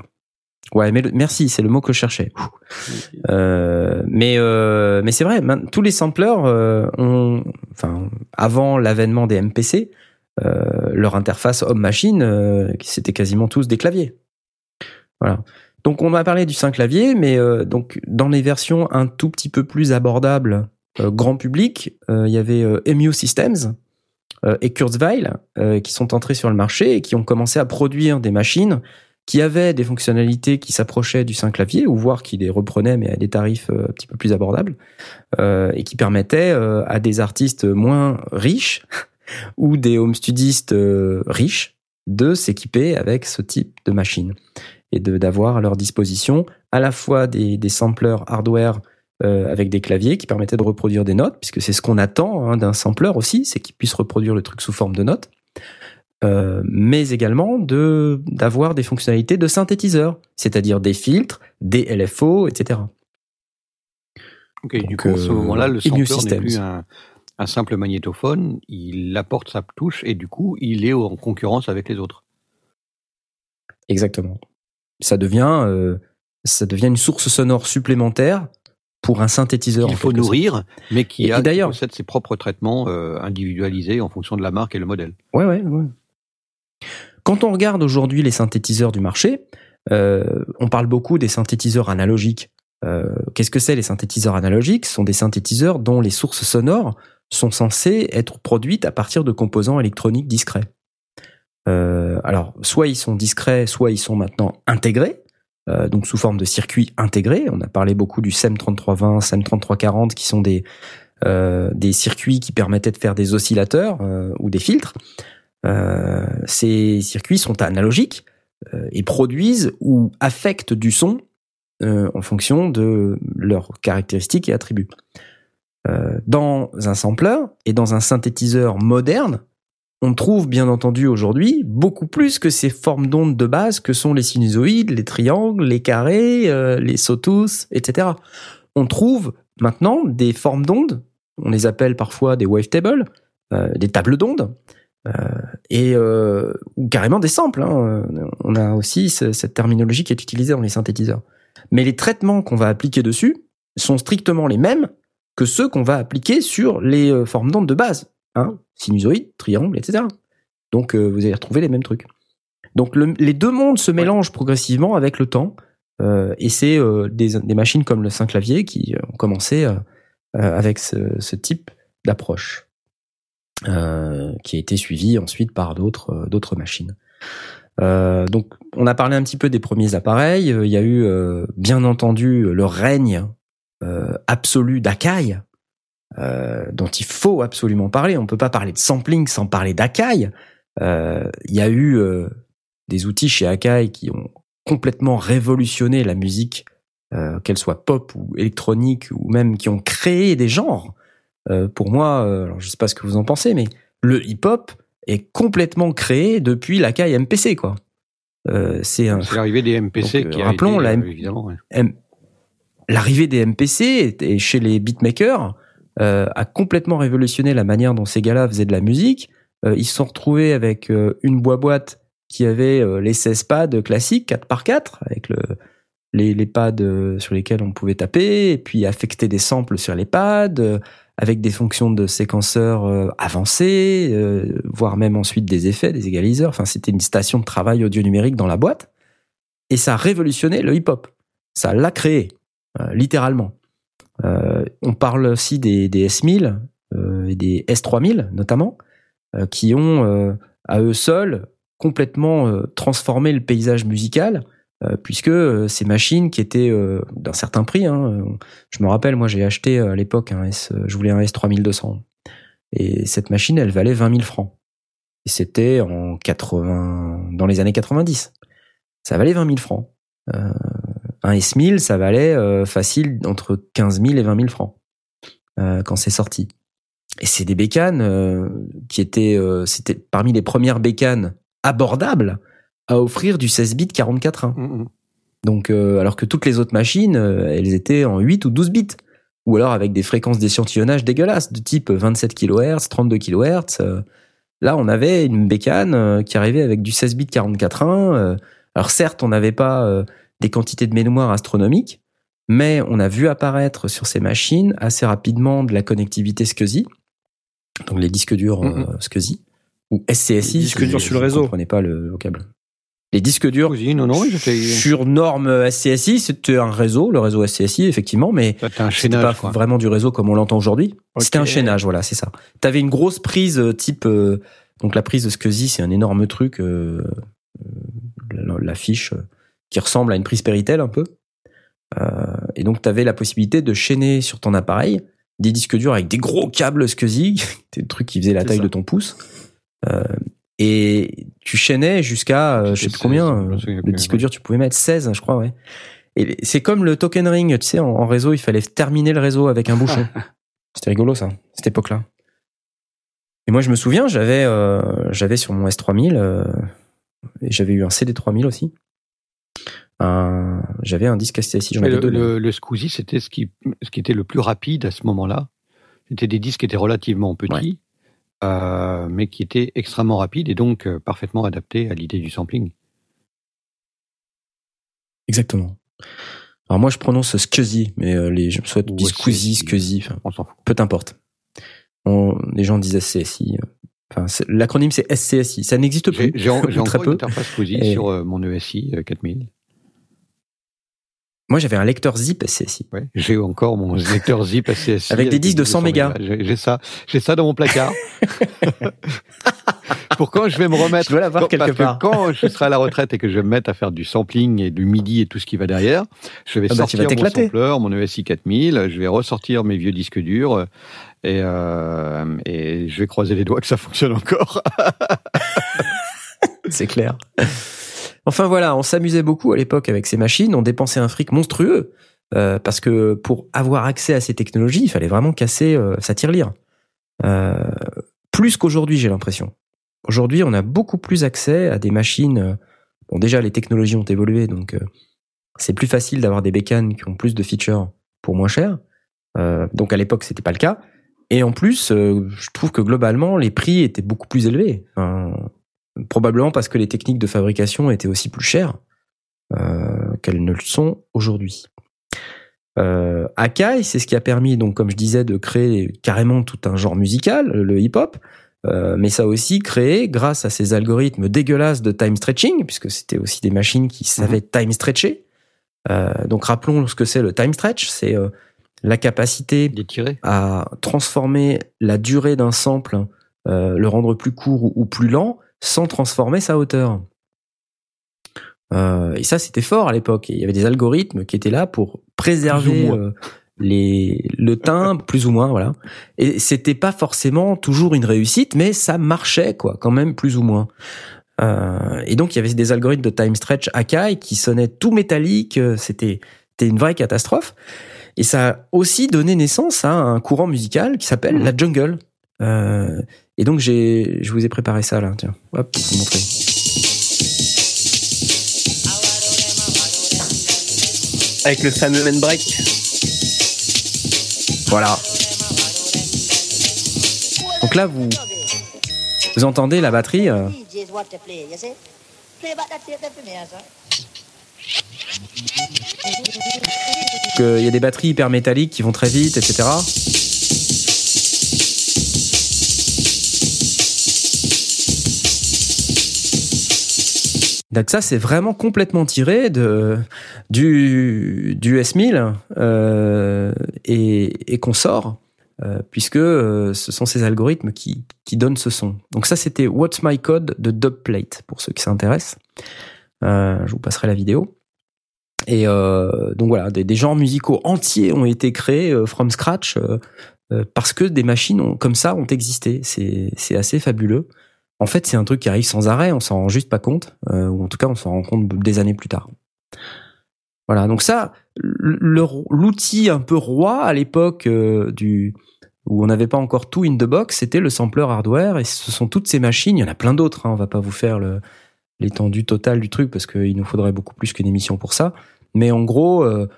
[SPEAKER 1] Ouais, mais merci, c'est le mot que je cherchais. Euh, mais euh, mais c'est vrai, tous les samplers euh, ont, enfin, avant l'avènement des MPC, euh, leur interface homme-machine, euh, c'était quasiment tous des claviers. Voilà. Donc on va parler du 5 clavier, mais euh, donc dans les versions un tout petit peu plus abordables, euh, grand public, euh, il y avait euh, EMU Systems euh, et Kurzweil euh, qui sont entrés sur le marché et qui ont commencé à produire des machines qui avaient des fonctionnalités qui s'approchaient du 5 clavier, ou voire qui les reprenaient mais à des tarifs euh, un petit peu plus abordables, euh, et qui permettaient euh, à des artistes moins riches ou des home studistes euh, riches de s'équiper avec ce type de machine et de d'avoir à leur disposition à la fois des, des samplers hardware euh, avec des claviers qui permettaient de reproduire des notes, puisque c'est ce qu'on attend hein, d'un sampler aussi, c'est qu'il puisse reproduire le truc sous forme de notes, euh, mais également de d'avoir des fonctionnalités de synthétiseur, c'est-à-dire des filtres, des LFO, etc.
[SPEAKER 2] Ok, du
[SPEAKER 1] Donc,
[SPEAKER 2] coup, à ce
[SPEAKER 1] euh,
[SPEAKER 2] moment-là, le sampler n'est plus un, un simple magnétophone, il apporte sa touche et du coup, il est en concurrence avec les autres.
[SPEAKER 1] Exactement. Ça devient euh, ça devient une source sonore supplémentaire pour un synthétiseur.
[SPEAKER 2] Il faut
[SPEAKER 1] sorte.
[SPEAKER 2] nourrir, mais qui,
[SPEAKER 1] Et-
[SPEAKER 2] a,
[SPEAKER 1] d'ailleurs-
[SPEAKER 2] possède ses propres traitements euh, individualisés en fonction de la marque et le modèle.
[SPEAKER 1] Ouais, ouais, ouais. Quand on regarde aujourd'hui les synthétiseurs du marché, euh, on parle beaucoup des synthétiseurs analogiques. Euh, Qu'est-ce que c'est les synthétiseurs analogiques? Ce sont des synthétiseurs dont les sources sonores sont censées être produites à partir de composants électroniques discrets. Alors, soit ils sont discrets, soit ils sont maintenant intégrés, euh, donc sous forme de circuits intégrés. On a parlé beaucoup du SEM3320, SEM3340, qui sont des, euh, des circuits qui permettaient de faire des oscillateurs euh, ou des filtres. Ces circuits sont analogiques et produisent ou affectent du son en fonction de leurs caractéristiques et attributs. Dans un sampler et dans un synthétiseur moderne, on trouve bien entendu aujourd'hui beaucoup plus que ces formes d'ondes de base que sont les sinusoïdes, les triangles, les carrés, euh, les sawtooths, etc. On trouve maintenant des formes d'ondes, on les appelle parfois des wavetables, euh, des tables d'ondes, euh, et ou carrément des samples. hein. On a aussi ce- cette terminologie qui est utilisée dans les synthétiseurs. Mais les traitements qu'on va appliquer dessus sont strictement les mêmes que ceux qu'on va appliquer sur les formes d'ondes de base hein, sinusoïde, triangle, etc. Donc euh, vous allez retrouver les mêmes trucs. Donc le- les deux mondes se mélangent progressivement avec le temps, euh, et c'est euh, des, des machines comme le Saint-Clavier qui ont commencé avec ce, ce type d'approche, qui a été suivi ensuite par d'autres d'autres machines. Donc on a parlé un petit peu des premiers appareils. Il y a eu bien entendu le règne absolu d'Akai, euh, dont il faut absolument parler. On peut pas parler de sampling sans parler d'Akai. Euh, Il y a eu euh, des outils chez Akai qui ont complètement révolutionné la musique, euh, qu'elle soit pop ou électronique, ou même qui ont créé des genres. Euh, pour moi, euh, alors je sais pas ce que vous en pensez, mais le hip-hop est complètement créé depuis l'Akai MPC, quoi. Euh, c'est
[SPEAKER 2] l'arrivée des MPC
[SPEAKER 1] Donc,
[SPEAKER 2] qui
[SPEAKER 1] euh,
[SPEAKER 2] a
[SPEAKER 1] rappelons,
[SPEAKER 2] été,
[SPEAKER 1] la
[SPEAKER 2] euh,
[SPEAKER 1] M-
[SPEAKER 2] ouais.
[SPEAKER 1] M- l'arrivée des MPC et chez les beatmakers euh, a complètement révolutionné la manière dont ces gars-là faisaient de la musique. Euh, ils se sont retrouvés avec euh, une boîte qui avait euh, les 16 pads classiques 4 par 4 avec le, les, les pads euh, sur lesquels on pouvait taper et puis affecter des samples sur les pads euh, avec des fonctions de séquenceurs euh, avancées, euh, voire même ensuite des effets, des égaliseurs. Enfin, c'était une station de travail audio numérique dans la boîte. Et ça a révolutionné le hip-hop. Ça l'a créé, euh, littéralement. Euh, on parle aussi des, des S1000 euh, et des S3000 notamment, euh, qui ont à eux seuls complètement transformé le paysage musical, puisque ces machines qui étaient d'un certain prix, hein, je me rappelle, moi j'ai acheté à l'époque un S, je voulais un S3200, et cette machine elle valait 20 000 francs, c'était en 80, dans les années 90, ça valait 20 000 francs. Un S1000, ça valait euh, facile entre 15 000 et 20 000 francs euh, quand c'est sorti. Et c'est des bécanes euh, qui étaient, euh, c'était parmi les premières bécanes abordables à offrir du 16 bits 44.1.
[SPEAKER 2] Mm, mm.
[SPEAKER 1] Donc, alors que toutes les autres machines, elles étaient en 8 ou 12 bits. Ou alors avec des fréquences d'échantillonnage dégueulasses, de type 27 kHz, 32 kHz. là, on avait une bécane qui arrivait avec du 16 bits 44.1. euh. alors certes, on n'avait pas des quantités de mémoire astronomiques, mais on a vu apparaître sur ces machines assez rapidement de la connectivité SCSI, donc les disques durs euh. SCSI, ou SCSI.
[SPEAKER 3] Les disques
[SPEAKER 1] si
[SPEAKER 3] durs sur le réseau.
[SPEAKER 1] ne comprenez pas le vocable. Les disques durs
[SPEAKER 2] Oui, non, non,
[SPEAKER 1] sur norme SCSI, c'était un réseau, le réseau SCSI, effectivement, mais
[SPEAKER 2] C'était
[SPEAKER 1] pas
[SPEAKER 2] quoi.
[SPEAKER 1] vraiment du réseau comme on l'entend aujourd'hui. C'était un chaînage, voilà, c'est ça. T'avais une grosse prise euh, type, euh, donc la prise de SCSI, c'est un énorme truc, euh, euh, la- l'affiche qui ressemble à une prise Péritel un peu. Euh, et donc t'avais la possibilité de chaîner sur ton appareil des disques durs avec des gros câbles SCSI, c'était le truc qui faisait la taille
[SPEAKER 3] ça.
[SPEAKER 1] de ton pouce. Euh, et tu chaînais jusqu'à, euh, je sais plus combien,
[SPEAKER 2] 16, je me souviens
[SPEAKER 1] le disque dur, tu pouvais mettre 16, je crois, ouais. Et c'est comme le token ring, tu sais, en, en réseau, il fallait terminer le réseau avec un bouchon. C'était rigolo, ça, cette époque-là. Et moi, je me souviens, j'avais, euh, j'avais sur mon S3000, euh, et j'avais eu un CD3000 aussi. Un- j'avais un disque STSI, j'en avais
[SPEAKER 2] le,
[SPEAKER 1] deux.
[SPEAKER 2] le, le Squeezie, c'était ce qui, ce qui était le plus rapide à ce moment-là. C'était des disques qui étaient relativement petits, euh, mais qui étaient extrêmement rapides et donc euh, parfaitement adaptés à l'idée du sampling.
[SPEAKER 1] Exactement. Alors moi, je prononce SCSI, mais euh, les, je me souhaite
[SPEAKER 2] Ou
[SPEAKER 1] dire Squeezie,
[SPEAKER 2] On s'en fout.
[SPEAKER 1] peu importe. On- les gens disent SCSI. Euh, Enfin, l'acronyme c'est SCSI. Ça n'existe plus.
[SPEAKER 2] j'ai encore
[SPEAKER 1] peu.
[SPEAKER 2] une interface Squeezie
[SPEAKER 1] Et-
[SPEAKER 2] sur euh, mon ESI euh, 4000.
[SPEAKER 1] Moi, j'avais un lecteur zip SCSI.
[SPEAKER 2] Ouais. J'ai encore mon lecteur zip SCSI.
[SPEAKER 1] Avec des disques de 100 mégas.
[SPEAKER 2] J'ai ça, j'ai ça dans mon placard. Pour quand je vais me remettre
[SPEAKER 1] Je quelque
[SPEAKER 2] parce
[SPEAKER 1] part.
[SPEAKER 2] que quand je serai à la retraite et que je vais me mettre à faire du sampling et du MIDI et tout ce qui va derrière, je vais
[SPEAKER 1] Ah bah,
[SPEAKER 2] sortir mon sampler, mon ESI 4000, je vais ressortir mes vieux disques durs euh, et, euh, et je vais croiser les doigts que ça fonctionne encore.
[SPEAKER 1] C'est clair. Enfin voilà, on s'amusait beaucoup à l'époque avec ces machines, on dépensait un fric monstrueux euh, parce que pour avoir accès à ces technologies, il fallait vraiment casser euh, sa tirelire. Euh, plus qu'aujourd'hui, j'ai l'impression. Aujourd'hui, on a beaucoup plus accès à des machines. euh, Bon, déjà, les technologies ont évolué, donc euh, c'est plus facile d'avoir des bécanes qui ont plus de features pour moins cher. Euh, donc à l'époque, c'était pas le cas. Et en plus, je trouve que globalement, les prix étaient beaucoup plus élevés. Probablement parce que les techniques de fabrication étaient aussi plus chères qu'elles ne le sont aujourd'hui. Akai, c'est ce qui a permis, donc comme je disais, de créer carrément tout un genre musical, le hip-hop. Euh, mais ça a aussi créé, grâce à ces algorithmes dégueulasses de time stretching, puisque c'était aussi des machines qui savaient time stretcher. Euh, donc rappelons ce que c'est le time stretch, c'est euh, la capacité à transformer la durée d'un sample, le rendre plus court ou, ou plus lent, sans transformer sa hauteur. Et ça, c'était fort à l'époque. Il y avait des algorithmes qui étaient là pour préserver les, le timbre, plus ou moins, voilà. Et c'était pas forcément toujours une réussite, mais ça marchait, quoi, quand même, plus ou moins. Euh, et donc, il y avait des algorithmes de time stretch Akai qui sonnaient tout métalliques. euh, C'était, c'était une vraie catastrophe. Et ça a aussi donné naissance à un courant musical qui s'appelle la jungle. Euh, et donc, j'ai, je vous ai préparé ça, là. Tiens, hop, vous montrer.
[SPEAKER 4] Avec le fameux break.
[SPEAKER 1] Voilà. Donc là, vous, vous entendez la batterie. euh,
[SPEAKER 7] sir.
[SPEAKER 1] qu'il y a des batteries hyper métalliques qui vont très vite, etc. Donc ça, c'est vraiment complètement tiré du, du S1000 euh, et, qu'on sort, euh, puisque euh, ce sont ces algorithmes qui, qui donnent ce son. Donc ça, c'était What's My Code de Dubplate, pour ceux qui s'intéressent. Je vous passerai la vidéo. Et donc voilà, des, genres musicaux entiers ont été créés from scratch parce que des machines comme ça ont existé. C'est assez fabuleux. En fait, c'est un truc qui arrive sans arrêt, on s'en rend juste pas compte, euh, ou en tout cas, on s'en rend compte des années plus tard. Voilà, donc ça, l'outil un peu roi à l'époque euh, du où on n'avait pas encore tout in the box, c'était le sampler hardware, et ce sont toutes ces machines. Il y en a plein d'autres. Hein, on va pas vous faire l'étendue totale du truc parce qu'il nous faudrait beaucoup plus qu'une émission pour ça. Mais en gros, euh,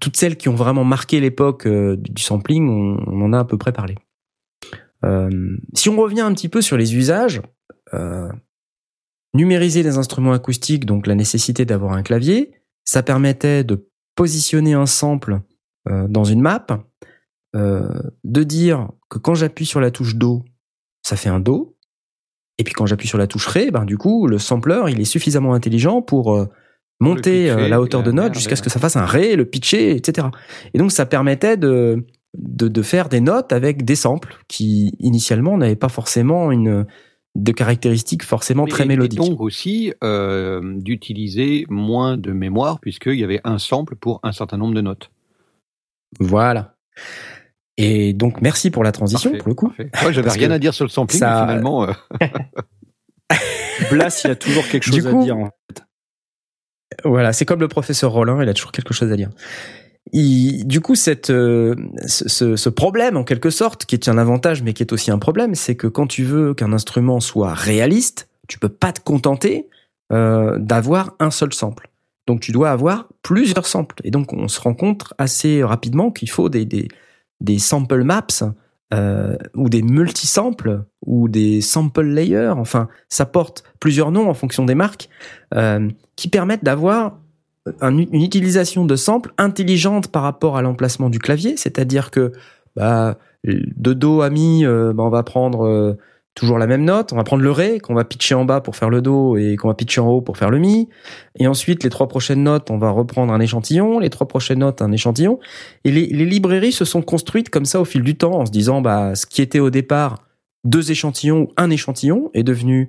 [SPEAKER 1] toutes celles qui ont vraiment marqué l'époque du sampling, on, en a à peu près parlé. Si on revient un petit peu sur les usages, numériser les instruments acoustiques, donc la nécessité d'avoir un clavier, ça permettait de positionner un sample euh, dans une map, euh, de dire que quand j'appuie sur la touche Do, ça fait un Do, et puis quand j'appuie sur la touche Ré, ben du coup le sampler il est suffisamment intelligent pour euh, monter
[SPEAKER 2] pitcher,
[SPEAKER 1] euh, la hauteur de note jusqu'à ce que ça fasse un Ré, le pitcher, etc. Et donc ça permettait de de, de faire des notes avec des samples qui initialement n'avaient pas forcément une de caractéristiques forcément très
[SPEAKER 2] Et-
[SPEAKER 1] mélodiques.
[SPEAKER 2] Et donc aussi euh, d'utiliser moins de mémoire puisqu'il y avait un sample pour un certain nombre de notes.
[SPEAKER 1] Voilà. Et donc merci pour la transition
[SPEAKER 2] Parfait,
[SPEAKER 1] pour le coup.
[SPEAKER 2] Moi, j'avais rien à dire sur le sampling,
[SPEAKER 1] ça-
[SPEAKER 2] finalement, euh,
[SPEAKER 3] Blas, il a toujours quelque chose
[SPEAKER 1] Du
[SPEAKER 3] à dire. en fait.
[SPEAKER 1] Voilà, c'est comme le professeur Rollin, il a toujours quelque chose à dire. Il- du coup, euh, ce, problème, en quelque sorte, qui est un avantage, mais qui est aussi un problème, c'est que quand tu veux qu'un instrument soit réaliste, tu peux pas te contenter euh, d'avoir un seul sample. Donc, tu dois avoir plusieurs samples. Et donc, on se rend compte assez rapidement qu'il faut des, sample maps euh, ou des multisamples ou des sample layers. Enfin, ça porte plusieurs noms en fonction des marques qui permettent d'avoir un- une utilisation de samples intelligente par rapport à l'emplacement du clavier, c'est-à-dire que bah, de do à mi, euh, bah, on va prendre euh, toujours la même note, on va prendre le ré qu'on va pitcher en bas pour faire le do et qu'on va pitcher en haut pour faire le mi, et ensuite les trois prochaines notes, on va reprendre un échantillon, les trois prochaines notes un échantillon, et les, les librairies se sont construites comme ça au fil du temps en se disant bah ce qui était au départ deux échantillons ou un échantillon est devenu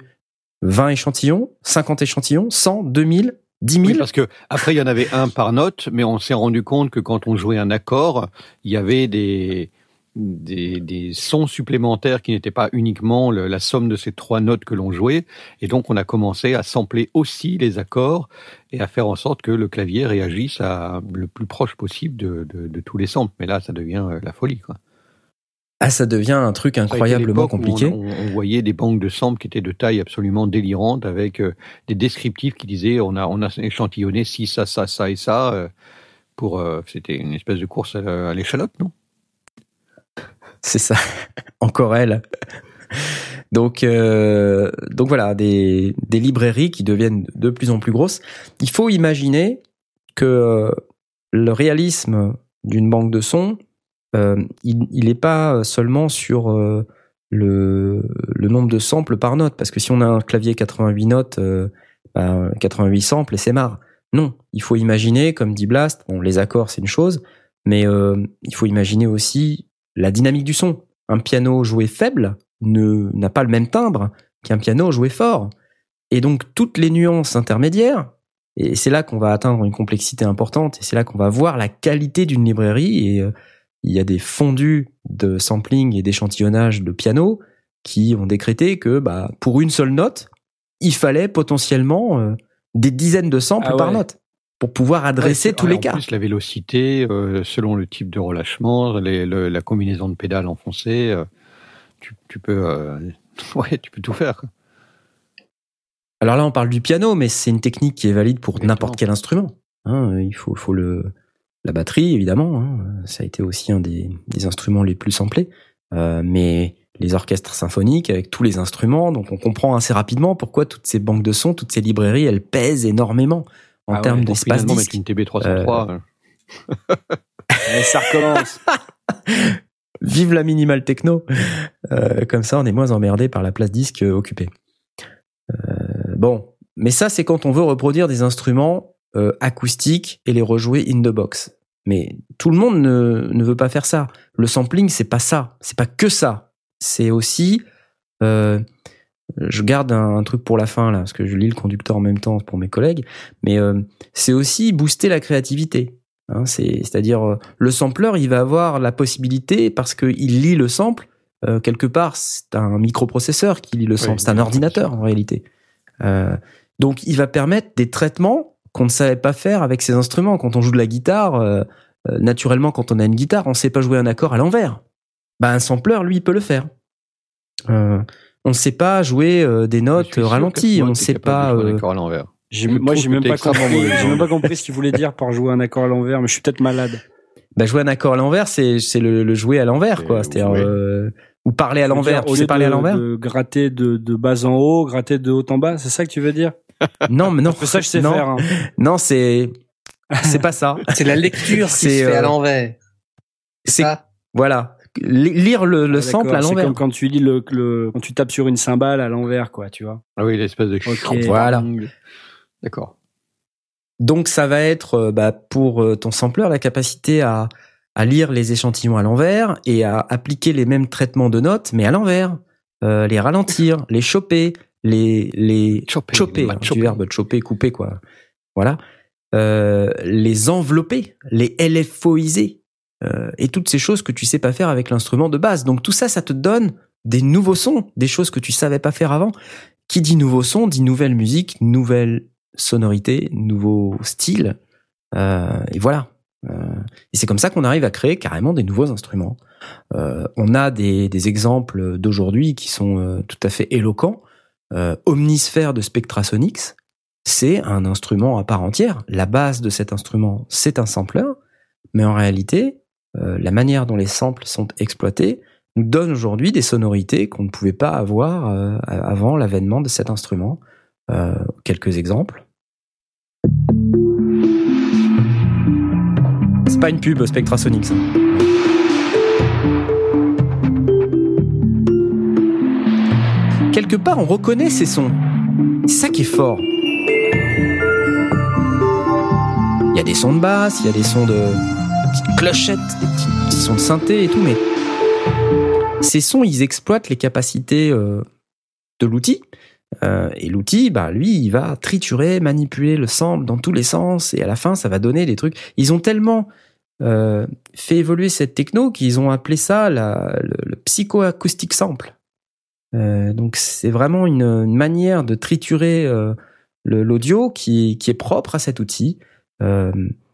[SPEAKER 1] 20 échantillons, 50 échantillons, 100, 2000, 10 000.
[SPEAKER 2] oui, parce que après il y en avait un par note, mais on s'est rendu compte que quand on jouait un accord, il y avait des des, des sons supplémentaires qui n'étaient pas uniquement le- la somme de ces trois notes que l'on jouait, et donc on a commencé à sampler aussi les accords et à faire en sorte que le clavier réagisse à le plus proche possible de, de, de tous les samples. Mais là, ça devient euh, la folie. Quoi.
[SPEAKER 1] Ah, ça devient un truc incroyablement compliqué.
[SPEAKER 2] On, voyait des banques de samples qui étaient de taille absolument délirante avec euh, des descriptifs qui disaient on a, on a échantillonné ci, ça, ça, ça et ça. euh, pour, euh, C'était une espèce de course à, à l'échalote, non?
[SPEAKER 1] C'est ça. Encore elle. Donc, donc voilà, des, des librairies qui deviennent de plus en plus grosses. Il faut imaginer que le réalisme d'une banque de sons, il n'est pas seulement sur euh, le, nombre de samples par note, parce que si on a un clavier 88 notes, euh, bah, 88 samples et c'est marre. Non, il faut imaginer, comme dit Blast, bon, les accords c'est une chose, mais euh, il faut imaginer aussi la dynamique du son. Un piano joué faible n'a pas le même timbre qu'un piano joué fort. Et donc toutes les nuances intermédiaires, et c'est là qu'on va atteindre une complexité importante, et c'est là qu'on va voir la qualité d'une librairie, et euh, il y a des fondus de sampling et d'échantillonnage de piano qui ont décrété que bah, pour une seule note, il fallait potentiellement euh, des dizaines de samples
[SPEAKER 3] Ah
[SPEAKER 1] par note pour pouvoir adresser
[SPEAKER 2] Ouais,
[SPEAKER 1] tous
[SPEAKER 2] en
[SPEAKER 1] les cas.
[SPEAKER 2] plus, la vélocité, euh, selon le type de relâchement, les- le- la combinaison de pédales enfoncées, euh, tu, tu peux, ouais, tu peux tout faire. quoi.
[SPEAKER 1] Alors là, on parle du piano, mais c'est une technique qui est valide pour n'importe quel instrument. Hein, il faut, faut le, la batterie, évidemment. hein, ça a été aussi un des, des instruments les plus samplés. Euh, mais les orchestres symphoniques avec tous les instruments, donc on comprend assez rapidement pourquoi toutes ces banques de sons, toutes ces librairies, elles pèsent énormément en
[SPEAKER 3] Ah ouais,
[SPEAKER 1] termes
[SPEAKER 2] Pour
[SPEAKER 1] d'espace disque.
[SPEAKER 2] une TB303. euh,
[SPEAKER 3] Et ça recommence.
[SPEAKER 1] Vive la minimal techno. Euh, comme ça, on est moins emmerdé par la place disque euh, occupée. Euh, bon, mais ça, c'est quand on veut reproduire des instruments euh, acoustiques et les rejouer in the box. Mais tout le monde ne, ne veut pas faire ça. Le sampling, c'est pas ça. C'est pas que ça. C'est aussi. euh, je garde un, un truc pour la fin là, parce que je lis le conducteur en même temps pour mes collègues. Mais euh, c'est aussi booster la créativité. Hein, c'est, c'est-à-dire euh, le sampler, il va avoir la possibilité parce qu'il lit le sample. euh, quelque part, c'est un microprocesseur qui lit le sample. c'est un ordinateur en réalité. Euh, donc, il va permettre des traitements qu'on ne savait pas faire avec ces instruments. Quand on joue de la guitare, euh, euh, naturellement, quand on a une guitare, on ne sait pas jouer un accord à l'envers. Bah, un sampler, lui, il peut le faire. Euh, on ne sait pas jouer euh, des notes ralenties. On ne sait pas.
[SPEAKER 2] de jouer un accord à l'envers.
[SPEAKER 3] Moi, j'ai même pas compris. même pas compris ce qu'il voulait dire par jouer un accord à l'envers, mais je suis peut-être malade.
[SPEAKER 1] bah, jouer un accord à l'envers, c'est, c'est le, le jouer à l'envers, quoi. C'est-à-dire,
[SPEAKER 2] oui.
[SPEAKER 1] euh, ou parler à l'envers. Tu sais parler à l'envers?
[SPEAKER 3] de gratter de, de bas en haut, gratter de haut en bas, c'est ça que tu veux dire?
[SPEAKER 1] Non, mais non.
[SPEAKER 3] C'est ça je sais
[SPEAKER 1] non,
[SPEAKER 3] faire. hein.
[SPEAKER 1] Non, c'est, c'est pas ça.
[SPEAKER 4] C'est la lecture qui
[SPEAKER 1] C'est,
[SPEAKER 4] se fait
[SPEAKER 1] euh,
[SPEAKER 4] à l'envers.
[SPEAKER 1] c'est-
[SPEAKER 4] ça.
[SPEAKER 1] Voilà. Li- Lire le, le
[SPEAKER 3] Ah,
[SPEAKER 1] sample à
[SPEAKER 3] C'est
[SPEAKER 1] l'envers.
[SPEAKER 3] comme quand tu lis le, le- quand tu tapes sur une cymbale à l'envers, quoi, tu vois.
[SPEAKER 2] Ah oui, l'espèce de.
[SPEAKER 1] Voilà.
[SPEAKER 2] D'accord.
[SPEAKER 1] Donc ça va être euh, bah, pour euh, ton sampler la capacité à, à lire les échantillons à l'envers et à appliquer les mêmes traitements de notes mais à l'envers, Euh, les ralentir, les choper, les les
[SPEAKER 2] Chopper,
[SPEAKER 1] choper,
[SPEAKER 2] les
[SPEAKER 1] hein, du verbe choper, couper quoi. Voilà, Euh, les envelopper, les LFOiser euh, et toutes ces choses que tu sais pas faire avec l'instrument de base. Donc tout ça, ça te donne des nouveaux sons, des choses que tu savais pas faire avant. Qui dit nouveau son dit nouvelle musique, nouvelle sonorité, nouveau style. Euh, et voilà. Euh, et c'est comme ça qu'on arrive à créer carrément des nouveaux instruments. Euh, on a des, des exemples d'aujourd'hui qui sont euh, tout à fait éloquents. Euh, Omnisphère de Spectrasonics, c'est un instrument à part entière. La base de cet instrument, c'est un sampler, mais en réalité, euh, la manière dont les samples sont exploités nous donne aujourd'hui des sonorités qu'on ne pouvait pas avoir euh, avant l'avènement de cet instrument. Quelques exemples. C'est pas une pub Spectrasonics. Quelque part, on reconnaît ces sons. C'est ça qui est fort. Il y a des sons de basse, il y a des sons de petites clochettes, des petits, sons de synthé et tout, mais ces sons, ils exploitent les capacités euh, de l'outil. Euh, et l'outil, bah, lui, il va triturer, manipuler le sample dans tous les sens, et à la fin, ça va donner des trucs. Ils ont tellement euh, fait évoluer cette techno qu'ils ont appelé ça le, le psychoacoustic sample. Euh, donc c'est vraiment une, manière de triturer euh, l'audio qui, est propre à cet outil. Euh,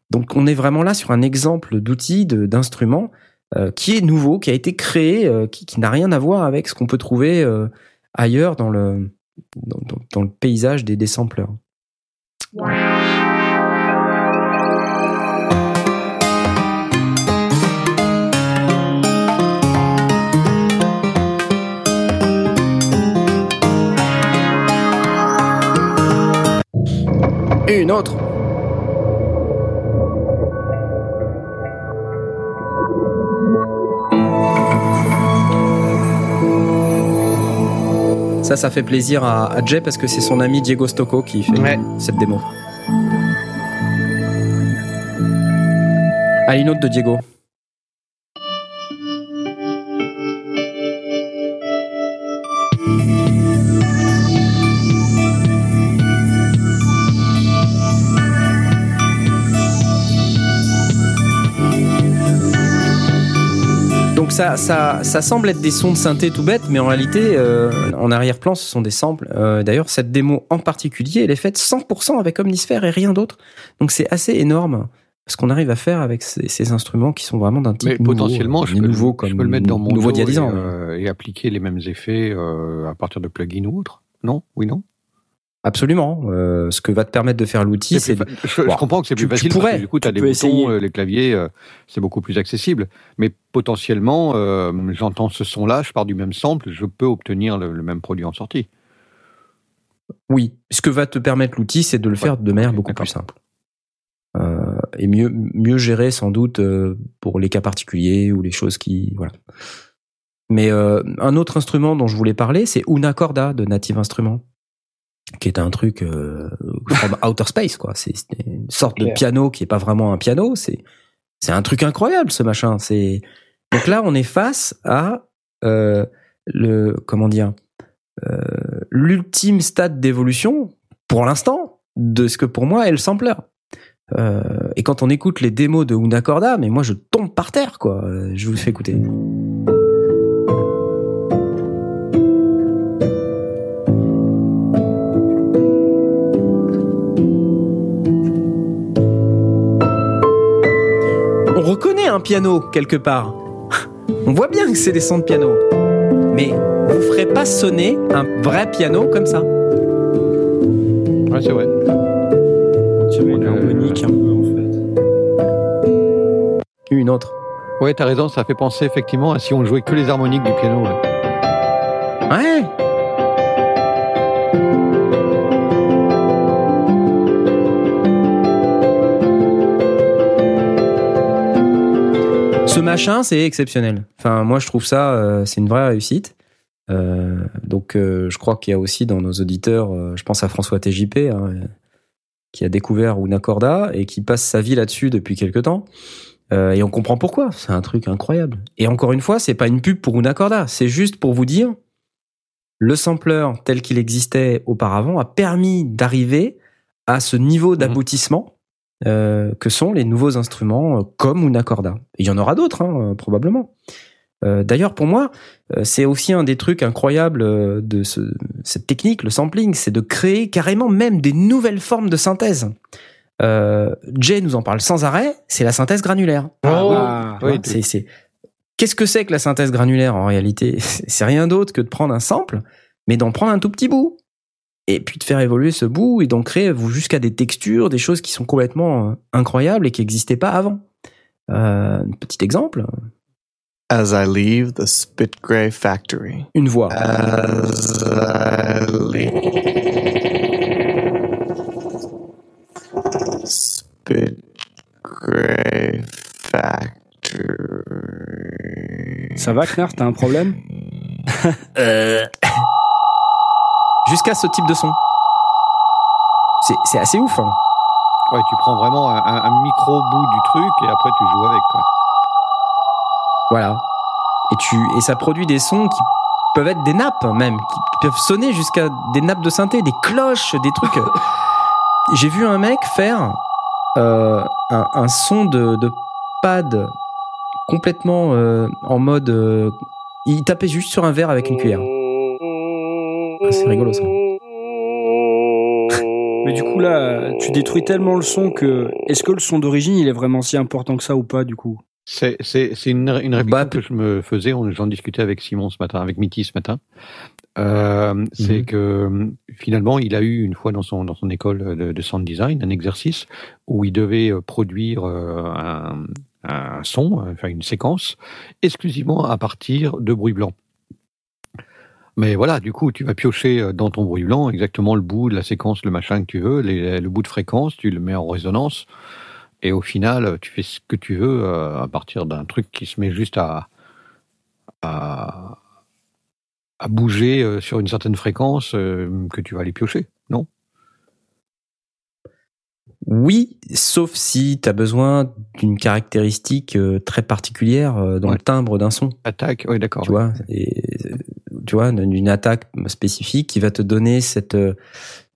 [SPEAKER 1] donc on est vraiment là sur un exemple d'outil, d'instrument qui est nouveau, qui a été créé, qui, n'a rien à voir avec ce qu'on peut trouver ailleurs dans le, dans, le paysage des, des. Une autre. Ça, ça fait plaisir à, à Jay parce que c'est son ami Diego Stocco qui fait
[SPEAKER 4] Ouais.
[SPEAKER 1] cette démo. Allez, une autre de Diego. Ça, ça, ça semble être des sons de synthé tout bêtes, mais en réalité, euh, en arrière-plan, ce sont des samples. Euh, D'ailleurs, cette démo en particulier, elle est faite 100% avec Omnisphere et rien d'autre. Donc c'est assez énorme ce qu'on arrive à faire avec ces, ces instruments qui sont vraiment d'un type
[SPEAKER 2] Mais
[SPEAKER 1] nouveau,
[SPEAKER 2] potentiellement,
[SPEAKER 1] euh,
[SPEAKER 2] je peux, je
[SPEAKER 1] comme
[SPEAKER 2] peux le mettre dans mon
[SPEAKER 1] nouveau 10
[SPEAKER 2] et, euh, appliquer les mêmes effets à partir de plugins ou autres. Non? Oui, non?
[SPEAKER 1] Absolument. Euh, ce que va te permettre de faire l'outil, c'est
[SPEAKER 2] fa- je, je comprends que c'est
[SPEAKER 1] tu-
[SPEAKER 2] plus
[SPEAKER 1] tu
[SPEAKER 2] facile parce
[SPEAKER 1] pourrais,
[SPEAKER 2] que du coup, tu as
[SPEAKER 3] tu
[SPEAKER 2] des boutons,
[SPEAKER 3] essayer.
[SPEAKER 2] euh, les claviers, euh, c'est beaucoup plus accessible. Mais potentiellement, euh, j'entends ce son-là, je pars du même sample, je peux obtenir le, le même produit en sortie.
[SPEAKER 1] Oui, ce que va te permettre l'outil, c'est de le faire de manière beaucoup plus simple. Et mieux, mieux gérer sans doute pour les cas particuliers ou les choses qui... Voilà. Mais un autre instrument dont je voulais parler, c'est Una Corda de Native Instruments, qui est un truc euh, from outer space, quoi. C'est une sorte de piano qui est pas vraiment un piano, c'est c'est un truc incroyable ce machin. C'est donc là on est face à euh, le comment dire euh, l'ultime stade d'évolution pour l'instant de ce que pour moi est le sampler. Euh, et quand on écoute les démos de Una Corda, mais moi je tombe par terre quoi. Je vous le fais écouter. Reconnaît un piano quelque part. On voit bien que c'est des sons de piano. Mais vous ferez pas sonner un vrai piano comme ça.
[SPEAKER 2] Ouais, c'est vrai.
[SPEAKER 3] C'est une harmonique un peu en fait.
[SPEAKER 1] Une autre.
[SPEAKER 2] Ouais, t'as raison, ça fait penser effectivement à si on jouait que les harmoniques du piano. ouais.
[SPEAKER 1] Ouais. Machin, c'est exceptionnel. Enfin, moi, je trouve ça, euh, c'est une vraie réussite. Euh, donc, euh, je crois qu'il y a aussi dans nos auditeurs, je pense à François TJP, hein, qui a découvert Una Corda et qui passe sa vie là-dessus depuis quelque temps. Et on comprend pourquoi. C'est un truc incroyable. Et encore une fois, c'est pas une pub pour Una Corda. C'est juste pour vous dire, le sampler tel qu'il existait auparavant a permis d'arriver à ce niveau d'aboutissement euh, que sont les nouveaux instruments euh, comme Una Corda. Et il y en aura d'autres, hein, euh, probablement. Euh, D'ailleurs, pour moi, euh, c'est aussi un des trucs incroyables euh, de ce, cette technique, le sampling, c'est de créer carrément même des nouvelles formes de synthèse. Euh, Jay nous en parle sans arrêt, c'est la synthèse granulaire.
[SPEAKER 3] Ah,
[SPEAKER 2] oui,
[SPEAKER 1] c'est, c'est... Qu'est-ce que c'est que la synthèse granulaire en réalité? C'est rien d'autre que de prendre un sample, mais d'en prendre un tout petit bout. Et puis de faire évoluer ce bout et d'en créer vous, jusqu'à des textures, des choses qui sont complètement euh, incroyables et qui n'existaient pas avant. Euh, un petit exemple,
[SPEAKER 8] As I leave the Spit Gray factory.
[SPEAKER 1] une voix.
[SPEAKER 8] As I leave Spit Gray factory.
[SPEAKER 3] Ça va, Knarr T'as un problème?
[SPEAKER 1] Jusqu'à ce type de son. C'est, assez ouf. hein.
[SPEAKER 2] Ouais, tu prends vraiment un, un- un micro bout du truc et après tu joues avec. Quoi.
[SPEAKER 1] Voilà. Et, tu, et ça produit des sons qui peuvent être des nappes même, qui peuvent sonner jusqu'à des nappes de synthé, des cloches, des trucs. J'ai vu un mec faire euh, un, un son de, de pad complètement euh, en mode. euh, il tapait juste sur un verre avec une cuillère. Ah, c'est rigolo ça.
[SPEAKER 3] Mais du coup là, tu détruis tellement le son que est-ce que le son d'origine il est vraiment si important que ça ou pas du coup?
[SPEAKER 2] C'est c'est c'est une une réflexion
[SPEAKER 1] Bah,
[SPEAKER 2] que je me faisais. on- J'en discutais avec Simon ce matin, avec Mitty ce matin. Euh, c'est
[SPEAKER 1] Mhm.
[SPEAKER 2] que finalement, il a eu une fois dans son dans son école de, de sound design un exercice où il devait euh, produire euh, un, un son, enfin une séquence, exclusivement à partir de bruit blanc. Mais voilà, du coup, tu vas piocher euh, dans ton bruit blanc exactement le bout de la séquence, le machin que tu veux, le bout de fréquence, tu le mets en résonance, et au final, tu fais ce que tu veux euh, à partir d'un truc qui se met juste à, bouger euh, sur une certaine fréquence euh, que tu vas aller piocher, non?
[SPEAKER 1] Oui, sauf si tu as besoin d'une caractéristique euh, très particulière euh, dans
[SPEAKER 2] Ouais.
[SPEAKER 1] le timbre d'un son.
[SPEAKER 2] Attaque, oui, d'accord.
[SPEAKER 1] tu vois et euh, tu vois d'une attaque spécifique qui va te donner cette euh,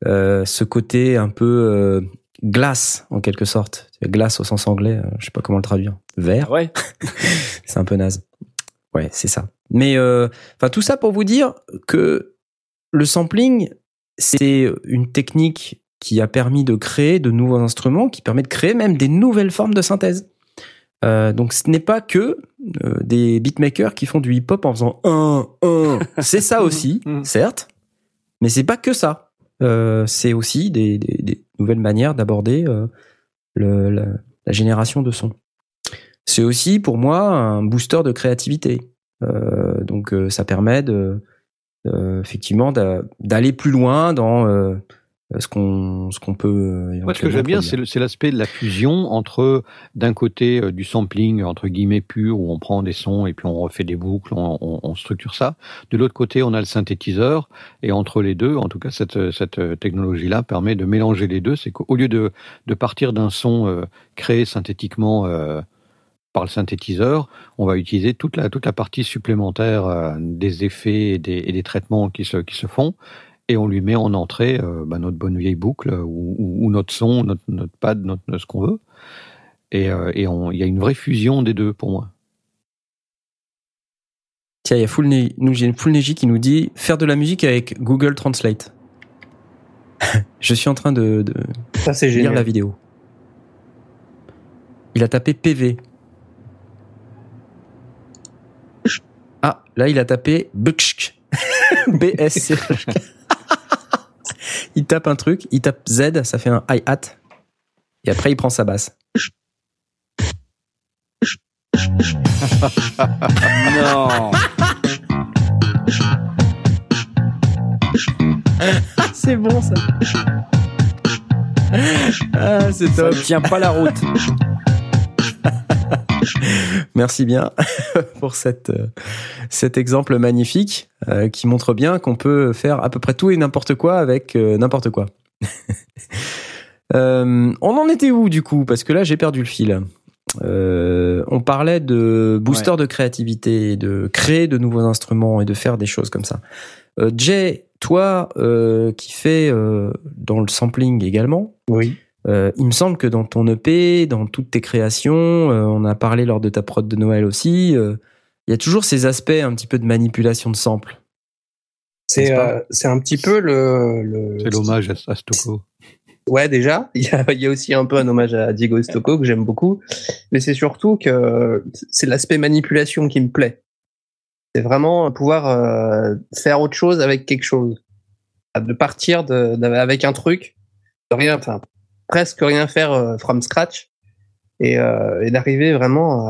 [SPEAKER 1] euh, ce côté un peu euh, glace en quelque sorte glace au sens anglais je sais pas comment le traduire vert
[SPEAKER 3] Ouais.
[SPEAKER 1] c'est un peu naze ouais c'est ça mais euh, enfin tout ça pour vous dire que le sampling c'est une technique qui a permis de créer de nouveaux instruments qui permet de créer même des nouvelles formes de synthèse euh, donc ce n'est pas que euh, des beatmakers qui font du hip-hop en faisant un, un. C'est ça aussi,
[SPEAKER 2] Mhm.
[SPEAKER 1] certes, mais c'est pas que ça. Euh, c'est aussi des, des- des nouvelles manières d'aborder la, la génération de sons. C'est aussi pour moi un booster de créativité. Donc ça permet de effectivement d'a- d'aller plus loin dans ce qu'on ce qu'on peut. euh,
[SPEAKER 2] Moi, ce que j'aime bien, c'est l'aspect de la fusion entre, d'un côté, euh, du sampling, entre guillemets, pur, où on prend des sons et puis on refait des boucles, on, on- on structure ça. De l'autre côté, on a le synthétiseur. Et entre les deux, en tout cas, cette, cette technologie-là permet de mélanger les deux. C'est qu'au lieu de, de partir d'un son euh, créé synthétiquement euh, par le synthétiseur, on va utiliser toute la, toute la partie supplémentaire euh, des effets et des, et des traitements qui se, qui se font et on lui met en entrée euh, bah, notre bonne vieille boucle euh, ou, ou- ou notre son, notre, notre pad, notre, ce qu'on veut. Et euh, il y a une vraie fusion des deux pour moi.
[SPEAKER 1] Tiens, il y a Full Ne- nous j'ai Full Neji qui nous dit faire de la musique avec Google Translate. Je suis en train de, de
[SPEAKER 4] Ça, c'est
[SPEAKER 1] lire
[SPEAKER 4] génial.
[SPEAKER 1] la vidéo. Il a tapé PV. Ah, là il a tapé BSC. Il tape un truc, il tape Z, ça fait un hi-hat. Et après il prend sa basse.
[SPEAKER 3] Non.
[SPEAKER 1] C'est bon ça. Ah, c'est
[SPEAKER 3] Ça
[SPEAKER 1] top.
[SPEAKER 3] ne tient pas la route.
[SPEAKER 1] Merci bien pour cette, euh, cet exemple magnifique euh, qui montre bien qu'on peut faire à peu près tout et n'importe quoi avec euh, n'importe quoi. Euh, on en était où du coup? Parce que là j'ai perdu le fil. On parlait de booster de créativité, de créer de nouveaux instruments et de faire des choses comme ça. Jay, toi qui fais dans le sampling également,
[SPEAKER 4] Oui.
[SPEAKER 1] Euh, il me semble que dans ton EP, dans toutes tes créations, euh, on a parlé lors de ta prod de Noël aussi, euh, il y a toujours ces aspects un petit peu de manipulation de samples.
[SPEAKER 4] C'est
[SPEAKER 1] pas
[SPEAKER 4] euh, c'est un petit peu le. le
[SPEAKER 2] C'est l'hommage à, à Stocco.
[SPEAKER 4] Ouais, déjà, il y, a, il y a aussi un peu un hommage à Diego Stocco que j'aime beaucoup, mais c'est surtout que c'est l'aspect manipulation qui me plaît. C'est vraiment pouvoir euh, faire autre chose avec quelque chose, de partir de, de- avec un truc, de rien, enfin presque rien faire euh, from scratch, et, euh, d'arriver vraiment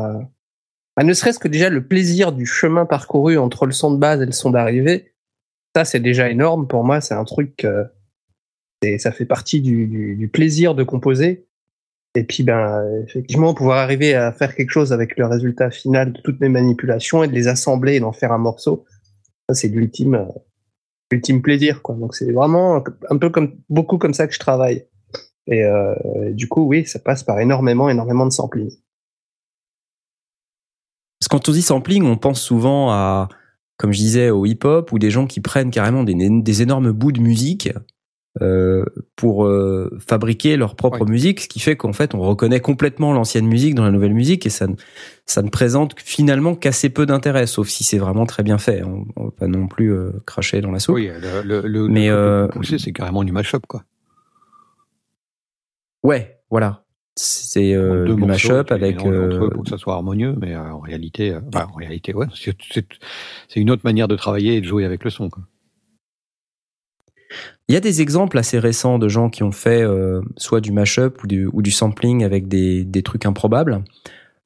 [SPEAKER 4] à, ne serait-ce que déjà le plaisir du chemin parcouru entre le son de base et le son d'arrivée. Ça, c'est déjà énorme pour moi. C'est un truc. euh, et ça fait partie du, du, plaisir de composer. Et puis, ben, effectivement, pouvoir arriver à faire quelque chose avec le résultat final de toutes mes manipulations et de les assembler et d'en faire un morceau, ça, c'est l'ultime, euh, l'ultime plaisir, quoi. Donc, c'est vraiment un peu comme, beaucoup comme ça que je travaille. Et euh, du coup, oui, ça passe par énormément, énormément de sampling.
[SPEAKER 1] Parce que quand on dit sampling, on pense souvent à, comme je disais, au hip-hop ou des gens qui prennent carrément des, des énormes bouts de musique euh, pour euh, fabriquer leur propre musique, ce qui fait qu'en fait on reconnaît complètement l'ancienne musique dans la nouvelle musique et ça, ne- ça ne présente finalement qu'assez peu d'intérêt, sauf si c'est vraiment très bien fait. On, on va pas non plus euh, cracher dans la soupe.
[SPEAKER 2] Oui, le, le, le,
[SPEAKER 1] Mais,
[SPEAKER 2] le
[SPEAKER 1] euh,
[SPEAKER 2] poussé, c'est carrément du mashup, quoi.
[SPEAKER 1] Ouais, voilà. c'est euh,
[SPEAKER 2] Deux
[SPEAKER 1] mashup avec euh,
[SPEAKER 2] eux pour que ça soit harmonieux, mais euh, en réalité, euh, bah, en réalité, ouais, c'est une autre manière de travailler et de jouer avec le son. Quoi.
[SPEAKER 1] Il y a des exemples assez récents de gens qui ont fait euh, soit du mashup ou du, ou du sampling avec des, des trucs improbables.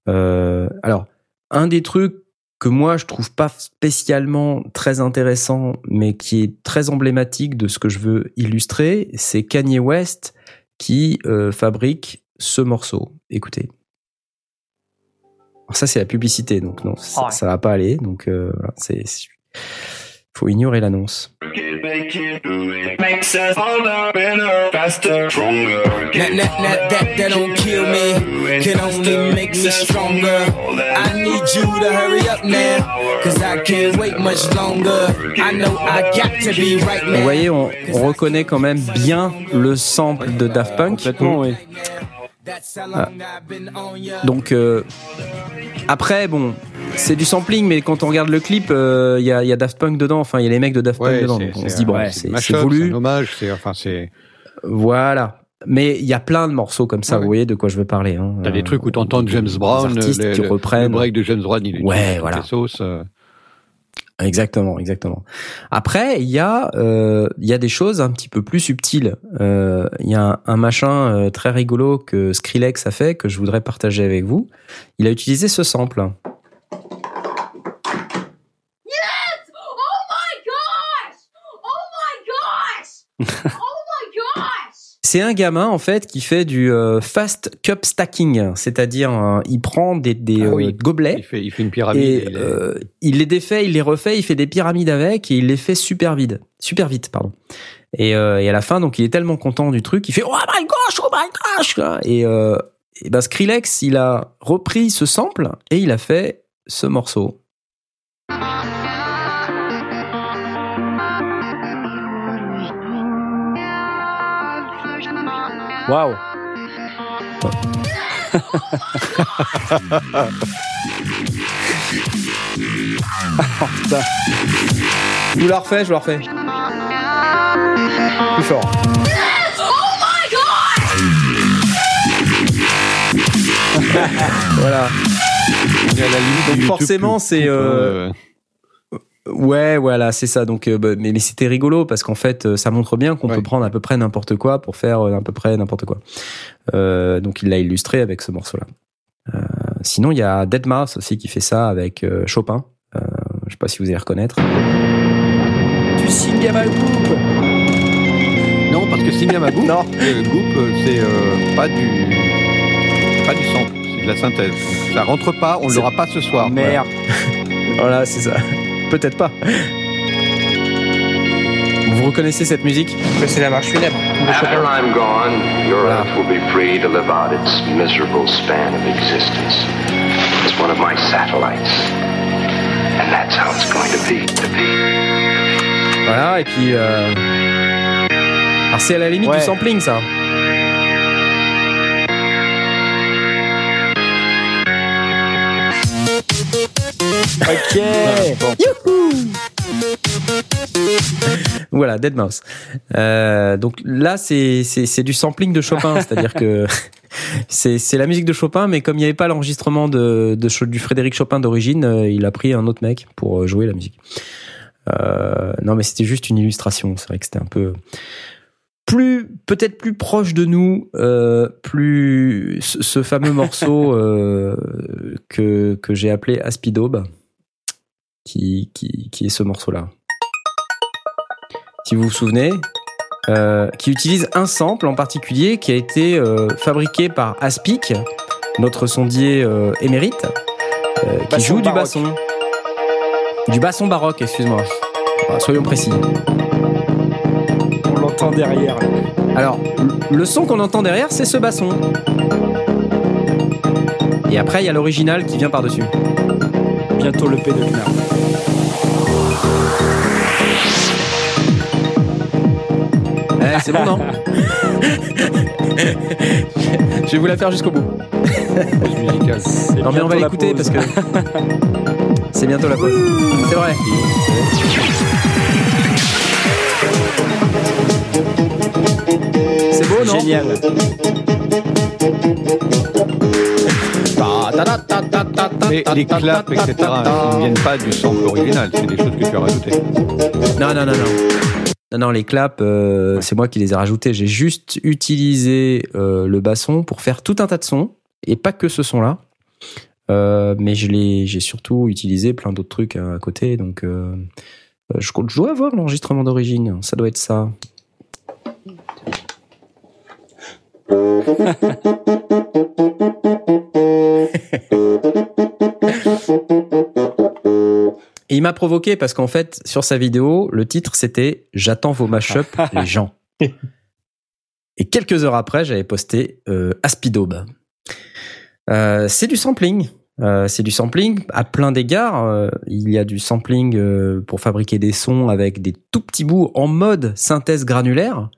[SPEAKER 1] Euh, alors, un des trucs que moi je trouve pas spécialement très intéressant, mais qui est très emblématique de ce que je veux illustrer, c'est Kanye West qui euh, fabrique ce morceau. Écoutez. Alors ça c'est la publicité, donc non, ça,
[SPEAKER 3] Ouais.
[SPEAKER 1] ça va pas aller. Donc euh, voilà, c'est faut ignorer l'annonce.
[SPEAKER 9] That, that, that, that, that don't kill me, can only make me stronger. I need you to hurry up now, cause I can't wait much longer. I know I got to be right
[SPEAKER 1] Vous
[SPEAKER 9] now.
[SPEAKER 1] voyez, on, on reconnaît quand même bien le sample de Daft Punk.
[SPEAKER 3] Complètement, oui.
[SPEAKER 9] That's how long I've been on ya.
[SPEAKER 1] Donc euh, après, bon, c'est du sampling, mais quand on regarde le clip, euh, il y, a, il y a Daft Punk dedans. Enfin, il y a les mecs de Daft Punk
[SPEAKER 2] Ouais,
[SPEAKER 1] dedans. Donc on se dit bon,
[SPEAKER 2] ouais,
[SPEAKER 1] c'est voulu.
[SPEAKER 2] C'est un hommage, c'est enfin c'est.
[SPEAKER 1] Voilà. Mais il y a plein de morceaux comme ça.
[SPEAKER 2] Ah ouais.
[SPEAKER 1] vous voyez de quoi je veux parler. Hein.
[SPEAKER 2] T'as des
[SPEAKER 1] Euh,
[SPEAKER 2] trucs où t'entends
[SPEAKER 1] des-
[SPEAKER 2] James Brown,
[SPEAKER 1] artistes
[SPEAKER 2] le,
[SPEAKER 1] qui
[SPEAKER 2] le-
[SPEAKER 1] reprennent.
[SPEAKER 2] le break de James Brown, il est
[SPEAKER 1] Ouais, voilà.
[SPEAKER 2] les sauces. euh.
[SPEAKER 1] Exactement, exactement. Après, il y a euh, il y a des choses un petit peu plus subtiles. Euh, Il y a un, un machin euh, très rigolo que Skrillex a fait que je voudrais partager avec vous. Il a utilisé ce sample.
[SPEAKER 10] Oh my gosh! Oh my gosh! Oh my gosh!
[SPEAKER 1] C'est un gamin en fait qui fait du euh, fast cup stacking, c'est-à-dire euh, il prend des, des
[SPEAKER 2] Ah
[SPEAKER 1] euh,
[SPEAKER 2] oui.
[SPEAKER 1] gobelets
[SPEAKER 2] Il fait, il fait une pyramide.
[SPEAKER 1] et
[SPEAKER 2] et il est-
[SPEAKER 1] euh, il les défait, il les refait, il fait des pyramides avec et il les fait super vite, super vite pardon. Et, et à la fin donc il est tellement content du truc, il fait oh my gosh, oh my gosh et, et ben Skrillex il a repris ce sample et il a fait ce morceau.
[SPEAKER 3] Waouh.
[SPEAKER 1] Je vous la refais, je vous la refais. Plus fort.
[SPEAKER 10] Oh!
[SPEAKER 1] Voilà.
[SPEAKER 2] est à la limite
[SPEAKER 1] Donc
[SPEAKER 2] YouTube
[SPEAKER 1] forcément, c'est,
[SPEAKER 2] coupe,
[SPEAKER 1] euh, Ouais, voilà, c'est ça. Donc, euh, bah, mais, mais c'était rigolo parce qu'en fait, euh, ça montre bien qu'on
[SPEAKER 2] Ouais.
[SPEAKER 1] peut prendre à peu près n'importe quoi pour faire euh, à peu près n'importe quoi. Euh, donc, il l'a illustré avec ce morceau-là. Euh, sinon, il y a Deadmau5 aussi qui fait ça avec euh, Chopin. Euh, je sais pas si vous allez reconnaître.
[SPEAKER 3] Tu signes à ma coupe.
[SPEAKER 2] Non, parce que Singamagoop,
[SPEAKER 1] Non.
[SPEAKER 2] euh, Goop, euh, c'est euh, pas du pas du sample, c'est de la synthèse. Donc, ça rentre pas, on l'aura pas ce soir.
[SPEAKER 3] Merde.
[SPEAKER 1] Voilà, c'est ça. Peut-être pas. Vous reconnaissez cette musique
[SPEAKER 4] Que c'est la marche funèbre. de
[SPEAKER 11] After
[SPEAKER 4] Chopin.
[SPEAKER 11] I'm gone, your
[SPEAKER 1] Voilà.
[SPEAKER 11] Earth will be free to live out its miserable span of existence. It's one of my satellites. And that's how it's going to be. To be.
[SPEAKER 1] Voilà, et puis. Euh... Alors, c'est à la limite
[SPEAKER 3] Ouais.
[SPEAKER 1] du sampling, ça.
[SPEAKER 3] Ok.
[SPEAKER 1] Voilà, Dead Mouse. Euh, donc là, c'est c'est c'est du sampling de Chopin, c'est-à-dire que c'est c'est la musique de Chopin, mais comme il n'y avait pas l'enregistrement de, de du Frédéric Chopin d'origine, euh, il a pris un autre mec pour euh, jouer la musique. Euh, non, mais c'était juste une illustration. C'est vrai que c'était un peu plus peut-être plus proche de nous, euh, plus ce, ce fameux morceau que que j'ai appelé Aspidaube, qui qui qui est ce morceau-là si vous vous souvenez, euh, qui utilise un sample en particulier qui a été euh, fabriqué par Aspic, notre sondier euh, émérite, qui joue du
[SPEAKER 3] baroque.
[SPEAKER 1] basson. Du basson baroque, excuse-moi. Soyons précis.
[SPEAKER 3] On l'entend derrière. là.
[SPEAKER 1] Alors, le son qu'on entend derrière, c'est ce basson. Et après, il y a l'original qui vient par-dessus.
[SPEAKER 3] Bientôt le P de Knarr.
[SPEAKER 1] C'est bon, non Je vais vous la faire jusqu'au bout. Non mais on va l'écouter parce que c'est bientôt la pause. C'est vrai. C'est beau non
[SPEAKER 3] Génial.
[SPEAKER 2] Mais les claps, etc., ils ne viennent pas du sample original, c'est des choses que tu as rajoutées.
[SPEAKER 1] Non, non, non, non. Non, non, les claps, euh, c'est moi qui les ai rajoutés. J'ai juste utilisé euh, le basson pour faire tout un tas de sons, et pas que ce son-là. Euh, mais je l'ai, j'ai surtout utilisé plein d'autres trucs à, à côté. Donc, je, je dois avoir l'enregistrement d'origine. Ça doit être ça. Et il m'a provoqué parce qu'en fait, sur sa vidéo, le titre c'était J'attends vos mashups, les gens. Et quelques heures après, j'avais posté euh, Aspidaube. Euh, c'est du sampling. Euh, c'est du sampling à plein d'égards. Euh, il y a du sampling euh, pour fabriquer des sons avec des tout petits bouts en mode synthèse granulaire.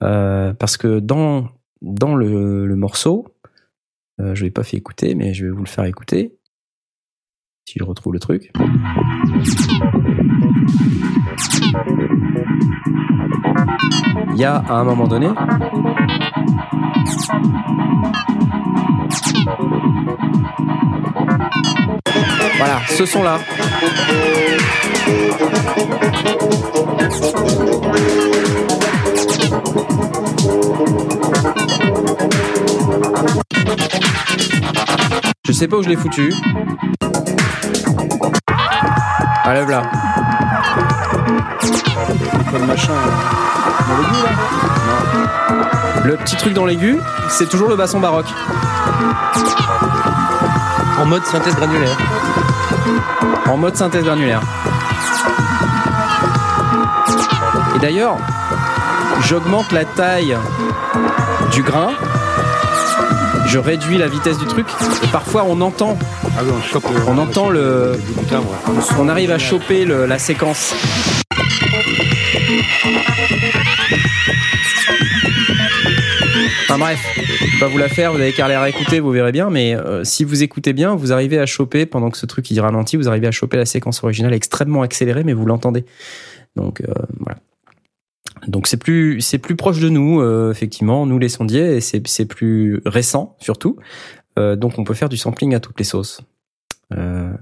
[SPEAKER 1] Parce que dans, dans le, le morceau, je ne l'ai pas fait écouter, mais je vais vous le faire écouter. Si retrouve le truc. Il y a à un moment donné. Voilà, ce son-là. Je sais pas où je l'ai foutu. Allez, là.
[SPEAKER 3] Quoi le machin dans l'aigu, là
[SPEAKER 1] Le petit truc dans l'aigu, c'est toujours le basson baroque.
[SPEAKER 4] En mode synthèse granulaire.
[SPEAKER 1] En mode synthèse granulaire. Et d'ailleurs, j'augmente la taille du grain, je réduis la vitesse du truc, et parfois on entend,
[SPEAKER 2] Ah oui, on chope le-
[SPEAKER 1] on entend le, on arrive à choper le- la séquence. Enfin bref, je vais pas vous la faire, vous avez qu'à la réécouter, vous verrez bien, mais euh, si vous écoutez bien, vous arrivez à choper, pendant que ce truc il ralentit, vous arrivez à choper la séquence originale extrêmement accélérée, mais vous l'entendez. Donc euh, voilà. Donc c'est plus c'est plus proche de nous, euh, effectivement, nous les sondiers, et c'est c'est plus récent surtout. Euh, donc on peut faire du sampling à toutes les sauces. Euh,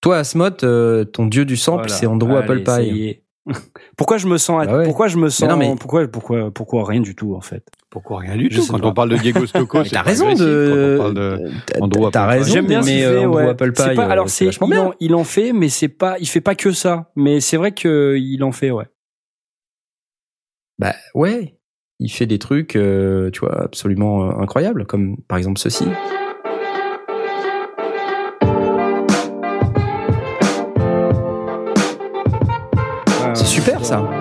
[SPEAKER 1] toi, Asmod, euh, ton dieu du sample,
[SPEAKER 3] Voilà.
[SPEAKER 1] c'est Andrew
[SPEAKER 3] Allez,
[SPEAKER 1] Apple Pie.
[SPEAKER 3] pourquoi je me sens
[SPEAKER 1] Bah ouais.
[SPEAKER 3] pourquoi je me sens
[SPEAKER 1] non, mais-
[SPEAKER 3] pourquoi pourquoi pourquoi rien du tout en fait?
[SPEAKER 2] Pourquoi rien du
[SPEAKER 3] Je
[SPEAKER 2] tout Quand on parle de Diego Stocco,
[SPEAKER 1] t'as raison de. T'as- raison.
[SPEAKER 3] J'aime bien ce
[SPEAKER 1] mais
[SPEAKER 3] fait.
[SPEAKER 1] euh, Andrew
[SPEAKER 3] ouais.
[SPEAKER 1] Apple
[SPEAKER 3] C'est
[SPEAKER 1] Pie,
[SPEAKER 3] pas-
[SPEAKER 1] euh,
[SPEAKER 3] alors c'est il il en fait, mais c'est pas il fait pas que ça. Mais c'est vrai que il en fait ouais.
[SPEAKER 1] Bah ouais, il fait des trucs, euh, tu vois, absolument euh, incroyables, comme par exemple ceci. C'est super ça.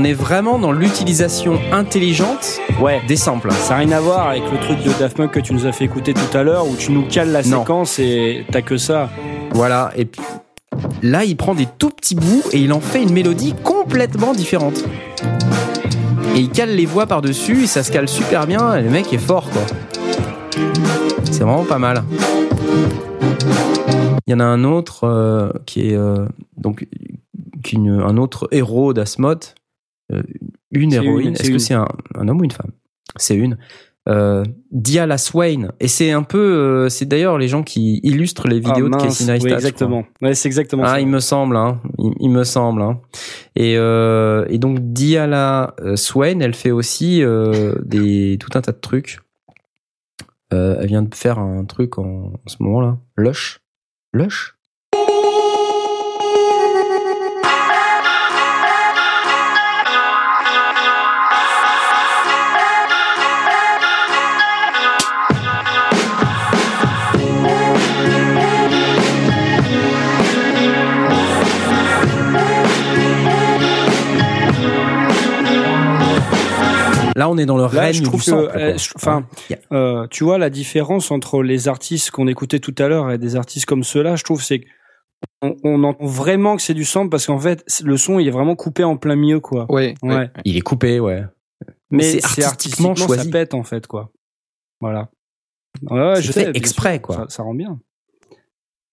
[SPEAKER 1] On est vraiment dans l'utilisation intelligente
[SPEAKER 3] Ouais.
[SPEAKER 1] des samples.
[SPEAKER 3] Ça n'a rien à voir avec le truc de Daft Punk que tu nous as fait écouter tout à l'heure où tu nous cales la
[SPEAKER 1] Non.
[SPEAKER 3] séquence et t'as que ça.
[SPEAKER 1] Voilà, et puis là, il prend des tout petits bouts et il en fait une mélodie complètement différente. Et il cale les voix par-dessus, et ça se cale super bien, et le mec est fort, quoi. C'est vraiment pas mal. Il y en a un autre euh, qui est euh, donc une- un autre héros d'Asmod, euh, une héroïne.
[SPEAKER 3] une, c'est
[SPEAKER 1] Est-ce que c'est un, un homme ou une femme? C'est une. Euh, Diala Swain. Et c'est un peu, euh, c'est d'ailleurs les gens qui illustrent les vidéos
[SPEAKER 3] Ah,
[SPEAKER 1] de
[SPEAKER 3] mince.
[SPEAKER 1] Casey Neistat.
[SPEAKER 3] Oui, exactement. Ouais, c'est exactement
[SPEAKER 1] Ah,
[SPEAKER 3] ça.
[SPEAKER 1] il me semble, hein. il, il me semble. Hein. Et, euh, et donc Diala euh, Swain, elle fait aussi euh, des tout un tas de trucs. Euh, elle vient de faire un truc en, en ce moment-là. Lush. Lush? Là, on est dans le
[SPEAKER 3] Là,
[SPEAKER 1] règne
[SPEAKER 3] je trouve
[SPEAKER 1] du
[SPEAKER 3] que,
[SPEAKER 1] sample,
[SPEAKER 3] euh, enfin, euh, tu vois la différence entre les artistes qu'on écoutait tout à l'heure et des artistes comme ceux-là, je trouve c'est on, on entend vraiment que c'est du sample parce qu'en fait le son il est vraiment coupé en plein milieu quoi.
[SPEAKER 2] Ouais,
[SPEAKER 3] Ouais.
[SPEAKER 1] Il est coupé, ouais. Mais
[SPEAKER 3] c'est
[SPEAKER 1] c'est
[SPEAKER 3] artistiquement,
[SPEAKER 1] artistiquement
[SPEAKER 3] ça
[SPEAKER 1] choisi.
[SPEAKER 3] pète en fait quoi. Voilà. Ouais, je
[SPEAKER 1] fait
[SPEAKER 3] sais,
[SPEAKER 1] exprès,
[SPEAKER 3] sûr.
[SPEAKER 1] quoi.
[SPEAKER 3] Ça, ça rend bien.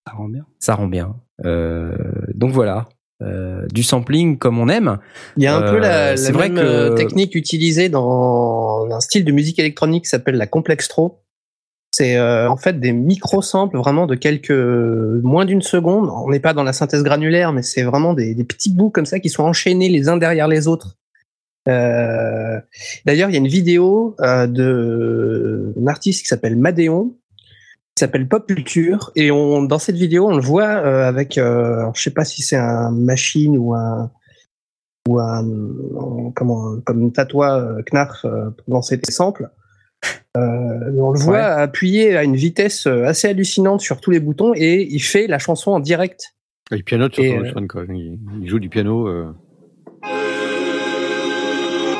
[SPEAKER 3] Ça rend bien.
[SPEAKER 1] Ça rend bien. Euh, donc voilà. Euh, du sampling comme on aime.
[SPEAKER 4] Il y a un
[SPEAKER 1] Euh,
[SPEAKER 4] peu la,
[SPEAKER 1] vrai
[SPEAKER 4] même
[SPEAKER 1] que-
[SPEAKER 4] euh, technique utilisée dans un style de musique électronique qui s'appelle la complextro. C'est euh, en fait des micro-samples vraiment de quelques moins d'une seconde. On n'est pas dans la synthèse granulaire, mais c'est vraiment des, des petits bouts comme ça qui sont enchaînés les uns derrière les autres. Euh, D'ailleurs, il y a une vidéo euh, d'un artiste qui s'appelle Madéon, s'appelle Pop Culture, et on dans cette vidéo, on le voit euh, avec, euh, je sais pas si c'est un machine ou un ou un comment comme tatouage euh, Knarf euh, pour lancer des samples. Euh, on le voit
[SPEAKER 1] Ouais.
[SPEAKER 4] appuyer à une vitesse euh, assez hallucinante sur tous les boutons et il fait la chanson en direct.
[SPEAKER 2] Il pianote sur son
[SPEAKER 4] euh,
[SPEAKER 2] son, quoi. Il, il joue du piano. euh.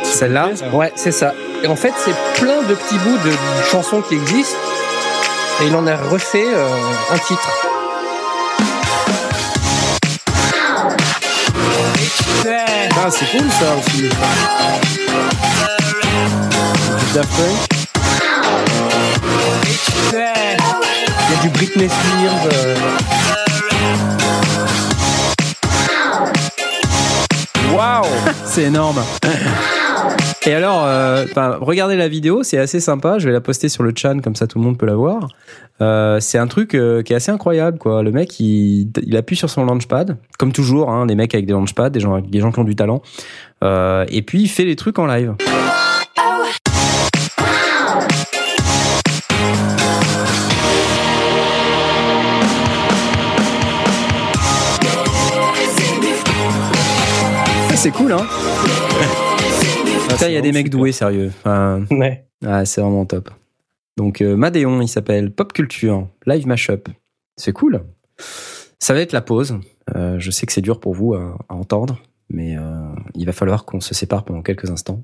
[SPEAKER 1] Celle-là,
[SPEAKER 4] Ouais, c'est ça. Et en fait, c'est plein de petits bouts de chansons qui existent et il en a refait euh, un titre.
[SPEAKER 3] Ah, c'est cool ça aussi.
[SPEAKER 4] Il y a du Britney Spears. euh,
[SPEAKER 1] Waouh C'est énorme. Et alors, euh, regardez la vidéo, c'est assez sympa. Je vais la poster sur le chan, comme ça tout le monde peut la voir. Euh, c'est un truc euh, qui est assez incroyable, quoi. Le mec, il, il appuie sur son launchpad, comme toujours, hein, des mecs avec des launchpads, des gens, des gens qui ont du talent. Et puis il fait les trucs en live. C'est cool, hein Putain, il y a des mecs doués, sérieux. Enfin,
[SPEAKER 4] Ouais.
[SPEAKER 1] ah, c'est vraiment top. Donc, euh, Madéon, il s'appelle Pop Culture, Live Mashup. C'est cool. Ça va être la pause. Euh, je sais que c'est dur pour vous à, à entendre, mais euh, il va falloir qu'on se sépare pendant quelques instants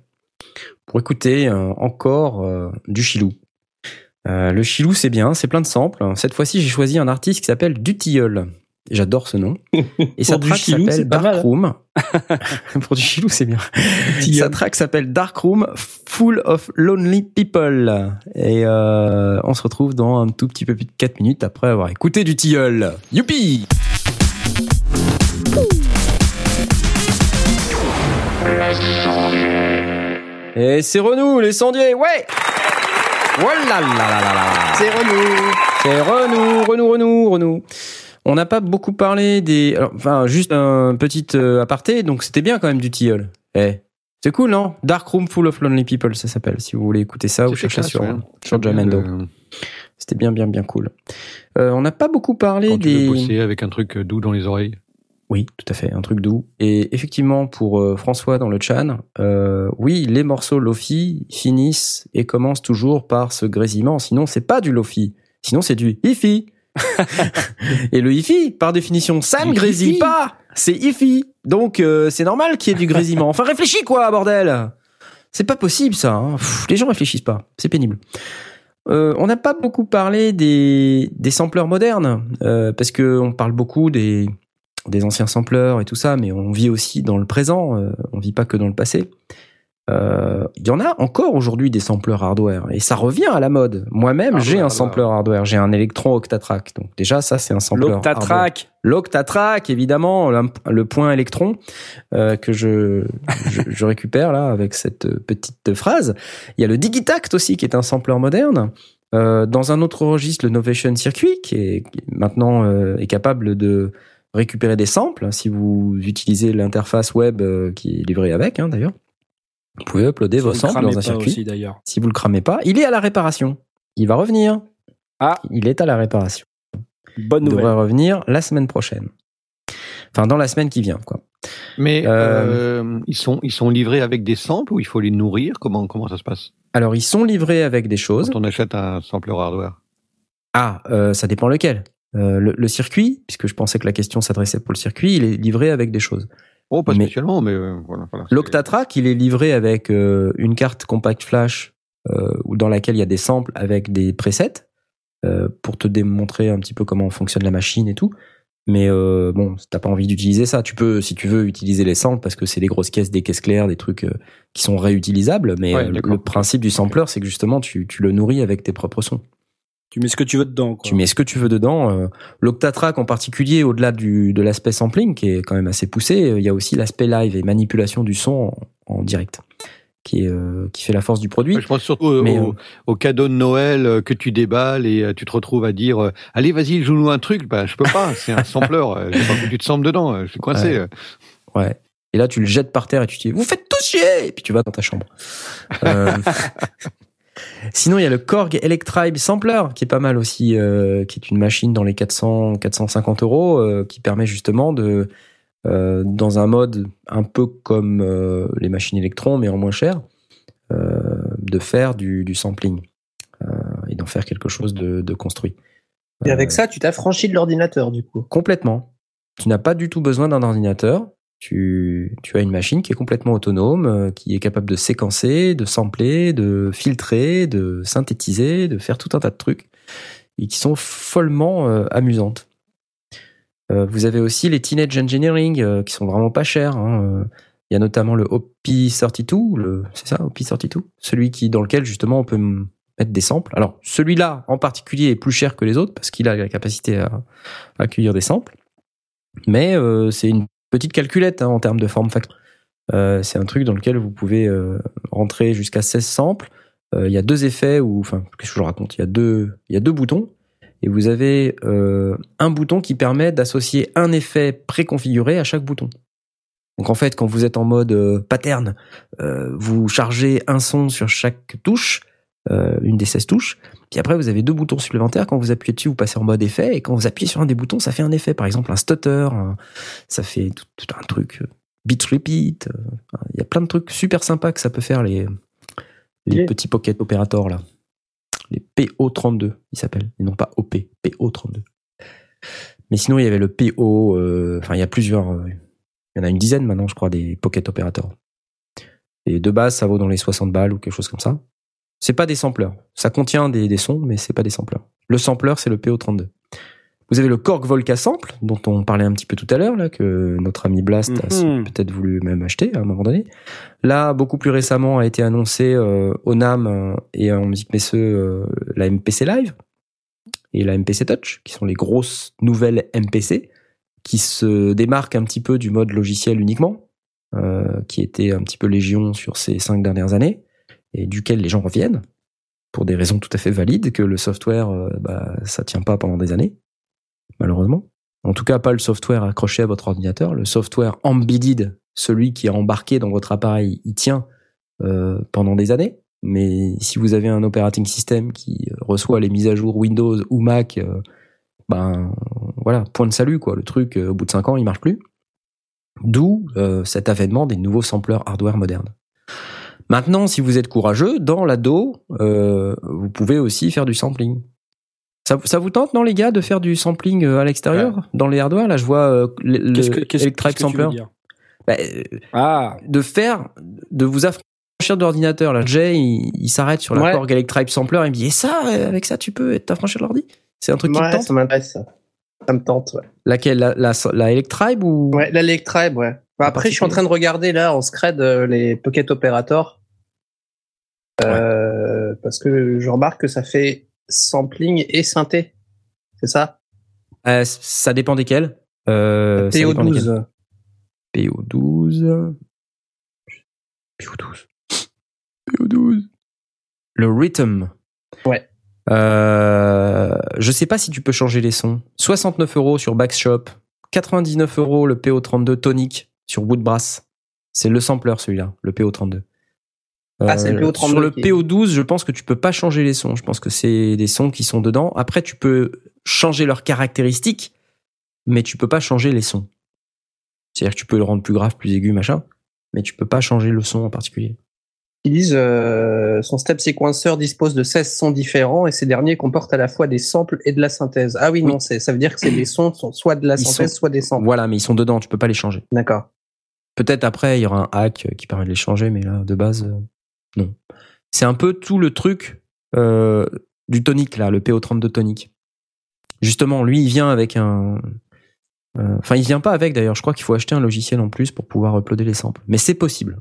[SPEAKER 1] pour écouter euh, encore euh, du chilou. Euh, le chilou, c'est bien, c'est plein de samples. Cette fois-ci, j'ai choisi un artiste qui s'appelle Dutilleul. J'adore ce nom. Et sa track s'appelle Dark. Room. Pour du chilou, c'est bien. Sa track s'appelle Dark Room, Full of Lonely People. Et euh, on se retrouve dans un tout petit peu plus de 4 minutes après avoir écouté du tilleul. Youpi Et c'est Renou, les sondiers, ouais Voilà là là là là
[SPEAKER 4] C'est Renou.
[SPEAKER 1] c'est Renou, Renou, Renou, Renou. On n'a pas beaucoup parlé des. alors, enfin, juste un petit euh, aparté, donc c'était bien quand même du tilleul. Eh, c'est cool, non? Dark Room Full of Lonely People, ça s'appelle. Si vous voulez écouter ça,
[SPEAKER 2] C'est
[SPEAKER 1] cherchez sur,
[SPEAKER 2] ouais.
[SPEAKER 1] sur Jamendo. C'était bien, bien, bien cool. Euh, on n'a pas beaucoup parlé
[SPEAKER 2] Quand tu veux
[SPEAKER 1] des.
[SPEAKER 2] bosser avec un truc doux dans les oreilles.
[SPEAKER 1] Oui, tout à fait, un truc doux. Et effectivement, pour euh, François dans le chan, euh, oui, les morceaux Lofi finissent et commencent toujours par ce grésillement. Sinon, c'est pas du Lofi. Sinon, c'est du Ifi. Et le Ifi, par définition, ça ne grésille
[SPEAKER 2] hi-fi.
[SPEAKER 1] pas. C'est Ifi. Donc, euh, c'est normal qu'il y ait du grésillement. Enfin, réfléchis quoi, bordel C'est pas possible, ça. hein. Pff, les gens réfléchissent pas. C'est pénible. Euh, on n'a pas beaucoup parlé des, des sampleurs modernes, euh, parce que on parle beaucoup des, des anciens sampleurs et tout ça, mais on vit aussi dans le présent, euh, on vit pas que dans le passé. Euh, Il y en a encore aujourd'hui des sampleurs hardware et ça revient à la mode. Moi-même, j'ai un
[SPEAKER 2] Hardware,
[SPEAKER 1] sampleur hardware, j'ai un Electron Octatrack. Donc déjà, ça c'est un sampleur.
[SPEAKER 3] L'Octatrack.
[SPEAKER 1] L'Octatrack, évidemment, le, point électron euh, que je, je, je récupère là avec cette petite phrase. Il y a le Digitact aussi qui est un sampleur moderne. Euh, dans un autre registre, le Novation Circuit qui est qui maintenant euh, est capable de récupérer des samples si vous utilisez l'interface web euh, qui est livrée avec hein, d'ailleurs. Vous pouvez uploader
[SPEAKER 3] Si
[SPEAKER 1] vos samples dans un circuit.
[SPEAKER 3] d'ailleurs.
[SPEAKER 1] Si vous le cramez pas, il est à la réparation. Il va revenir.
[SPEAKER 3] Ah.
[SPEAKER 1] Il est à la réparation.
[SPEAKER 3] Bonne
[SPEAKER 1] Il
[SPEAKER 3] nouvelle.
[SPEAKER 1] devrait revenir la semaine prochaine. Enfin, dans la semaine qui vient, quoi.
[SPEAKER 2] Mais
[SPEAKER 1] Euh,
[SPEAKER 2] euh, ils, sont, ils sont livrés avec des samples ou il faut les nourrir? Comment, comment ça se passe?
[SPEAKER 1] Alors, ils sont livrés avec des choses.
[SPEAKER 2] Quand on achète un sampler hardware
[SPEAKER 1] Ah, euh, ça dépend lequel. Euh, le, le circuit, puisque je pensais que la question s'adressait pour le circuit, il est livré avec des choses.
[SPEAKER 2] Oh, pas
[SPEAKER 1] Mais-
[SPEAKER 2] spécialement, mais euh, voilà. voilà
[SPEAKER 1] L'Octatrack, il est livré avec euh, une carte compact flash euh, dans laquelle il y a des samples avec des presets pour te démontrer un petit peu comment fonctionne la machine et tout. Mais euh, bon, t'as pas envie d'utiliser ça. Tu peux, si tu veux, utiliser les samples parce que c'est des grosses caisses, des caisses claires, des trucs qui sont réutilisables. Mais
[SPEAKER 2] Ouais,
[SPEAKER 1] le principe du sampler, c'est que justement, tu, tu le nourris avec tes propres sons.
[SPEAKER 3] Tu mets ce que tu veux dedans. Quoi.
[SPEAKER 1] Tu mets ce que tu veux dedans. Euh, L'Octatrack en particulier, au-delà du, de l'aspect sampling, qui est quand même assez poussé, euh, il y a aussi l'aspect live et manipulation du son en, en direct, qui, est, euh, qui fait la force du produit.
[SPEAKER 2] Je pense surtout au,
[SPEAKER 1] Mais,
[SPEAKER 2] au-
[SPEAKER 1] euh,
[SPEAKER 2] au cadeau de Noël que tu déballes et tu te retrouves à dire allez vas-y joue-nous un truc bah je peux pas c'est un sampler euh, j'ai pas foutu de sample dedans euh, je suis coincé
[SPEAKER 1] Ouais. Ouais. Et là, tu le jettes par terre et tu te dis, vous faites tous chier! Et puis tu vas dans ta chambre. Euh, Sinon, il y a le Korg Electribe Sampler, qui est pas mal aussi, euh, qui est une machine dans les 400, 450 euros, euh, qui permet justement de, euh, dans un mode un peu comme les machines électrons, mais en moins cher, de faire du, du sampling et d'en faire quelque chose de, de construit.
[SPEAKER 4] Et avec ça, tu t'affranchis de l'ordinateur, du coup.
[SPEAKER 1] Complètement. Tu n'as pas du tout besoin d'un ordinateur. Tu, tu as une machine qui est complètement autonome, euh, qui est capable de séquencer, de sampler, de filtrer, de synthétiser, de faire tout un tas de trucs et qui sont follement euh, amusantes. Euh, vous avez aussi les Teenage Engineering qui sont vraiment pas chers. hein. Il y a notamment le OP32, le, c'est ça, OP32, celui qui dans lequel justement on peut mettre des samples. Alors celui-là en particulier est plus cher que les autres parce qu'il a la capacité à, accueillir des samples. Mais c'est une petite calculette hein, en termes de form factor. Euh, c'est un truc dans lequel vous pouvez euh, rentrer jusqu'à 16 samples. Euh, Il y a deux effets, ou enfin, qu'est-ce que je raconte? Il y a deux, y a deux boutons, et vous avez un bouton qui permet d'associer un effet préconfiguré à chaque bouton. Donc en fait, quand vous êtes en mode pattern, vous chargez un son sur chaque touche, euh, une des 16 touches, puis après vous avez deux boutons supplémentaires. Quand vous appuyez dessus, vous passez en mode effet, et quand vous appuyez sur un des boutons, ça fait un effet. Par exemple, un stutter, un- ça fait tout, tout un truc, euh, beat repeat. euh, Il y a plein de trucs super sympas que ça peut faire les, petits pocket opérateurs là. Les PO32, ils s'appellent, et non pas OP, PO32. Mais sinon, il y avait le PO, euh, enfin, il y a plusieurs, il y en a une dizaine maintenant, je crois, des pocket opérateurs. Et de base, ça vaut dans les 60 balles ou quelque chose comme ça. C'est pas des sampleurs. Ça contient des, des sons, mais c'est pas des sampleurs. Le sampler, c'est le PO32. Vous avez le Korg Volca Sample, dont on parlait un petit peu tout à l'heure, là, que notre ami Blast a
[SPEAKER 3] Mhm.
[SPEAKER 1] peut-être voulu même acheter à un moment donné. Là, beaucoup plus récemment, a été annoncé euh, au NAM euh, et en musique Messeux euh, la MPC Live et la MPC Touch, qui sont les grosses nouvelles MPC, qui se démarquent un petit peu du mode logiciel uniquement, euh, qui était un petit peu légion sur ces cinq dernières années, et duquel les gens reviennent, pour des raisons tout à fait valides, que le software, euh, bah, ça tient pas pendant des années, malheureusement. En tout cas, pas le software accroché à votre ordinateur, le software embedded, celui qui est embarqué dans votre appareil, il tient euh, pendant des années. Mais si vous avez un operating system qui reçoit les mises à jour Windows ou Mac, euh, ben voilà, point de salut quoi. Le truc, au bout de 5 ans, il marche plus. D'où cet avènement des nouveaux sampleurs hardware modernes. Maintenant, si vous êtes courageux, dans l'ado, euh, vous pouvez aussi faire du sampling. Ça, ça vous tente, non, les gars, de faire du sampling euh, à l'extérieur, dans les hardware? Là, je vois euh, le,
[SPEAKER 3] Qu'est-ce que, qu'est-ce,
[SPEAKER 1] Electric
[SPEAKER 3] qu'est-ce que tu veux
[SPEAKER 1] Sampler.
[SPEAKER 3] dire?
[SPEAKER 1] Bah,
[SPEAKER 3] Ah,
[SPEAKER 1] de faire, de vous affranchir de l'ordinateur. Là, Jay, il, il s'arrête sur la
[SPEAKER 4] Ouais.
[SPEAKER 1] Korg Electric Sampler, il me dit, et ça, euh, avec ça, tu peux t'affranchir de l'ordi? C'est un truc qui te tente?
[SPEAKER 4] ça m'intéresse, ça. Ça me tente, ouais.
[SPEAKER 1] Laquelle? La, la, la Electribe ou?
[SPEAKER 4] Ouais, l'Electribe, ouais. Bah, après, je suis en train de regarder là en scred euh, les Pocket Operator. Euh, Parce que je remarque que ça fait sampling et synthé. C'est ça?
[SPEAKER 1] Euh, Ça dépend desquels. Euh, ça dépend desquels.
[SPEAKER 4] PO12.
[SPEAKER 1] PO12. PO12. PO12. Le rhythm.
[SPEAKER 4] Ouais.
[SPEAKER 1] Euh, je sais pas si tu peux changer les sons. 69 euros sur Backshop. 99 euros le PO32 Tonic sur Woodbrass. C'est le sampler celui-là, le PO32.
[SPEAKER 4] Ah, c'est le PO32
[SPEAKER 1] Sur le
[SPEAKER 4] qui est-
[SPEAKER 1] PO12, je pense que tu peux pas changer les sons. Je pense que c'est des sons qui sont dedans. Après, tu peux changer leurs caractéristiques, mais tu peux pas changer les sons. C'est-à-dire que tu peux le rendre plus grave, plus aigu, machin, mais tu peux pas changer le son en particulier.
[SPEAKER 4] Ils disent euh, son step sequencer dispose de 16 sons différents et ces derniers comportent à la fois des samples et de la synthèse. Ah oui, non, c'est ça veut dire que c'est des sons sont soit de la synthèse,
[SPEAKER 1] sont-
[SPEAKER 4] soit des samples.
[SPEAKER 1] Voilà, mais ils sont dedans, tu peux pas les changer.
[SPEAKER 4] D'accord.
[SPEAKER 1] Peut-être après, il y aura un hack qui permet de les changer, mais là, de base, euh, non. C'est un peu tout le truc euh, du tonic, là, le PO32 tonic. Justement, lui, il vient avec un, Euh, Enfin, il vient pas avec d'ailleurs. Je crois qu'il faut acheter un logiciel en plus pour pouvoir uploader les samples. Mais c'est possible.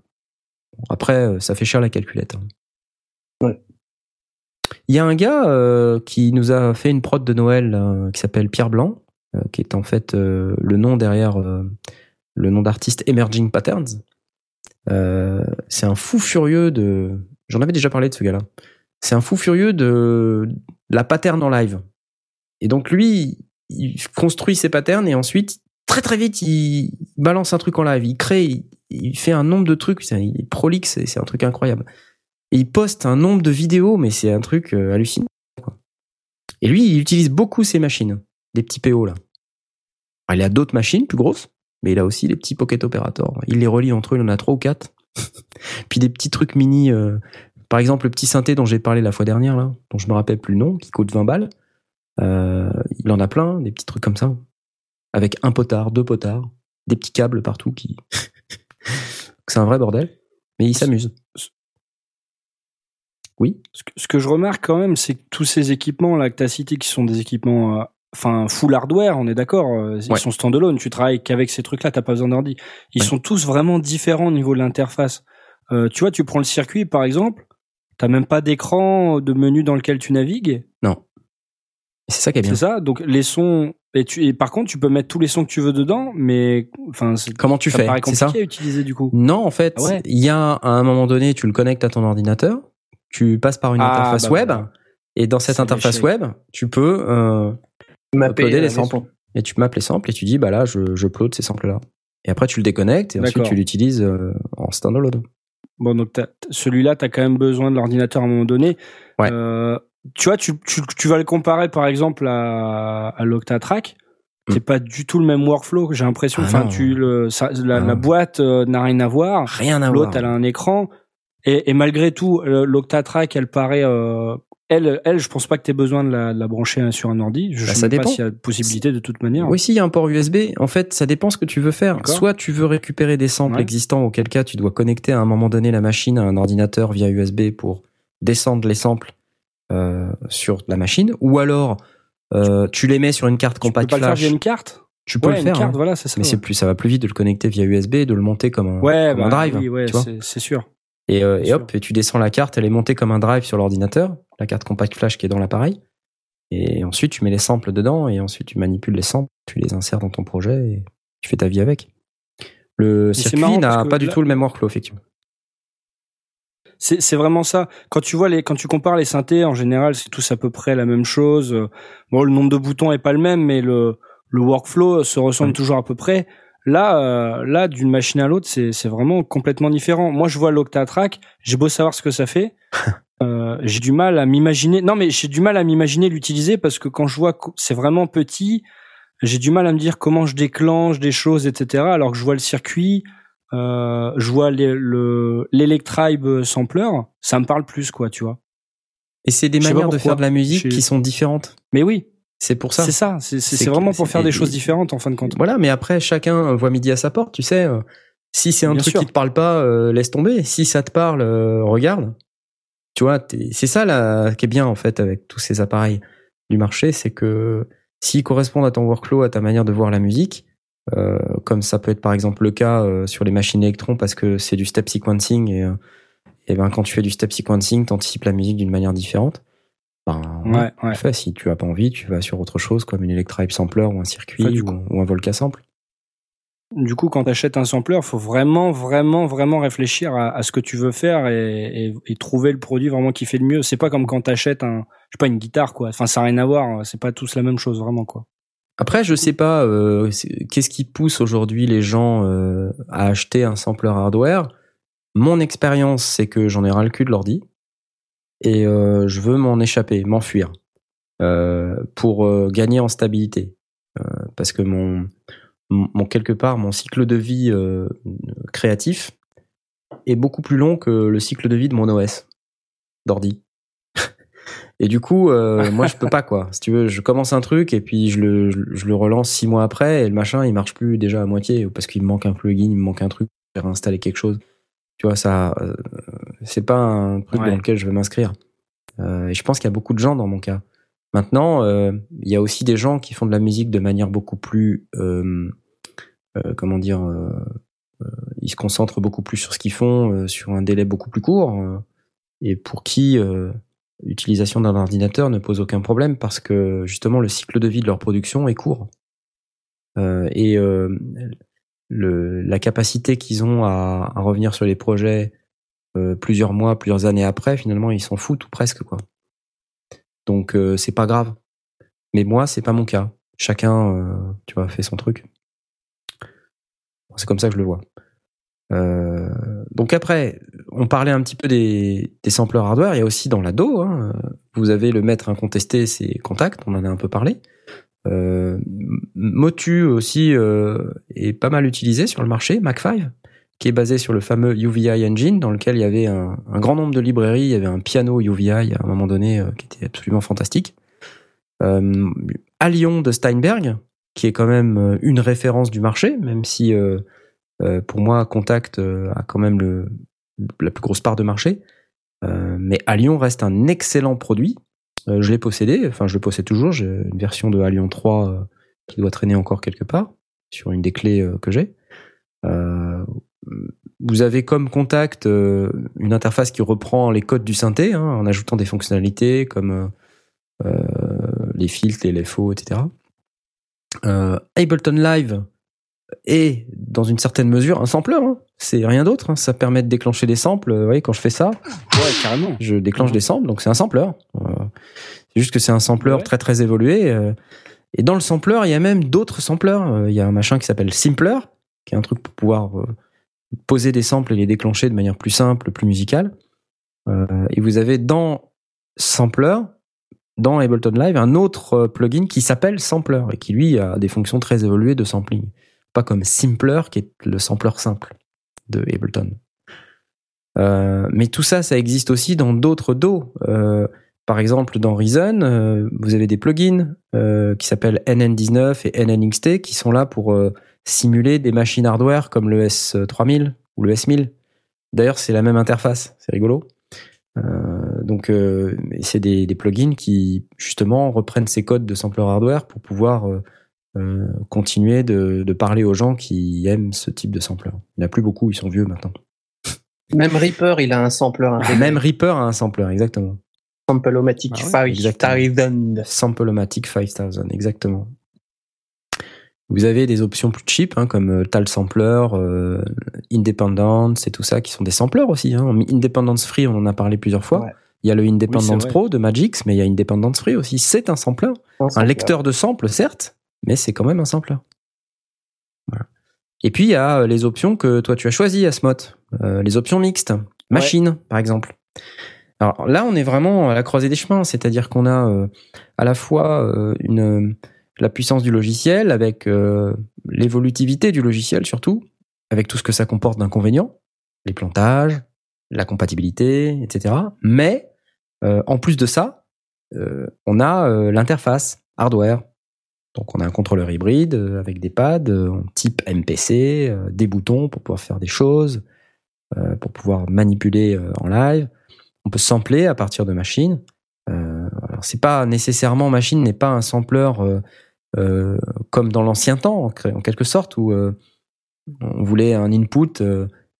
[SPEAKER 1] Bon, Après, euh, ça fait cher la calculette. hein.
[SPEAKER 4] Ouais.
[SPEAKER 1] Il y a un gars euh, qui nous a fait une prod de Noël qui s'appelle Pierre Blanc, euh, qui est en fait euh, le nom derrière euh, le nom d'artiste Emerging Patterns. Euh, c'est un fou furieux de. J'en avais déjà parlé de ce gars-là. C'est un fou furieux de la pattern en live. Et donc lui, il construit ses patterns et ensuite, très très vite, il balance un truc en live. Il crée, il, fait un nombre de trucs. Il est prolixe, c'est un truc incroyable. Et il poste un nombre de vidéos, mais c'est un truc euh, hallucinant. quoi. Et lui, il utilise beaucoup ces machines, des petits PO là. Alors, il a d'autres machines plus grosses, mais il a aussi des petits Pocket Operator. Il les relie entre eux, il en a trois ou quatre. Puis des petits trucs mini. euh, par exemple, le petit synthé dont j'ai parlé la fois dernière, là, dont je me rappelle plus le nom, qui coûte 20 balles. Euh, il en a plein, des petits trucs comme ça. Avec un potard, deux potards, des petits câbles partout qui. c'est un vrai bordel. Mais il s'amuse. Oui?
[SPEAKER 3] Ce que, ce que je remarque quand même, c'est que tous ces équipements là que tu as cités, qui sont des équipements, euh, enfin full hardware, on est d'accord, euh, ils
[SPEAKER 1] Ouais.
[SPEAKER 3] sont standalone. Tu travailles qu'avec ces trucs-là, t'as pas besoin d'ordi. Ils
[SPEAKER 1] Ouais.
[SPEAKER 3] sont tous vraiment différents au niveau de l'interface. Euh, tu vois, tu prends le circuit par exemple, t'as même pas d'écran de menu dans lequel tu navigues.
[SPEAKER 1] Non. C'est ça qui est bien.
[SPEAKER 3] C'est ça. Donc les sons. Et, tu, et par contre, tu peux mettre tous les sons que tu veux dedans, mais enfin,
[SPEAKER 1] Comment tu
[SPEAKER 3] ça
[SPEAKER 1] fais? C'est ça?
[SPEAKER 3] compliqué à utiliser du coup.
[SPEAKER 1] Non, en fait,
[SPEAKER 3] Ah ouais?
[SPEAKER 1] il y a à un moment donné, tu le connectes à ton ordinateur, tu passes par une
[SPEAKER 3] Ah,
[SPEAKER 1] interface
[SPEAKER 3] bah
[SPEAKER 1] web, et dans cette interface web, tu peux euh, uploader
[SPEAKER 4] euh,
[SPEAKER 1] les
[SPEAKER 4] les
[SPEAKER 1] samples. Et tu mappes les samples et tu dis, bah là, je, je upload ces samples-là. Et après, tu le déconnectes et ensuite tu l'utilises euh, en standalone.
[SPEAKER 3] Bon, donc celui-là, tu as quand même besoin de l'ordinateur à un moment donné.
[SPEAKER 1] Ouais.
[SPEAKER 3] Euh, tu vois, tu, tu, tu vas le comparer par exemple à, à l'Octatrack. C'est pas du tout le même workflow, j'ai l'impression.
[SPEAKER 1] Hmm. Ah
[SPEAKER 3] enfin, tu le, ça, la,
[SPEAKER 1] Ah
[SPEAKER 3] la boîte euh, n'a rien à voir.
[SPEAKER 1] Rien à voir.
[SPEAKER 3] L'autre, elle a un écran. Et, et malgré tout, l'Octatrack, elle paraît. euh, elle, elle, je pense pas que tu aies besoin de la, de la brancher sur un ordi. Je
[SPEAKER 1] Bah,
[SPEAKER 3] sais pas s'il y a possibilité de toute manière.
[SPEAKER 1] Oui, si, il y a un port USB. En fait, ça dépend ce que tu veux faire. Soit tu veux récupérer des samples
[SPEAKER 3] Ouais.
[SPEAKER 1] existants, auquel cas tu dois connecter à un moment donné la machine à un ordinateur via USB pour descendre les samples euh, sur la machine. Ou alors, euh, tu les mets sur une carte
[SPEAKER 3] Tu peux
[SPEAKER 1] compact
[SPEAKER 3] pas le faire via une carte
[SPEAKER 1] Tu peux
[SPEAKER 3] Ouais,
[SPEAKER 1] le
[SPEAKER 3] une
[SPEAKER 1] faire.
[SPEAKER 3] carte,
[SPEAKER 1] hein.
[SPEAKER 3] voilà, c'est ça.
[SPEAKER 1] Mais
[SPEAKER 3] ouais.
[SPEAKER 1] c'est plus, ça va plus vite de le connecter via USB et de le monter comme un,
[SPEAKER 3] Ouais,
[SPEAKER 1] comme un
[SPEAKER 3] bah,
[SPEAKER 1] drive.
[SPEAKER 3] oui, ouais, c'est sûr.
[SPEAKER 1] Et, euh, et hop, et tu descends la carte, elle est montée comme un drive sur l'ordinateur, la carte compact flash qui est dans l'appareil. Et ensuite, tu mets les samples dedans et ensuite tu manipules les samples, tu les insères dans ton projet et tu fais ta vie avec. Le
[SPEAKER 3] c'est
[SPEAKER 1] circuit n'a pas du
[SPEAKER 3] là-
[SPEAKER 1] tout le même workflow, effectivement.
[SPEAKER 3] C'est vraiment ça. Quand tu vois les, quand tu compares les synthés, en général, c'est tous à peu près la même chose. Bon, le nombre de boutons est pas le même, mais le, le workflow se ressemble
[SPEAKER 1] Ouais.
[SPEAKER 3] toujours à peu près. Là, euh, là, d'une machine à l'autre, c'est c'est vraiment complètement différent. Moi, je vois l'Octatrack, j'ai beau savoir ce que ça fait, euh, j'ai du mal à m'imaginer. Non, mais j'ai du mal à m'imaginer l'utiliser parce que quand je vois que c'est vraiment petit, j'ai du mal à me dire comment je déclenche des choses, etc. Alors que je vois le circuit, euh, je vois les- le l'Electribe sampler, ça me parle plus, quoi, tu vois.
[SPEAKER 1] Et c'est des manières de faire de la musique qui sont différentes.
[SPEAKER 3] Mais oui,
[SPEAKER 1] C'est pour ça.
[SPEAKER 3] c'est ça. C'est vraiment pour faire des choses différentes, en fin de compte.
[SPEAKER 1] Voilà, mais après, chacun voit midi à sa porte, tu sais. euh, Si c'est un
[SPEAKER 3] Bien
[SPEAKER 1] truc
[SPEAKER 3] sûr.
[SPEAKER 1] qui te parle pas, euh, laisse tomber. Si ça te parle, euh, regarde. Tu vois, c'est ça là, qui est bien en fait avec tous ces appareils du marché, c'est que s'ils correspondent à ton workflow, à ta manière de voir la musique, euh, comme ça peut être par exemple le cas sur les machines électrons parce que c'est du step sequencing et, et ben quand tu fais du step sequencing, t'anticipes la musique d'une manière différente. Ben,
[SPEAKER 3] Ouais,
[SPEAKER 1] fait, si tu as pas envie, tu vas sur autre chose comme une Electribe sampler ou un circuit ou,
[SPEAKER 3] coup-
[SPEAKER 1] ou un Volca sample.
[SPEAKER 3] Du coup, quand tu achètes un sampler, faut vraiment, vraiment, vraiment réfléchir à, à ce que tu veux faire et, et- et trouver le produit vraiment qui fait le mieux. C'est pas comme quand t'achètes un, je sais pas, une guitare, quoi. Enfin, ça n'a rien à voir. C'est pas tous la même chose, vraiment, quoi.
[SPEAKER 1] Après, je sais pas, euh, qu'est-ce qui pousse aujourd'hui les gens euh, à acheter un sampler hardware? Mon expérience, c'est que j'en ai ras le cul de l'ordi et euh, je veux m'en échapper, m'enfuir euh, pour euh, gagner en stabilité. Parce que mon, mon, quelque part, mon cycle de vie créatif est beaucoup plus long que le cycle de vie de mon OS d'ordi. Et du coup, euh, moi, je peux pas quoi. Si tu veux, je commence un truc et puis je le, je, je le relance six mois après et le machin, il marche plus déjà à moitié parce qu'il me manque un plugin, il me manque un truc, j'ai réinstallé quelque chose. Tu vois, ça, euh, c'est pas un truc
[SPEAKER 3] Ouais.
[SPEAKER 1] dans lequel je veux m'inscrire. Euh, et je pense qu'il y a beaucoup de gens dans mon cas Maintenant, euh, il y a aussi des gens qui font de la musique de manière beaucoup plus, euh, euh, comment dire, ils se concentrent beaucoup plus sur ce qu'ils font, euh, sur un délai beaucoup plus court, et pour qui euh, l'utilisation d'un ordinateur ne pose aucun problème parce que justement le cycle de vie de leur production est court. Euh, et euh, le, la capacité qu'ils ont à, à revenir sur les projets euh, plusieurs mois, plusieurs années après, finalement, ils s'en foutent ou presque quoi. Donc euh, c'est pas grave. Mais moi, c'est pas mon cas. Chacun, euh, tu vois, fait son truc. C'est comme ça que je le vois. Euh, donc après, on parlait un petit peu des, des sampleurs hardware. Il y a aussi dans la DO, hein, vous avez le maître incontesté, c'est Contact, on en a un peu parlé. Euh, Motu aussi euh, est pas mal utilisé sur le marché, Mac5, qui est basé sur le fameux UVI Engine, dans lequel il y avait un, grand nombre de librairies. Il y avait un piano UVI à un moment donné euh, qui était absolument fantastique. Euh, Allion de Steinberg, qui est quand même une référence du marché, même si euh, pour moi Contact a quand même le, la plus grosse part de marché. Mais Allion reste un excellent produit. Euh, je l'ai possédé, enfin je le possède toujours. J'ai une version de Allion 3 euh, qui doit traîner encore quelque part sur une des clés euh, que j'ai. Vous avez comme contact une interface qui reprend les codes du synthé hein, en ajoutant des fonctionnalités comme les filtres, les LFO, etc. Ableton Live est dans une certaine mesure un sampler. hein. C'est rien d'autre. hein. Ça permet de déclencher des samples. Vous voyez, quand je fais ça,
[SPEAKER 3] Ouais, carrément.
[SPEAKER 1] je déclenche des samples, donc c'est un sampler. Euh, c'est juste que c'est un sampler très très évolué. euh, et dans le sampler, il y a même d'autres samplers. Euh, Il y a un machin qui s'appelle Simpler, qui est un truc pour pouvoir euh, poser des samples et les déclencher de manière plus simple, plus musicale. Euh, et vous avez dans Sampler, dans Ableton Live, un autre euh, plugin qui s'appelle Sampler et qui lui a des fonctions très évoluées de sampling. Pas comme Simpler, qui est le sampler simple de Ableton. Euh, mais tout ça, ça existe aussi dans d'autres DAW. Euh, par exemple, dans Reason, euh, vous avez des plugins qui s'appellent NN19 et NNXT qui sont là pour simuler des machines hardware comme le S3000 ou le S1000. D'ailleurs, c'est la même interface, c'est rigolo. Donc, c'est des plugins qui justement reprennent ces codes de sampler hardware pour pouvoir euh, continuer de, de parler aux gens qui aiment ce type de sampler. Il n'y en a plus beaucoup, ils sont vieux maintenant.
[SPEAKER 4] Même Reaper, il a un sampler.
[SPEAKER 1] Même Reaper a un sampler, exactement.
[SPEAKER 4] Sampleomatic
[SPEAKER 1] Ah ouais,
[SPEAKER 4] 5000.
[SPEAKER 1] Sampleomatic 5000, exactement. Vous avez des options plus cheap, hein, comme euh, Tal Sampler, euh, Independence et tout ça, qui sont des samplers aussi. Hein. Independence Free, on en a parlé plusieurs fois. Il y a le Independence. Pro de Magix, mais il y a Independence Free aussi. C'est un sampler.
[SPEAKER 4] Un
[SPEAKER 1] Un
[SPEAKER 4] sampler.
[SPEAKER 1] lecteur de samples, certes, mais c'est quand même un sampler. Voilà. Et puis, il y a euh, les options que toi, tu as choisies, Asmot. Euh, les options mixtes. Machine, par exemple. Alors là, on est vraiment à la croisée des chemins, c'est-à-dire qu'on a euh, à la fois euh, une, la puissance du logiciel avec l'évolutivité du logiciel surtout, avec tout ce que ça comporte d'inconvénients, les plantages, la compatibilité, etc. Mais en plus de ça, on a l'interface hardware. Donc on a un contrôleur hybride euh, avec des pads euh, en type MPC, euh, des boutons pour pouvoir faire des choses, pour pouvoir manipuler en live. On peut sampler à partir de machines. Alors c'est pas nécessairement machine n'est pas un sampler euh, comme dans l'ancien temps en, quelque sorte où on voulait un input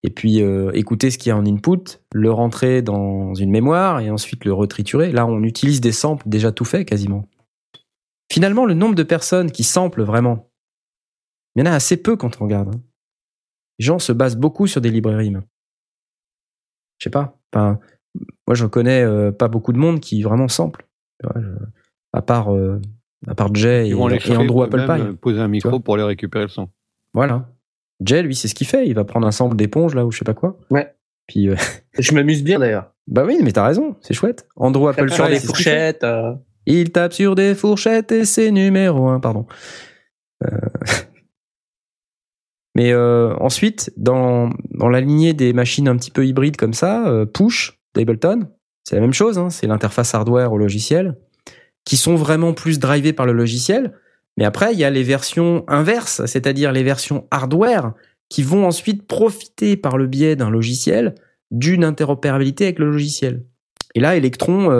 [SPEAKER 1] et puis écouter ce qu'il y a en input, le rentrer dans une mémoire et ensuite le retriturer. Là, on utilise des samples déjà tout faits quasiment. Finalement, le nombre de personnes qui samplent vraiment, il y en a assez peu quand on regarde. hein. Les gens se basent beaucoup sur des librairies. Je sais pas. Enfin, moi, je connais euh, pas beaucoup de monde qui vraiment sample. Je- à part euh, à part Jay et,
[SPEAKER 2] les
[SPEAKER 1] et Andrew Apple
[SPEAKER 2] euh,
[SPEAKER 1] Pie.
[SPEAKER 2] Poser un micro pour aller récupérer le son.
[SPEAKER 1] Voilà. Jay, lui, c'est ce qu'il fait. Il va prendre un sample d'éponge là ou je sais pas quoi.
[SPEAKER 4] Ouais.
[SPEAKER 1] Puis euh,
[SPEAKER 4] Je m'amuse bien d'ailleurs.
[SPEAKER 1] bah oui, mais t'as raison, c'est chouette. Andrew Apple
[SPEAKER 4] sur
[SPEAKER 1] Pie, qu'il fait.
[SPEAKER 4] fourchettes.
[SPEAKER 1] Il tape sur des fourchettes et c'est numéro un, pardon. Euh, Mais euh, ensuite, dans, dans la lignée des machines un petit peu hybrides comme ça, euh, Push d'Ableton, c'est la même chose, hein, c'est l'interface hardware au logiciel, qui sont vraiment plus drivées par le logiciel. Mais après, il y a les versions inverses, c'est-à-dire les versions hardware, qui vont ensuite profiter par le biais d'un logiciel d'une interopérabilité avec le logiciel. Et là, Electron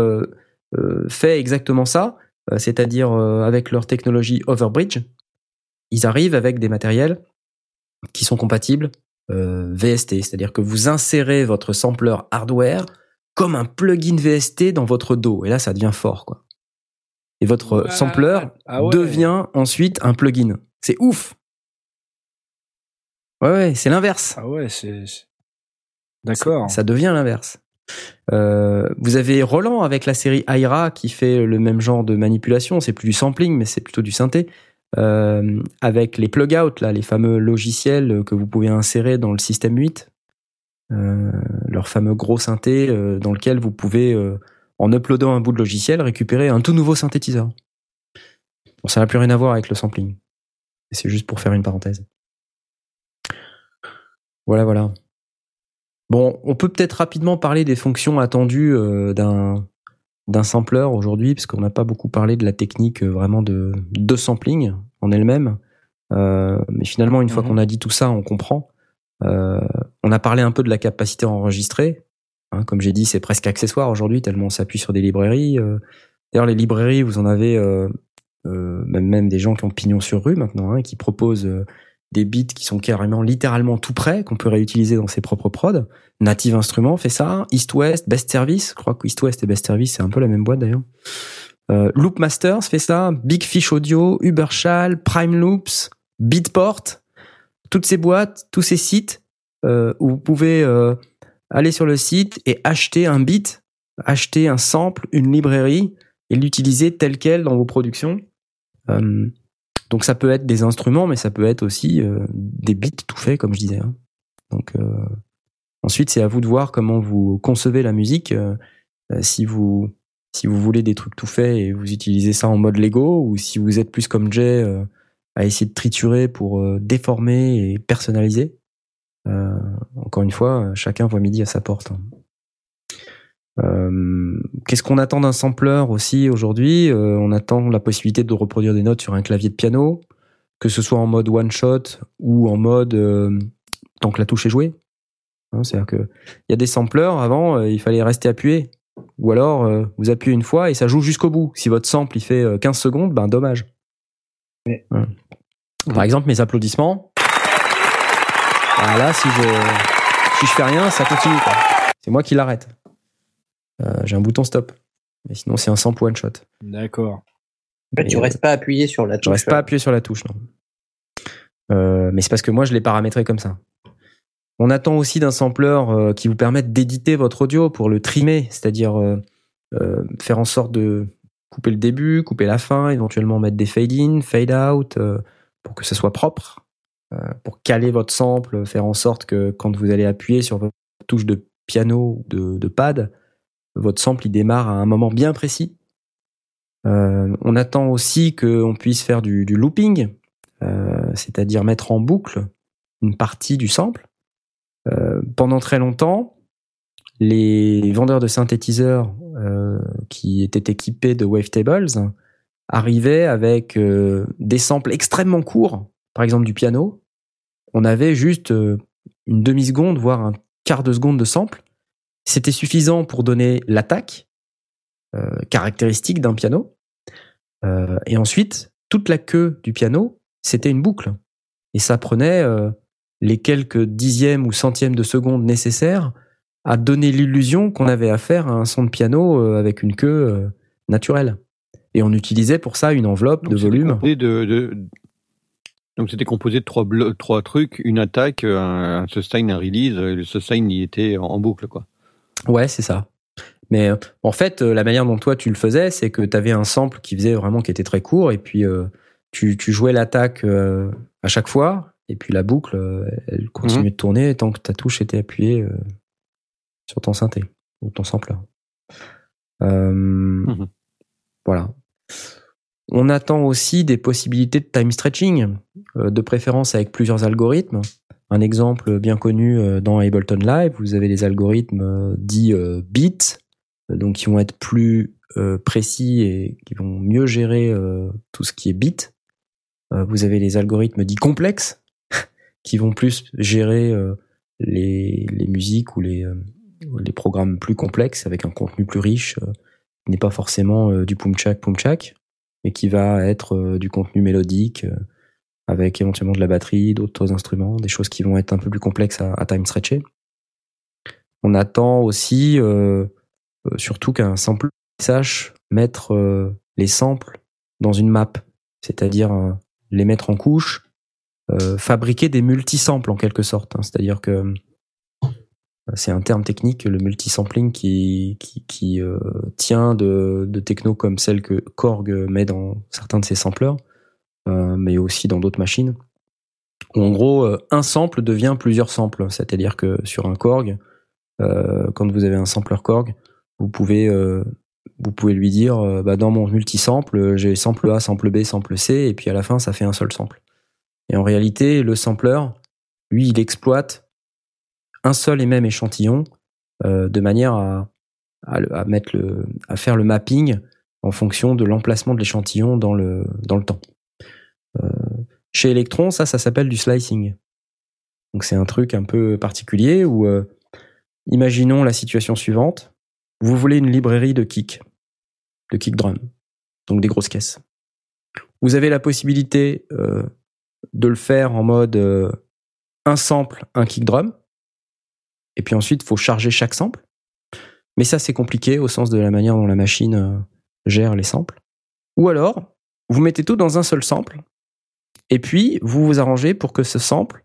[SPEAKER 1] fait exactement ça. euh, c'est-à-dire euh, avec leur technologie Overbridge, ils arrivent avec des matériels qui sont compatibles euh, VST, c'est-à-dire que vous insérez votre sampler hardware comme un plugin VST dans votre dos, et là ça devient fort, quoi. Et votre
[SPEAKER 3] Ouais.
[SPEAKER 1] sampler
[SPEAKER 3] Ah ouais.
[SPEAKER 1] devient ensuite un plugin. C'est ouf. Ouais, ouais, c'est l'inverse.
[SPEAKER 3] Ah ouais, c'est. c'est- D'accord.
[SPEAKER 1] Ça devient l'inverse. Euh, vous avez Roland avec la série Aira qui fait le même genre de manipulation. C'est plus du sampling, mais c'est plutôt du synthé. Euh, avec les plug-out, là, les fameux logiciels que vous pouvez insérer dans le système 8. Euh, leur fameux gros synthé dans lequel vous pouvez, en uploadant un bout de logiciel, récupérer un tout nouveau synthétiseur. Bon, ça n'a plus rien à voir avec le sampling. C'est juste pour faire une parenthèse. Voilà, voilà. Bon, on peut peut-être rapidement parler des fonctions attendues euh, d'un d'un sampler aujourd'hui, parce qu'on n'a pas beaucoup parlé de la technique euh, vraiment de, de sampling en elle-même. Euh, mais finalement, une fois
[SPEAKER 3] Mhm.
[SPEAKER 1] qu'on a dit tout ça, on comprend. Euh, on a parlé un peu de la capacité enregistrée. Hein, comme j'ai dit, c'est presque accessoire aujourd'hui, tellement on s'appuie sur des librairies. Euh, D'ailleurs, les librairies, vous en avez même, même des gens qui ont pignon sur rue maintenant, hein, qui proposent des beats qui sont carrément littéralement tout prêts, qu'on peut réutiliser dans ses propres prods. Native Instruments fait ça, East West, Best Service, je crois que East West et Best Service c'est un peu la même boîte d'ailleurs. Euh, Loop Masters fait ça, Big Fish Audio, Ubershall, Prime Loops, Beatport, toutes ces boîtes, tous ces sites euh, où vous pouvez euh, aller sur le site et acheter un beat, acheter un sample, une librairie et l'utiliser tel quel dans vos productions. Donc ça peut être des instruments, mais ça peut être aussi euh, des beats tout faits, comme je disais. hein. Donc euh, ensuite, c'est à vous de voir comment vous concevez la musique. euh, si vous si vous voulez des trucs tout faits et vous utilisez ça en mode Lego, ou si vous êtes plus comme Jay à essayer de triturer pour déformer et personnaliser. Euh, encore une fois, chacun voit midi à sa porte. Euh, Qu'est-ce qu'on attend d'un sampler aussi aujourd'hui? Euh, On attend la possibilité de reproduire des notes sur un clavier de piano, que ce soit en mode one shot ou en mode euh, tant que la touche est jouée. Hein, C'est-à-dire que il y a des samplers avant, euh, il fallait rester appuyé, ou alors euh, vous appuyez une fois et ça joue jusqu'au bout. Si votre sample il fait euh, 15 secondes, ben dommage.
[SPEAKER 4] Ouais.
[SPEAKER 1] Ouais. Par exemple, mes applaudissements. Ah, là, si je si je fais rien, ça continue. C'est moi qui l'arrête. Euh, J'ai un bouton stop. Mais sinon, c'est un sample one shot.
[SPEAKER 3] D'accord.
[SPEAKER 4] En fait, tu restes pas appuyé sur la touche.
[SPEAKER 1] Je reste pas appuyé sur la touche, non. Euh, mais c'est parce que moi, je l'ai paramétré comme ça. On attend aussi d'un sampler euh, qui vous permette d'éditer votre audio pour le trimer, c'est-à-dire euh, euh, faire en sorte de couper le début, couper la fin, éventuellement mettre des fade-in, fade-out, euh, pour que ce soit propre, euh, pour caler votre sample, faire en sorte que quand vous allez appuyer sur votre touche de piano ou de, de pad, votre sample il démarre à un moment bien précis. Euh, on attend aussi qu'on puisse faire du, looping, euh, c'est-à-dire mettre en boucle une partie du sample. Euh, pendant très longtemps, les vendeurs de synthétiseurs qui étaient équipés de wavetables arrivaient avec des samples extrêmement courts, par exemple du piano. On avait juste une demi-seconde, voire un quart de seconde de sample. C'était suffisant pour donner l'attaque euh, caractéristique d'un piano. Euh, et ensuite, toute la queue du piano, c'était une boucle. Et ça prenait euh, les quelques dixièmes ou centièmes de seconde nécessaires à donner l'illusion qu'on avait affaire à un son de piano euh, avec une queue euh, naturelle. Et on utilisait pour ça une enveloppe de
[SPEAKER 2] Donc,
[SPEAKER 1] volume.
[SPEAKER 2] composé de- de- Donc c'était composé de trois, trois trucs, une attaque, un, un sustain, un release. Et le sustain il était en boucle quoi.
[SPEAKER 1] Ouais, c'est ça. Mais euh, en fait, euh, la manière dont toi tu le faisais, c'est que tu avais un sample qui faisait vraiment qui était très court, et puis euh, tu, tu jouais l'attaque euh, à chaque fois, et puis la boucle, euh, elle continuait de tourner tant que ta touche était appuyée sur ton synthé ou ton sampler. Euh, Voilà. On attend aussi des possibilités de time stretching, de préférence avec plusieurs algorithmes. Un exemple bien connu euh, dans Ableton Live, vous avez les algorithmes euh, dits euh, bits, donc qui vont être plus précis et qui vont mieux gérer tout ce qui est bit. Vous avez les algorithmes dits complexes, qui vont plus gérer les, musiques ou les, les programmes plus complexes avec un contenu plus riche, qui n'est pas forcément du pumchak pumchak. mais qui va être du contenu mélodique avec éventuellement de la batterie, d'autres instruments, des choses qui vont être un peu plus complexes à, time stretcher. On attend aussi, euh, euh, surtout qu'un sample sache mettre euh, les samples dans une map, c'est-à-dire euh, les mettre en couche, fabriquer des multisamples en quelque sorte. hein. c'est-à-dire que c'est un terme technique, le multisampling, qui, qui, qui tient de, de techno comme celle que Korg met dans certains de ses sampleurs, mais aussi dans d'autres machines. Où en gros, euh, un sample devient plusieurs samples. C'est-à-dire que sur un Korg, euh, quand vous avez un sampler Korg, vous pouvez, euh, vous pouvez lui dire, euh, bah, dans mon multisample, euh, j'ai sample A, sample B, sample C, et puis à la fin, ça fait un seul sample. Et en réalité, le sampler, lui, il exploite un seul et même échantillon euh, de manière à, à, à mettre le, à faire le mapping en fonction de l'emplacement de l'échantillon dans le, dans le temps. Euh, chez Electron, ça, s'appelle du slicing. Donc c'est un truc un peu particulier où, euh, imaginons la situation suivante. Vous voulez une librairie de kick, de kick drum, donc des grosses caisses. Vous avez la possibilité euh, de le faire en mode un sample, un kick drum, et puis ensuite il faut charger chaque sample. Mais ça c'est compliqué au sens de la manière dont la machine gère les samples. Ou alors, vous mettez tout dans un seul sample, et puis vous vous arrangez pour que ce sample,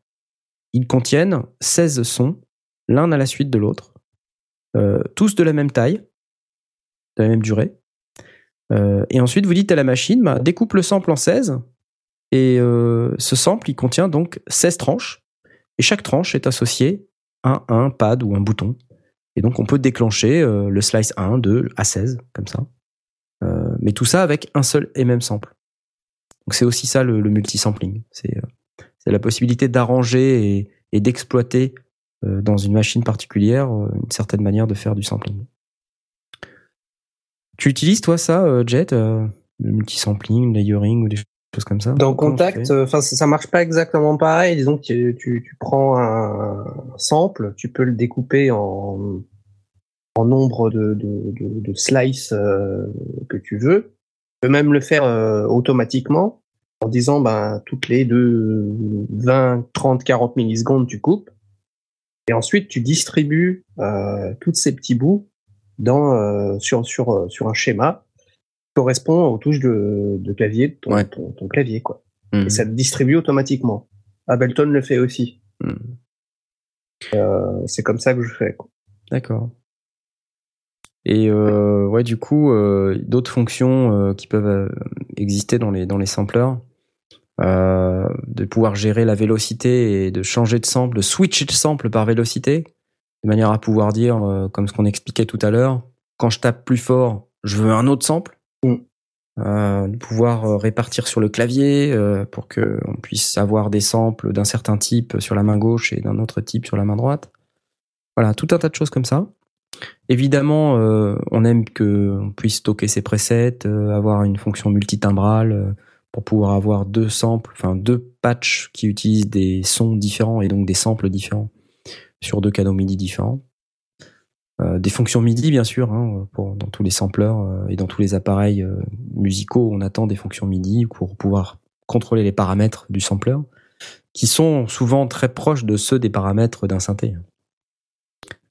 [SPEAKER 1] il contienne 16 sons, l'un à la suite de l'autre, euh, tous de la même taille, de la même durée. Euh, et ensuite vous dites à la machine, bah, découpe le sample en 16, et euh, ce sample, il contient donc 16 tranches, et chaque tranche est associée à un pad ou un bouton. Et donc on peut déclencher le slice 1, 2 à 16, comme ça. Mais tout ça avec un seul et même sample. Donc c'est aussi ça le, le multisampling. C'est euh, c'est la possibilité d'arranger et, et d'exploiter euh, dans une machine particulière euh, une certaine manière de faire du sampling. Tu utilises toi ça, Jet, le multisampling, le layering ou des choses comme ça?
[SPEAKER 4] Dans
[SPEAKER 1] Comment
[SPEAKER 4] Contact, enfin ça, marche pas exactement pareil. Disons que tu, tu, tu prends un sample, tu peux le découper en, en nombre de, de, de, de slices que tu veux. Tu peux même le faire euh, automatiquement en disant ben toutes les deux 20, 30, 40 millisecondes tu coupes et ensuite tu distribues euh, tous ces petits bouts dans euh, sur sur euh, sur un schéma qui correspond aux touches de, de clavier de ton, ton, ton clavier quoi.
[SPEAKER 1] Mhm.
[SPEAKER 4] Et ça te distribue automatiquement. Ableton le fait aussi. Euh, c'est comme ça que je fais.
[SPEAKER 1] D'accord. Et euh, ouais, du coup, euh, d'autres fonctions euh, qui peuvent euh, exister dans les dans les samplers, euh, de pouvoir gérer la vélocité et de changer de sample, de switcher de sample par vélocité, de manière à pouvoir dire, euh, comme ce qu'on expliquait tout à l'heure, quand je tape plus fort, je veux un autre sample. Euh, de pouvoir répartir sur le clavier euh, pour que on puisse avoir des samples d'un certain type sur la main gauche et d'un autre type sur la main droite. Voilà, tout un tas de choses comme ça. Évidemment, euh, on aime que on puisse stocker ses presets, euh, avoir une fonction multitimbrale euh, pour pouvoir avoir deux samples, enfin deux patchs qui utilisent des sons différents et donc des samples différents sur deux canaux MIDI différents. Euh, des fonctions MIDI bien sûr, hein, pour, dans tous les sampleurs euh, et dans tous les appareils euh, musicaux, on attend des fonctions MIDI pour pouvoir contrôler les paramètres du sampler, qui sont souvent très proches de ceux des paramètres d'un synthé.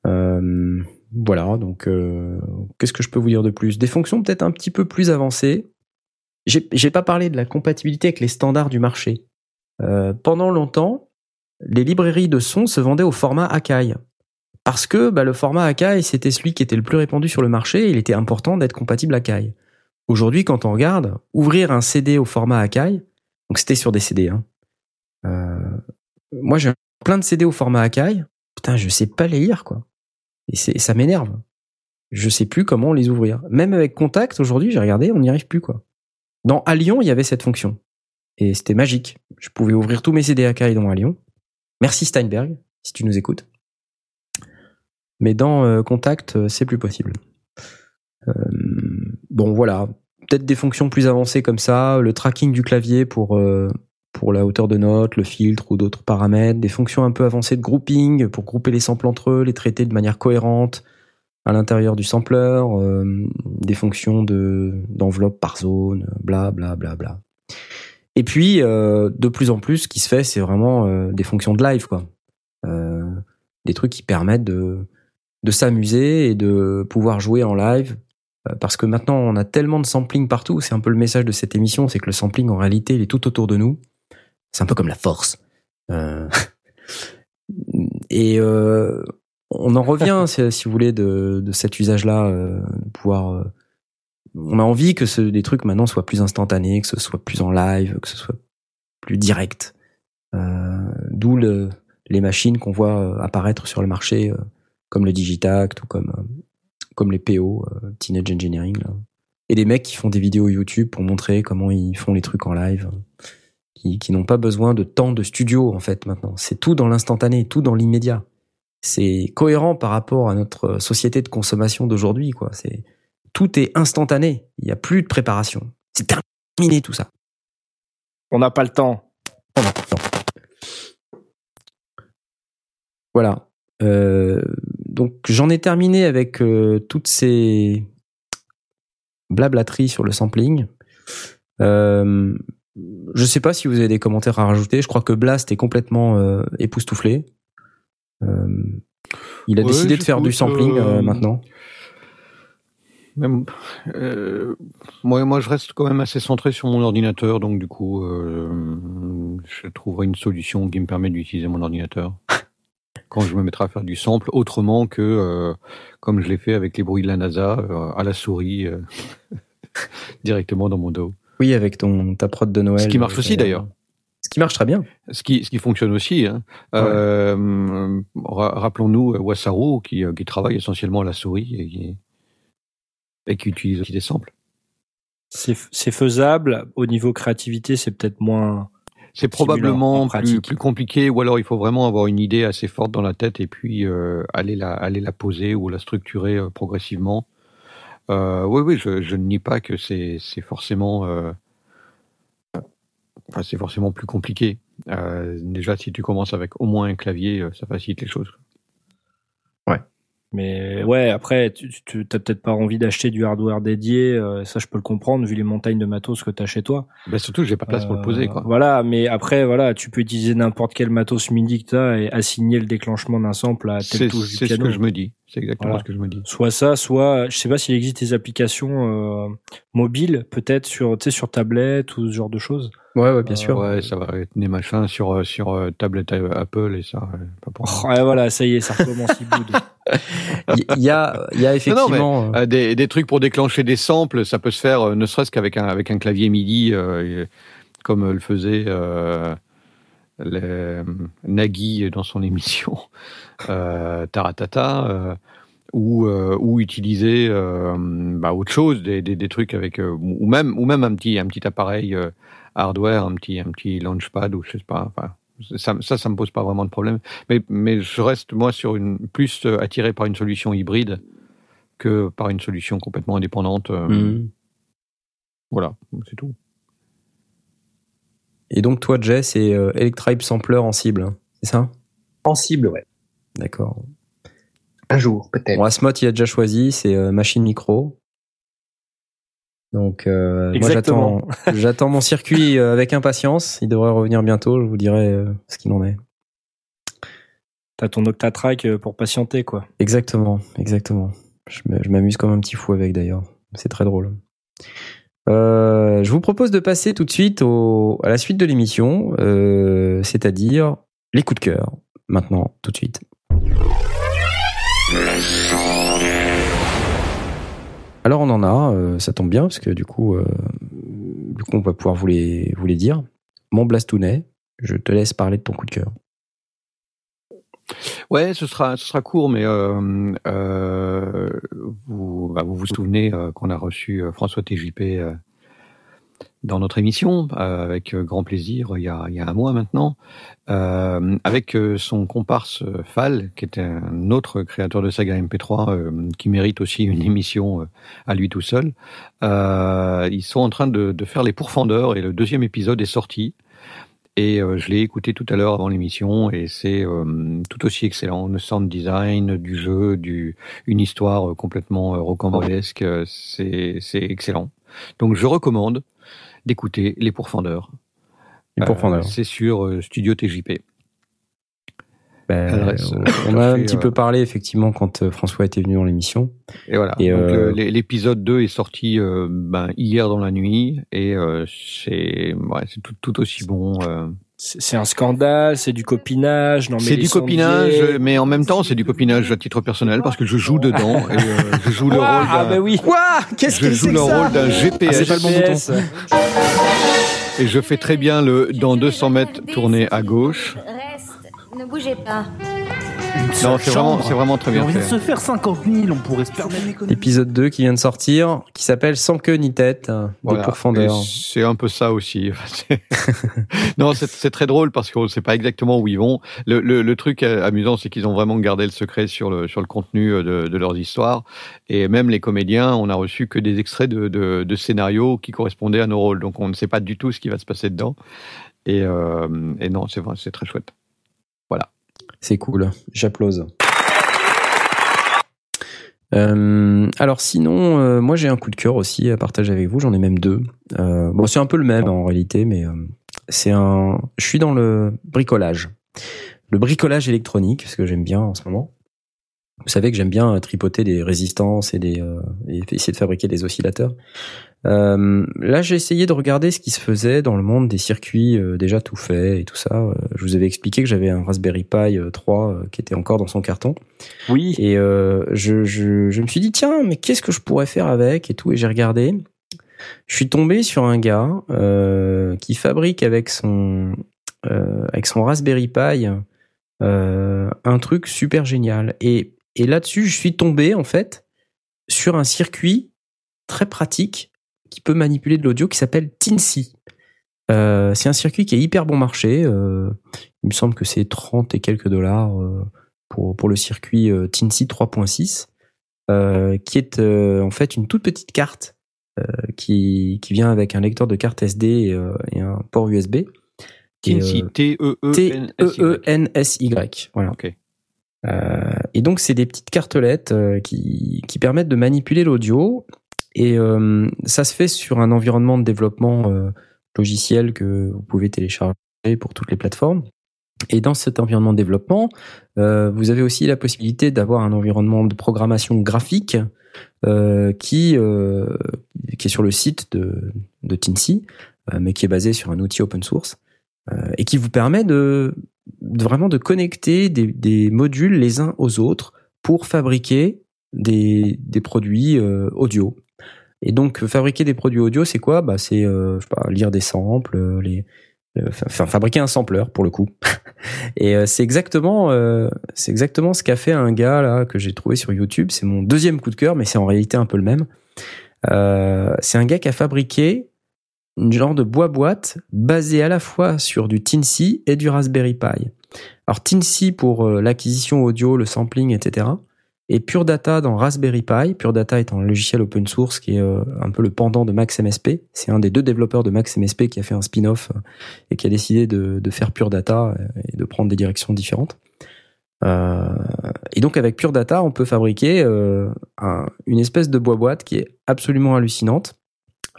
[SPEAKER 1] Euh, voilà, donc euh, qu'est-ce que je peux vous dire de plus? Des fonctions peut-être un petit peu plus avancées. J'ai pas parlé de la compatibilité avec les standards du marché. Euh, pendant longtemps, les librairies de sons se vendaient au format Akai. Parce que bah, le format Akai, c'était celui qui était le plus répandu sur le marché, et il était important d'être compatible Akai. Aujourd'hui, quand on regarde, ouvrir un CD au format Akai, donc c'était sur des CD, hein. Euh, moi j'ai plein de CD au format Akai, putain, je sais pas les lire, quoi. Et, et ça m'énerve. Je sais plus comment les ouvrir. Même avec Contact, aujourd'hui, j'ai regardé, on n'y arrive plus, quoi. Dans Allion, il y avait cette fonction. Et c'était magique. Je pouvais ouvrir tous mes CD Akai dans Allion. Merci Steinberg, si tu nous écoutes. Mais dans euh, Contact, euh, c'est plus possible. Euh, bon, voilà. Peut-être des fonctions plus avancées comme ça, le tracking du clavier pour, pour la hauteur de note, le filtre ou d'autres paramètres, des fonctions un peu avancées de grouping pour grouper les samples entre eux, les traiter de manière cohérente, à l'intérieur du sampler, euh, des fonctions de d'enveloppe par zone, bla bla bla bla. Et puis euh, de plus en plus, ce qui se fait, c'est vraiment euh, des fonctions de live, quoi. Des trucs qui permettent de de s'amuser et de pouvoir jouer en live. Parce que maintenant, on a tellement de sampling partout. C'est un peu le message de cette émission, c'est que le sampling, en réalité, il est tout autour de nous. C'est un peu comme la force. Euh, et euh, on en revient, si, vous voulez, de, de cet usage-là, euh, de pouvoir. euh, on a envie que ce, des trucs maintenant soient plus instantanés, que ce soit plus en live, que ce soit plus direct. Euh, D'où le, les machines qu'on voit apparaître sur le marché, comme le Digitact ou comme comme les PO, Teenage Engineering, là. et des mecs qui font des vidéos YouTube pour montrer comment ils font les trucs en live, qui, qui n'ont pas besoin de temps de studio en fait maintenant. C'est tout dans l'instantané, tout dans l'immédiat. C'est cohérent par rapport à notre société de consommation d'aujourd'hui, quoi. C'est tout est instantané. Il n'y a plus de préparation. C'est terminé tout ça.
[SPEAKER 3] On n'a pas le temps.
[SPEAKER 1] Voilà. Euh, donc j'en ai terminé avec euh, toutes ces blablateries sur le sampling. Euh, je sais pas si vous avez des commentaires à rajouter. Je crois que Blast est complètement euh, époustouflé. Euh, il a
[SPEAKER 2] Ouais,
[SPEAKER 1] décidé de faire du sampling euh, maintenant.
[SPEAKER 2] Même, moi, moi, je reste quand même assez centré sur mon ordinateur, donc du coup, je trouverai une solution qui me permet d'utiliser mon ordinateur quand je me mettrai à faire du sample, autrement que comme je l'ai fait avec les bruits de la NASA, à la souris, directement dans mon dos.
[SPEAKER 1] Oui, avec ton ta prod de Noël.
[SPEAKER 2] Ce qui marche aussi d'ailleurs.
[SPEAKER 1] Ce qui marche très bien.
[SPEAKER 2] Ce qui, ce qui fonctionne aussi. Hein. Euh, ra- Rappelons-nous euh, Wasaru qui, euh, qui travaille essentiellement à la souris et qui, et qui utilise aussi des samples.
[SPEAKER 3] C'est c'est faisable. Au niveau créativité, c'est peut-être moins.
[SPEAKER 2] C'est probablement plus, plus compliqué, ou alors il faut vraiment avoir une idée assez forte dans la tête et puis euh, aller, la, aller la poser ou la structurer euh, progressivement. Euh, oui, oui, je, je ne nie pas que c'est forcément, euh, enfin, c'est forcément plus compliqué. Euh, déjà, si tu commences avec au moins un clavier, ça facilite les choses.
[SPEAKER 3] Mais ouais, après, tu, tu t'as peut-être pas envie d'acheter du hardware dédié. ça, je peux le comprendre vu les montagnes de matos que t'as chez toi.
[SPEAKER 2] Ben, surtout, j'ai pas de place pour le poser. Quoi.
[SPEAKER 3] Voilà, mais après, voilà, tu peux utiliser n'importe quel matos MIDI que t'as et assigner le déclenchement d'un sample à telle touche du
[SPEAKER 2] c'est ce
[SPEAKER 3] piano.
[SPEAKER 2] que je me dis. C'est exactement
[SPEAKER 3] Voilà.
[SPEAKER 2] ce que je me dis.
[SPEAKER 3] Soit ça, soit, je sais pas s'il existe des applications euh, mobiles, peut-être sur, tu sais, sur tablette ou ce genre de choses.
[SPEAKER 1] Ouais, ouais, bien sûr.
[SPEAKER 2] Ouais, ça va être des machins sur, euh, sur euh, tablette euh, Apple et ça. euh, pas pour moi.
[SPEAKER 3] Oh, ouais, voilà, ça y est, ça recommence, il
[SPEAKER 1] y a, il y a effectivement.
[SPEAKER 2] Euh, des, des trucs pour déclencher des samples, ça peut se faire euh, ne serait-ce qu'avec un, avec un clavier MIDI, euh, et- comme euh, le faisait euh, le- euh, Nagui dans son émission euh, Taratata, euh, ou, euh, ou utiliser euh, bah, autre chose, des, des, des trucs avec, euh, ou même, ou même un petit, un petit appareil euh, hardware, un petit, un petit launchpad, ou je sais pas. Enfin, ça, ça, ça me pose pas vraiment de problème. Mais, mais je reste moi sur une plus euh, attiré par une solution hybride que par une solution complètement indépendante. euh,
[SPEAKER 1] Mhm.
[SPEAKER 2] Voilà, c'est tout.
[SPEAKER 1] Et donc toi, Jay, c'est euh, Electribe Sampler en cible, hein, c'est ça?
[SPEAKER 4] En cible, ouais.
[SPEAKER 1] D'accord.
[SPEAKER 4] Un jour, peut-être.
[SPEAKER 1] Bon, Asmot, il a déjà choisi, c'est euh, machine micro. Donc, euh, moi, j'attends, j'attends mon circuit euh, avec impatience. Il devrait revenir bientôt. Je vous dirai euh, ce qu'il en est.
[SPEAKER 3] T'as ton Octatrack pour patienter, quoi.
[SPEAKER 1] Exactement, exactement. Je m'amuse comme un petit fou avec d'ailleurs. C'est très drôle. Euh, je vous propose de passer tout de suite au, à la suite de l'émission, euh, c'est-à-dire les coups de cœur. Maintenant, tout de suite. Alors on en a, euh, ça tombe bien parce que du coup, euh, du coup on va pouvoir vous les, vous les dire. Mon Blastounet, je te laisse parler de ton coup de cœur.
[SPEAKER 2] Ouais, ce sera, ce sera court, mais euh, vous, bah, vous vous souvenez qu'on a reçu François TJP dans notre émission euh, avec euh, grand plaisir il y a, un mois maintenant, euh, avec son comparse Fall, qui est un autre créateur de saga MP3 euh, qui mérite aussi une émission à lui tout seul. Ils sont en train de, faire les pourfendeurs et le deuxième épisode est sorti. Et je l'ai écouté tout à l'heure avant l'émission et c'est tout aussi excellent. Le sound design du jeu, du, une histoire complètement rocambolesque, c'est excellent. Donc je recommande d'écouter Les Pourfendeurs.
[SPEAKER 1] Les Pourfendeurs.
[SPEAKER 2] c'est sur euh, Studio TJP.
[SPEAKER 1] Ben,
[SPEAKER 2] Adresse,
[SPEAKER 1] on,
[SPEAKER 2] euh,
[SPEAKER 1] on a un petit
[SPEAKER 2] euh,
[SPEAKER 1] peu parlé effectivement quand euh, François était venu dans l'émission.
[SPEAKER 2] Et voilà.
[SPEAKER 1] Euh,
[SPEAKER 2] euh, l'é- l'épisode 2 est sorti euh, ben, hier dans la nuit et euh, c'est ouais, c'est tout, tout aussi bon.
[SPEAKER 3] C'est c'est un scandale, c'est du copinage. Non, mais
[SPEAKER 2] C'est du copinage,
[SPEAKER 3] sondiers-
[SPEAKER 2] mais en même temps, c'est du copinage à titre personnel parce que je joue dedans et euh, je joue le rôle
[SPEAKER 3] ah
[SPEAKER 2] d'un.
[SPEAKER 3] bah oui.
[SPEAKER 1] Quoi Qu'est-ce
[SPEAKER 2] je joue le rôle d'un
[SPEAKER 3] Ah,
[SPEAKER 2] GPS
[SPEAKER 3] c'est pas le bon
[SPEAKER 1] GPS.
[SPEAKER 3] bouton.
[SPEAKER 2] et je fais très bien le dans 200 mètres tourner à gauche.
[SPEAKER 6] Reste, ne bougez pas.
[SPEAKER 2] Non, c'est vraiment, c'est vraiment très bien
[SPEAKER 12] on vient de se faire 50 000, on pourrait se permettre d'économiser.
[SPEAKER 1] L'épisode 2 qui vient de sortir, qui s'appelle Sans queue ni tête,
[SPEAKER 2] Voilà.
[SPEAKER 1] pourfendeurs.
[SPEAKER 2] Et C'est un peu ça aussi. C'est- non, c'est c'est très drôle parce qu'on ne sait pas exactement où ils vont. Le, le, le truc euh, amusant, c'est qu'ils ont vraiment gardé le secret sur le, sur le contenu euh, de, de leurs histoires. Et même les comédiens, on a reçu que des extraits de, de, de scénarios qui correspondaient à nos rôles. Donc on ne sait pas du tout ce qui va se passer dedans. Et, euh, et non, c'est vrai, c'est très chouette.
[SPEAKER 1] C'est cool, j'applause. Euh, alors sinon, euh, moi j'ai un coup de cœur aussi à partager avec vous. J'en ai même deux. Euh, bon, c'est un peu le même en réalité, mais euh, c'est un. Je suis dans le bricolage, le bricolage électronique, parce que j'aime bien en ce moment. Vous savez que j'aime bien tripoter des résistances et des et essayer de fabriquer des oscillateurs. Euh, là, j'ai essayé de regarder ce qui se faisait dans le monde des circuits euh, déjà tout faits et tout ça. Euh, je vous avais expliqué que j'avais un Raspberry Pi euh, 3 euh, qui était encore dans son carton.
[SPEAKER 3] Oui.
[SPEAKER 1] Et euh, je, je, je me suis dit, tiens, mais qu'est-ce que je pourrais faire avec et tout. Et j'ai regardé. Je suis tombé sur un gars euh, qui fabrique avec son, euh, avec son Raspberry Pi euh, un truc super génial. Et, et là-dessus, je suis tombé, en fait, sur un circuit très pratique qui peut manipuler de l'audio qui s'appelle Tinsy. Euh, c'est un circuit qui est hyper bon marché. euh, il me semble que c'est 30 et quelques dollars euh, pour, pour le circuit Tinsy 3.6, euh, qui est en fait une toute petite carte qui, qui vient avec un lecteur de carte SD et, et un port USB.
[SPEAKER 2] Tinsy,
[SPEAKER 1] euh,
[SPEAKER 2] T-E-E-N-S-Y.
[SPEAKER 1] T-E-E-N-S-Y. Voilà.
[SPEAKER 2] Ok.
[SPEAKER 1] Euh, et donc, c'est des petites cartelettes euh, qui, qui permettent de manipuler l'audio. Et euh, ça se fait sur un environnement de développement euh, logiciel que vous pouvez télécharger pour toutes les plateformes. Et dans cet environnement de développement, euh, vous avez aussi la possibilité d'avoir un environnement de programmation graphique euh, qui, euh, qui est sur le site de, de Tinsy, euh, mais qui est basé sur un outil open source et qui vous permet de, de vraiment de connecter des, des modules les uns aux autres pour fabriquer des, des produits audio. Et donc fabriquer des produits audio, c'est quoi? Bah c'est euh, pas, lire des samples, euh, les euh, fabriquer un sampler pour le coup. Et euh, c'est exactement euh, c'est exactement ce qu'a fait un gars là que j'ai trouvé sur YouTube. C'est mon deuxième coup de cœur, mais c'est en réalité un peu le même. Euh, c'est un gars qui a fabriqué une genre de bois boîte basé à la fois sur du Tinsy et du Raspberry Pi. Alors Tinsy pour l'acquisition audio, le sampling, etc. Et Pure Data dans Raspberry Pi. Pure Data est un logiciel open source qui est euh, un peu le pendant de Max MSP. C'est un des deux développeurs de Max MSP qui a fait un spin-off euh, et qui a décidé de, faire Pure Data euh, et de prendre des directions différentes. Et donc avec Pure Data, on peut fabriquer un- une espèce de boîte qui est absolument hallucinante.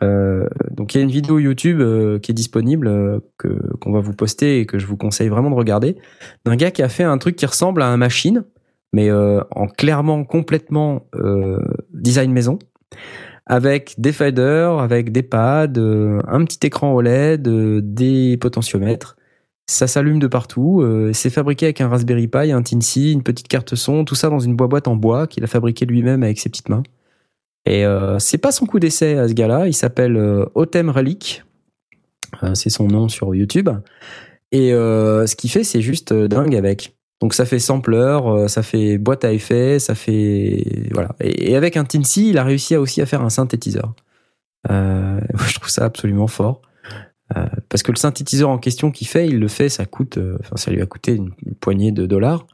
[SPEAKER 1] Donc il y a une vidéo YouTube qui est disponible que qu'on va vous poster et que je vous conseille vraiment de regarder d'un gars qui a fait un truc qui ressemble à un machine mais euh, en clairement complètement euh, design maison avec des faders, avec des pads, euh, un petit écran OLED, des potentiomètres. Ça s'allume de partout. c'est fabriqué avec un Raspberry Pi, un Tinsy, une petite carte son, tout ça dans une boîte en bois qu'il a fabriqué lui-même avec ses petites mains. Et euh, c'est pas son coup d'essai à ce gars-là. Il s'appelle euh, Relic. Euh, c'est son nom sur YouTube. Et ce qu'il fait, c'est juste dingue avec. Donc ça fait sampler, euh, ça fait boîte à effets, ça fait voilà. Et, avec un Tinsy, il a réussi aussi à faire un synthétiseur. Euh, je trouve ça absolument fort. Euh, parce que le synthétiseur en question qu'il fait, il le fait, ça coûte, euh, enfin ça lui a coûté une, poignée de dollars.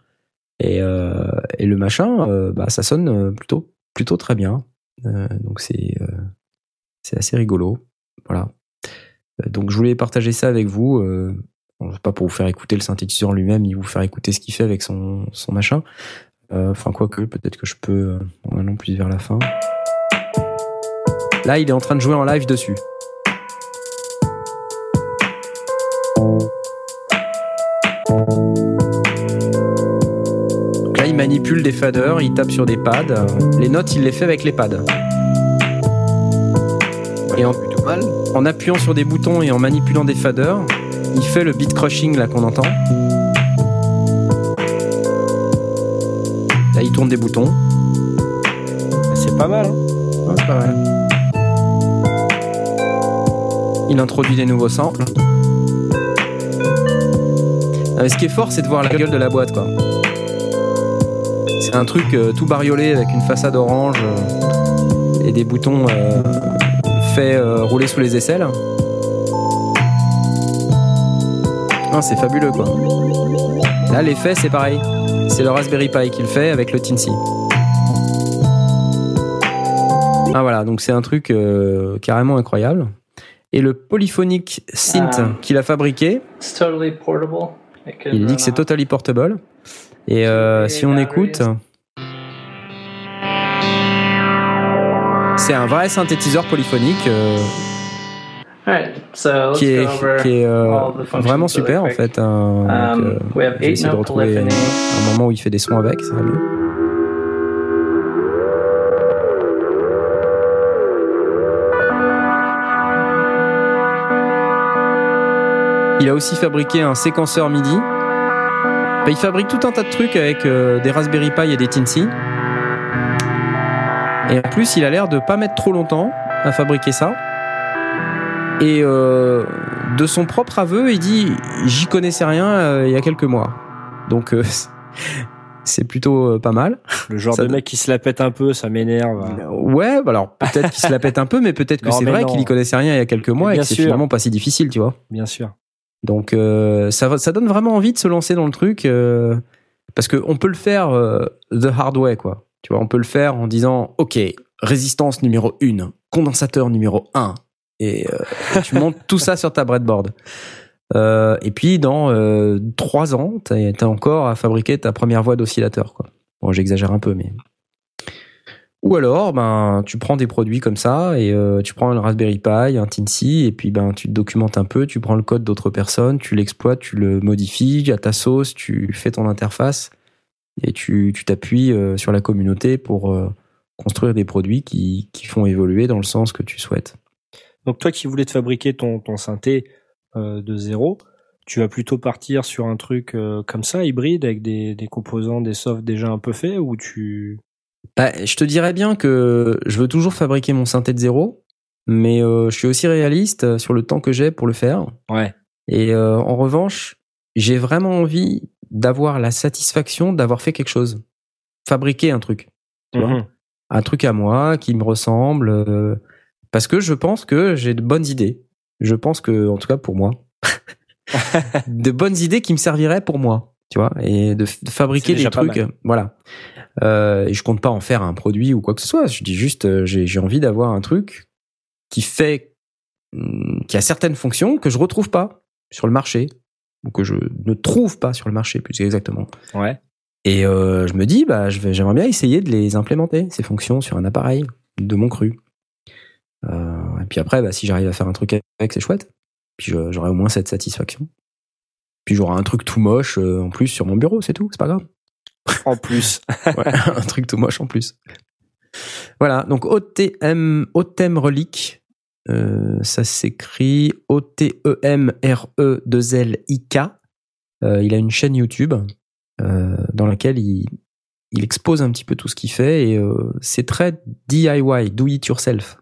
[SPEAKER 1] Et, euh, et le machin, bah ça sonne plutôt plutôt très bien. Donc c'est c'est assez rigolo. Voilà. Donc je voulais partager ça avec vous. Pas pour vous faire écouter le synthétiseur lui-même, ni vous faire écouter ce qu'il fait avec son, son machin. Euh, Enfin, quoique, peut-être que je peux. Euh, en allant plus vers la fin. Là, il est en train de jouer en live dessus. Donc là, il manipule des faders, il tape sur des pads. Les notes, il les fait avec les pads. Et en, en appuyant sur des boutons et en manipulant des faders, il fait le beat crushing là qu'on entend. Là, il tourne des boutons.
[SPEAKER 3] C'est pas mal. Hein
[SPEAKER 1] Ouais, c'est pas mal. Il introduit des nouveaux samples. Mais ce qui est fort, c'est de voir la gueule de la boîte, quoi. C'est un truc euh, tout bariolé avec une façade orange euh, et des boutons euh, faits euh, rouler sous les aisselles. C'est fabuleux, quoi. Là, l'effet, c'est pareil. C'est le Raspberry Pi qui le fait avec le Tinsy. Ah voilà, donc c'est un truc euh, carrément incroyable. Et le polyphonic synth
[SPEAKER 13] Ah.
[SPEAKER 1] qu'il a fabriqué,
[SPEAKER 13] totally
[SPEAKER 1] il dit que c'est totally portable. Et euh, si on écoute, c'est un vrai synthétiseur polyphonique euh,
[SPEAKER 13] So
[SPEAKER 1] qui est, qui est euh, vraiment super en fait. hein.
[SPEAKER 13] Um,
[SPEAKER 1] euh,
[SPEAKER 13] eight
[SPEAKER 1] essayer de retrouver un moment où il fait des sons avec, ça va mieux. Il a aussi fabriqué un séquenceur MIDI. Bah, il fabrique tout un tas de trucs avec euh, des Raspberry Pi et des Tinsy. Et en plus, il a l'air de pas mettre trop longtemps à fabriquer ça. Et euh, de son propre aveu, il dit j'y connaissais rien euh, il y a quelques mois. Donc euh, c'est plutôt euh, pas mal.
[SPEAKER 3] Le genre
[SPEAKER 1] Ça
[SPEAKER 3] de mec qui se la pète un peu, ça m'énerve.
[SPEAKER 1] Ouais, bah alors peut-être qu'il se la pète un peu, mais peut-être que c'est vrai qu'il y connaissait rien il y a quelques mois et que c'est finalement pas si difficile, tu vois.
[SPEAKER 3] Bien sûr.
[SPEAKER 1] Donc euh, ça, ça donne vraiment envie de se lancer dans le truc euh, parce que on peut le faire euh, the hard way quoi. Tu vois, on peut le faire en disant OK, résistance numéro 1, condensateur numéro 1 et euh, tu montes tout ça sur ta breadboard. Euh, et puis dans euh, trois ans, t'as as encore à fabriquer ta première voie d'oscillateur. Bon, j'exagère un peu mais ou alors, ben, tu prends des produits comme ça et tu prends un Raspberry Pi, un Tinsy, et puis ben, tu te documentes un peu, tu prends le code d'autres personnes, tu l'exploites, tu le modifies à ta sauce, tu fais ton interface et tu t'appuies sur la communauté pour construire des produits qui font évoluer dans le sens que tu souhaites.
[SPEAKER 3] Donc toi qui voulais te fabriquer ton, ton synthé euh, de zéro, tu vas plutôt partir sur un truc euh, comme ça, hybride, avec des, des composants, des softs déjà un peu faits, ou tu...
[SPEAKER 1] Bah, je te dirais bien que je veux toujours fabriquer mon synthé de zéro, mais euh, je suis aussi réaliste sur le temps que j'ai pour le faire.
[SPEAKER 3] Ouais.
[SPEAKER 1] Et en revanche, j'ai vraiment envie d'avoir la satisfaction d'avoir fait quelque chose, fabriquer un truc, tu vois,
[SPEAKER 3] Mhm.
[SPEAKER 1] un truc à moi qui me ressemble, parce que je pense que j'ai de bonnes idées. Je pense que, en tout cas pour moi, de bonnes idées qui me serviraient pour moi, tu vois, et de, fabriquer des trucs, voilà. Euh, et je compte pas en faire un produit ou quoi que ce soit. Je dis juste, euh, j'ai envie d'avoir un truc qui fait, hum, qui a certaines fonctions que je retrouve pas sur le marché ou que je ne trouve pas sur le marché, plus exactement.
[SPEAKER 3] Ouais.
[SPEAKER 1] Et euh, je me dis, bah, j'aimerais bien essayer de les implémenter ces fonctions sur un appareil de mon cru. Euh, et puis après, bah, si j'arrive à faire un truc avec, c'est chouette. Puis j'aurai au moins cette satisfaction. Puis j'aurai un truc tout moche euh, en plus sur mon bureau, c'est tout, c'est pas grave.
[SPEAKER 3] En plus.
[SPEAKER 1] Ouais, un truc tout moche en plus. Voilà, donc OTM, OTM Relic, euh, ça s'écrit E O-T-E-M-R-E-2-L-I-K. Euh, il a une chaîne YouTube euh, dans laquelle il, il expose un petit peu tout ce qu'il fait et c'est très DIY, do it yourself,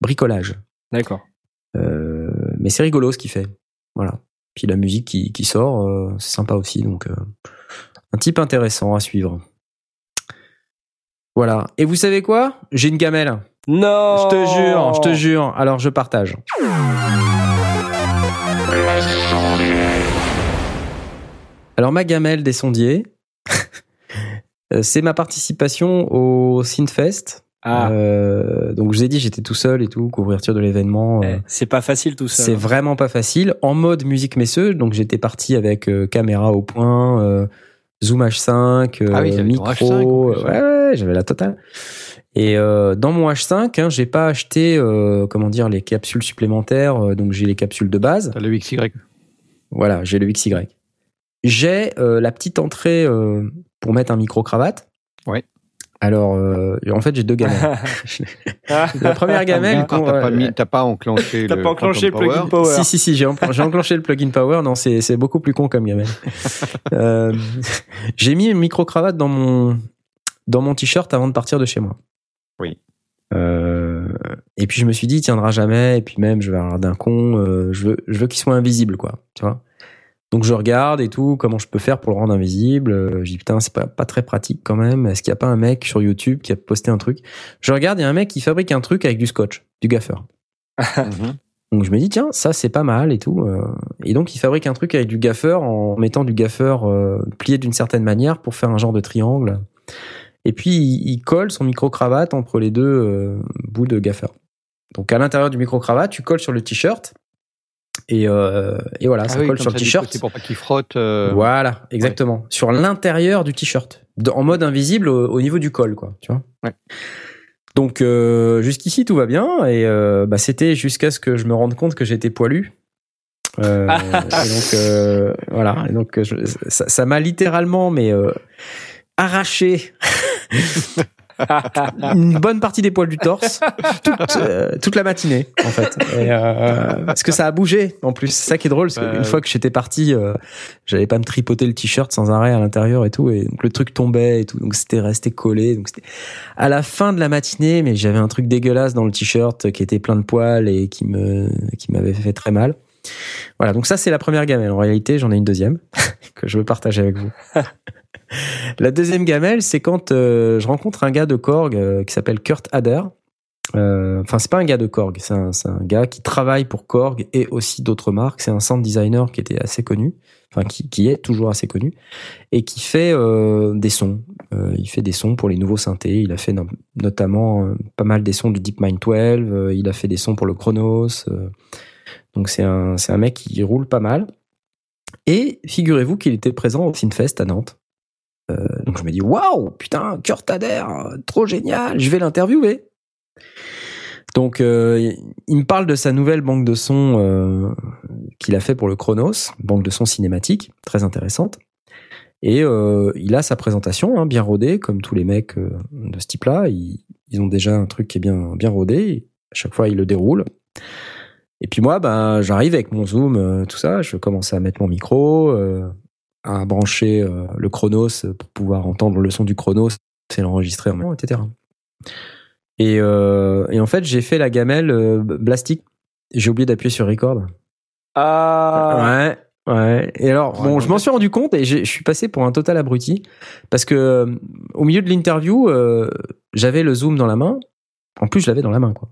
[SPEAKER 1] bricolage.
[SPEAKER 3] D'accord.
[SPEAKER 1] Euh, mais c'est rigolo ce qu'il fait. Voilà. Puis la musique qui, qui sort, euh, c'est sympa aussi. Donc, euh, un type intéressant à suivre. Voilà. Et vous savez quoi? J'ai une gamelle.
[SPEAKER 3] Non
[SPEAKER 1] Je te jure, je te jure. Alors, je partage. Alors, ma gamelle des sondiers, c'est ma participation au Synthfest
[SPEAKER 3] Ah.
[SPEAKER 1] Euh, donc je vous ai dit, j'étais tout seul et tout, couverture de l'événement. euh,
[SPEAKER 3] Eh, C'est pas facile tout ça.
[SPEAKER 1] c'est vraiment pas facile. En mode musique messeuse, donc j'étais parti avec euh, caméra au point, euh, Zoom H5, euh,
[SPEAKER 2] Ah oui,
[SPEAKER 1] micro,
[SPEAKER 2] H5 en plus,
[SPEAKER 1] ouais, ouais, j'avais la totale. Et euh, dans mon H5, hein, j'ai pas acheté, euh, comment dire, les capsules supplémentaires. euh, donc j'ai les capsules de base.
[SPEAKER 2] T'as le XY.
[SPEAKER 1] Voilà, j'ai le XY. J'ai euh, la petite entrée euh, pour mettre un micro cravate.
[SPEAKER 2] Ouais.
[SPEAKER 1] Alors, euh, en fait, j'ai deux gamelles. la première gamelle,
[SPEAKER 2] Encore, t'as pas, mis- t'as pas enclenché
[SPEAKER 3] T'as
[SPEAKER 2] le
[SPEAKER 3] pas enclenché le plugin
[SPEAKER 2] Power.
[SPEAKER 3] power.
[SPEAKER 1] Si, si, si, j'ai en- j'ai enclenché le plugin power. Non, c'est c'est beaucoup plus con comme gamelle. Euh, j'ai mis une micro-cravate dans mon, dans mon t-shirt avant de partir de chez moi.
[SPEAKER 2] Oui.
[SPEAKER 1] Euh, et puis je me suis dit, il tiendra jamais. Et puis même, je vais avoir d'un con. euh, je veux, je veux qu'il soit invisible, quoi. Tu vois. Donc je regarde et tout, comment je peux faire pour le rendre invisible. Euh, Je dis putain, c'est pas, pas très pratique quand même. Est-ce qu'il y a pas un mec sur YouTube qui a posté un truc? Je regarde, il y a un mec qui fabrique un truc avec du scotch, du gaffeur.
[SPEAKER 2] Mhm.
[SPEAKER 1] Donc je me dis tiens ça c'est pas mal et tout euh. et donc il fabrique un truc avec du gaffeur en mettant du gaffeur euh, plié d'une certaine manière pour faire un genre de triangle et puis il, il colle son micro cravate entre les deux euh, bouts de gaffeur. Donc à l'intérieur du micro cravate tu colles sur le t-shirt et, euh, et voilà
[SPEAKER 2] Ah
[SPEAKER 1] ça
[SPEAKER 2] oui,
[SPEAKER 1] colle sur le
[SPEAKER 2] ça,
[SPEAKER 1] t-shirt.
[SPEAKER 2] côté pour pas qu'il frotte. euh,
[SPEAKER 1] Voilà exactement sur l'intérieur du t-shirt en mode invisible au, au niveau du col quoi tu vois.
[SPEAKER 2] Ouais.
[SPEAKER 1] Donc euh, jusqu'ici tout va bien et bah, c'était jusqu'à ce que je me rende compte que j'étais poilu. Euh, et donc euh, voilà, et donc je- ça ça m'a littéralement mais euh, arraché une bonne partie des poils du torse toute, euh, toute la matinée en fait. Et, euh, parce que ça a bougé en plus. C'est ça qui est drôle, parce qu'une fois que j'étais parti, euh, j'allais pas me tripoter le t-shirt sans arrêt à l'intérieur et tout, et donc le truc tombait et tout, donc c'était resté collé. Donc c'était à la fin de la matinée, mais j'avais un truc dégueulasse dans le t-shirt qui était plein de poils et qui me qui m'avait fait très mal. Voilà, donc ça c'est la première gamelle. En réalité, j'en ai une deuxième que je veux partager avec vous. La deuxième gamelle, c'est quand euh, je rencontre un gars de Korg euh, qui s'appelle Kurt Hader. Euh, Enfin, c'est pas un gars de Korg, c'est un, gars qui travaille pour Korg et aussi d'autres marques. C'est un sound designer qui était assez connu, enfin qui, est toujours assez connu et qui fait des sons. Il fait des sons pour les nouveaux synthés. Il a fait no- notamment pas mal des sons du DeepMind 12. euh, il a fait des sons pour le Chronos. donc c'est un, un mec qui roule pas mal. Et figurez-vous qu'il était présent au Synfest à Nantes. Donc je me dis waouh, putain, Kurt Hader, euh, trop génial, je vais l'interviewer. Donc euh, il me parle de sa nouvelle banque de sons euh, qu'il a fait pour le Chronos, banque de sons cinématique, très intéressante. Et il a sa présentation, hein, bien rodée, comme tous les mecs de ce type-là. Ils, ont déjà un truc qui est bien, bien rodé. À chaque fois, il le déroule. Et puis moi, ben, j'arrive avec mon zoom, tout ça. Je commence à mettre mon micro, à brancher euh, le Chronos pour pouvoir entendre le son du Chronos et l'enregistrer en même temps, etc. Et, euh, et en fait, j'ai fait la gamelle euh, Blastic. J'ai oublié d'appuyer sur record.
[SPEAKER 3] Ah.
[SPEAKER 1] Ouais, ouais. Et alors, bon, je m'en suis rendu compte et je suis passé pour un total abruti parce que euh, au milieu de l'interview, j'avais le zoom dans la main. En plus, je l'avais dans la main, quoi.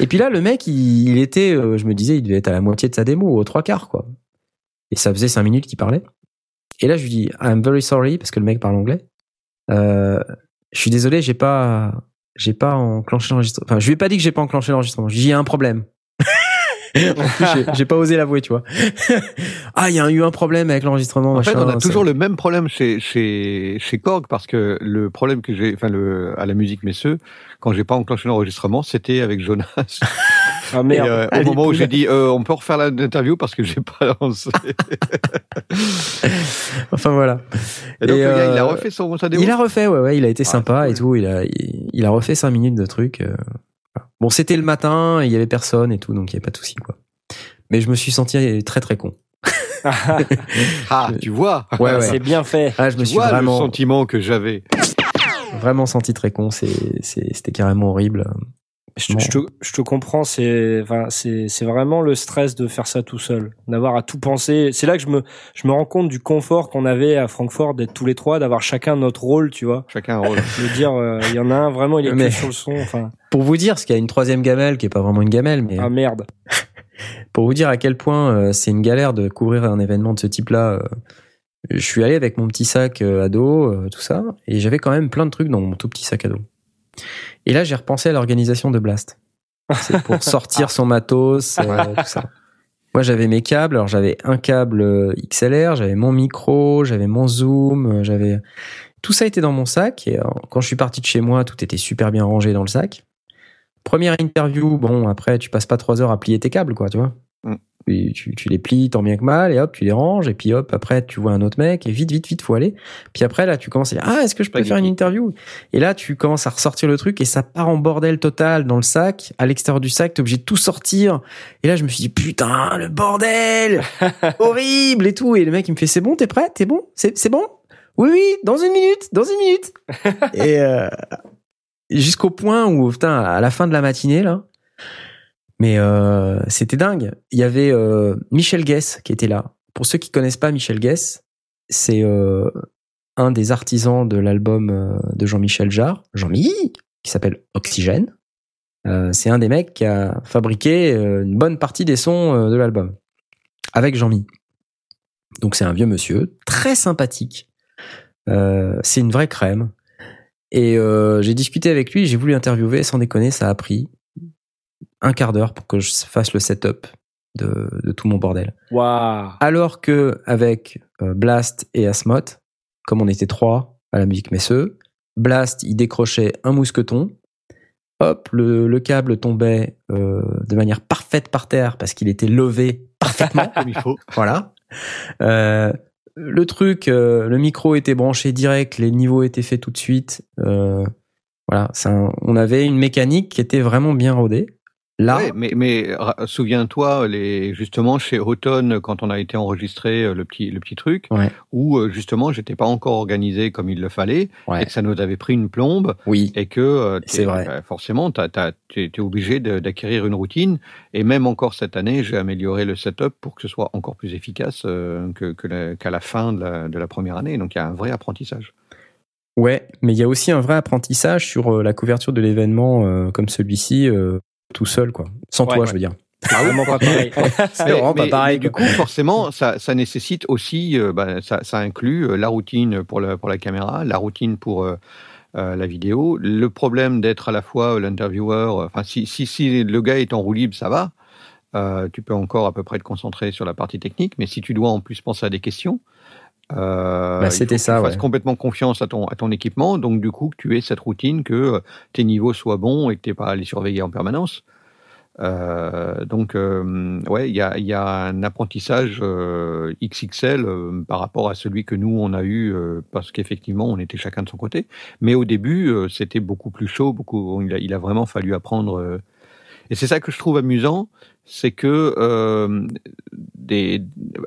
[SPEAKER 1] Et puis là, le mec, il, il était, je me disais, il devait être à la moitié de sa démo, aux trois quarts, quoi. Et ça faisait cinq minutes qu'il parlait. Et là, je lui dis, I'm very sorry, parce que le mec parle anglais. Euh, je suis désolé, j'ai pas, j'ai pas enclenché l'enregistrement. Enfin, je lui ai pas dit que j'ai pas enclenché l'enregistrement. Je lui ai dit, il y a un problème. j'ai- pas osé l'avouer, tu vois. ah, il y a eu un problème avec l'enregistrement.
[SPEAKER 2] En fait, on a toujours le même problème chez, chez, chez Korg parce que le problème que j'ai, enfin, le, à la musique messieurs, quand j'ai pas enclenché l'enregistrement, c'était avec Jonas.
[SPEAKER 3] Ah merde.
[SPEAKER 2] Et, euh,
[SPEAKER 1] Ah,
[SPEAKER 2] au moment où j'ai dit, euh, on peut refaire l'interview parce que j'ai pas lancé.
[SPEAKER 1] Enfin voilà.
[SPEAKER 2] Et donc,
[SPEAKER 1] Et,
[SPEAKER 2] le gars, il a
[SPEAKER 1] euh,
[SPEAKER 2] refait son, sa démo.
[SPEAKER 1] Il a refait, ouais, ouais, il a été
[SPEAKER 2] Ah,
[SPEAKER 1] sympa et tout. Il a, il, il a refait cinq minutes de trucs. euh. Bon, c'était le matin, il y avait personne et tout, donc il y avait pas de souci, quoi. Mais je me suis senti très très con.
[SPEAKER 2] Ah, tu vois.
[SPEAKER 1] Ouais, ouais.
[SPEAKER 3] C'est bien fait.
[SPEAKER 1] Ah, je me suis
[SPEAKER 2] vois le
[SPEAKER 1] vraiment,
[SPEAKER 2] sentiment que j'avais.
[SPEAKER 1] vraiment senti très con. C'était carrément horrible.
[SPEAKER 3] Je, te- je te, je te comprends, c'est, enfin, c'est, c'est vraiment le stress de faire ça tout seul, d'avoir à tout penser. C'est là que je me, je me rends compte du confort qu'on avait à Francfort d'être tous les trois, d'avoir chacun notre rôle, tu vois.
[SPEAKER 2] Chacun un rôle.
[SPEAKER 3] De dire, euh, il y en a un vraiment, il est
[SPEAKER 1] Mais-
[SPEAKER 3] sur le son. Enfin,
[SPEAKER 1] Pour vous dire, parce qu'il y a une troisième gamelle qui est pas vraiment une gamelle, mais
[SPEAKER 3] ah merde.
[SPEAKER 1] pour vous dire à quel point euh, c'est une galère de couvrir un événement de ce type-là. euh, je suis allé avec mon petit sac à dos, tout ça, et j'avais quand même plein de trucs dans mon tout petit sac à dos. Et là, j'ai repensé à l'organisation de Blast. C'est pour sortir son matos, euh, tout ça. Moi, j'avais mes câbles. Alors, j'avais un câble euh, XLR, j'avais mon micro, j'avais mon zoom, euh, j'avais tout ça était dans mon sac. Et quand je suis parti de chez moi, tout était super bien rangé dans le sac. Première interview, bon, après, tu passes pas trois heures à plier tes câbles, quoi, tu vois.
[SPEAKER 2] Mm.
[SPEAKER 1] Tu, tu les plies tant bien que mal, et hop, tu les ranges, et puis hop, après, tu vois un autre mec, et vite, vite, vite, faut aller. Puis après, là, tu commences à dire, ah, est-ce que je peux faire une interview? Et là, tu commences à ressortir le truc, et ça part en bordel total dans le sac. À l'extérieur du sac, t'es obligé de tout sortir. Et là, je me suis dit, putain, le bordel Horrible et tout. Et le mec, il me fait, c'est bon, t'es prêt? T'es bon? C'est c'est bon? Oui, oui, dans une minute, dans une minute. et euh, jusqu'au point où, putain, à la fin de la matinée, là, mais euh, c'était dingue. Il y avait euh, Michel Guess qui était là. Pour ceux qui connaissent pas Michel Guess, c'est euh, un des artisans de l'album euh, de Jean-Michel Jarre, Jean-Mi, qui s'appelle Oxygène. C'est un des mecs qui a fabriqué une bonne partie des sons de l'album avec Jean-Mi. Donc c'est un vieux monsieur, très sympathique. C'est une vraie crème. Et j'ai discuté avec lui, j'ai voulu interviewer, sans déconner, ça a pris un quart d'heure pour que je fasse le setup de, de tout mon bordel.
[SPEAKER 3] Waouh.
[SPEAKER 1] Alors que avec euh, Blast et Asmoth, comme on était trois à la musique Messeux, Blast il décrochait un mousqueton, hop le, le câble tombait euh, de manière parfaite par terre parce qu'il était levé parfaitement
[SPEAKER 2] Comme il faut.
[SPEAKER 1] voilà. Euh, le truc, euh, le micro était branché direct, les niveaux étaient faits tout de suite. Euh, voilà, on avait une mécanique qui était vraiment bien rodée. Là,
[SPEAKER 2] Ouais, mais mais souviens-toi, les justement chez Automne, quand on a été enregistré euh, le petit le petit truc,
[SPEAKER 1] Ouais.
[SPEAKER 2] où euh, justement j'étais pas encore organisé comme il le fallait,
[SPEAKER 1] Ouais.
[SPEAKER 2] et que ça nous avait pris une plombe,
[SPEAKER 1] oui,
[SPEAKER 2] et que euh,
[SPEAKER 1] C'est vrai.
[SPEAKER 2] bah, forcément t'es t'es obligé d'acquérir une routine, et même encore cette année, j'ai amélioré le setup pour que ce soit encore plus efficace euh, que que la- qu'à la fin de la, de la première année. Donc il y a un vrai apprentissage.
[SPEAKER 1] Ouais, mais il y a aussi un vrai apprentissage sur la couverture de l'événement euh, comme celui-ci, euh, tout seul, quoi. Sans
[SPEAKER 3] Ouais,
[SPEAKER 1] toi,
[SPEAKER 3] ouais.
[SPEAKER 1] je veux dire.
[SPEAKER 3] C'est vraiment pas pareil.
[SPEAKER 1] C'est
[SPEAKER 2] Mais-
[SPEAKER 1] vraiment pas pareil.
[SPEAKER 2] mais du coup, forcément, ça, ça nécessite aussi, euh, bah, ça, ça inclut euh, la routine pour la, pour la caméra, la routine pour euh, euh, la vidéo. Le problème d'être à la fois euh, l'intervieweur, enfin, si, si, si le gars est en roue libre, ça va. Euh, tu peux encore à peu près te concentrer sur la partie technique, mais si tu dois en plus penser à des questions, euh,
[SPEAKER 1] Bah, c'était
[SPEAKER 2] que
[SPEAKER 1] ça,
[SPEAKER 2] tu fasses complètement confiance à ton, à ton équipement, donc du coup que tu aies cette routine, que euh, tes niveaux soient bons et que tu n'aies pas à les surveiller en permanence. Euh, donc, euh, ouais, il y a, il y a un apprentissage euh, XXL euh, par rapport à celui que nous on a eu euh, parce qu'effectivement on était chacun de son côté. Mais au début, euh, c'était beaucoup plus chaud, beaucoup. Il a, il a vraiment fallu apprendre. et c'est ça que je trouve amusant, c'est que euh, des,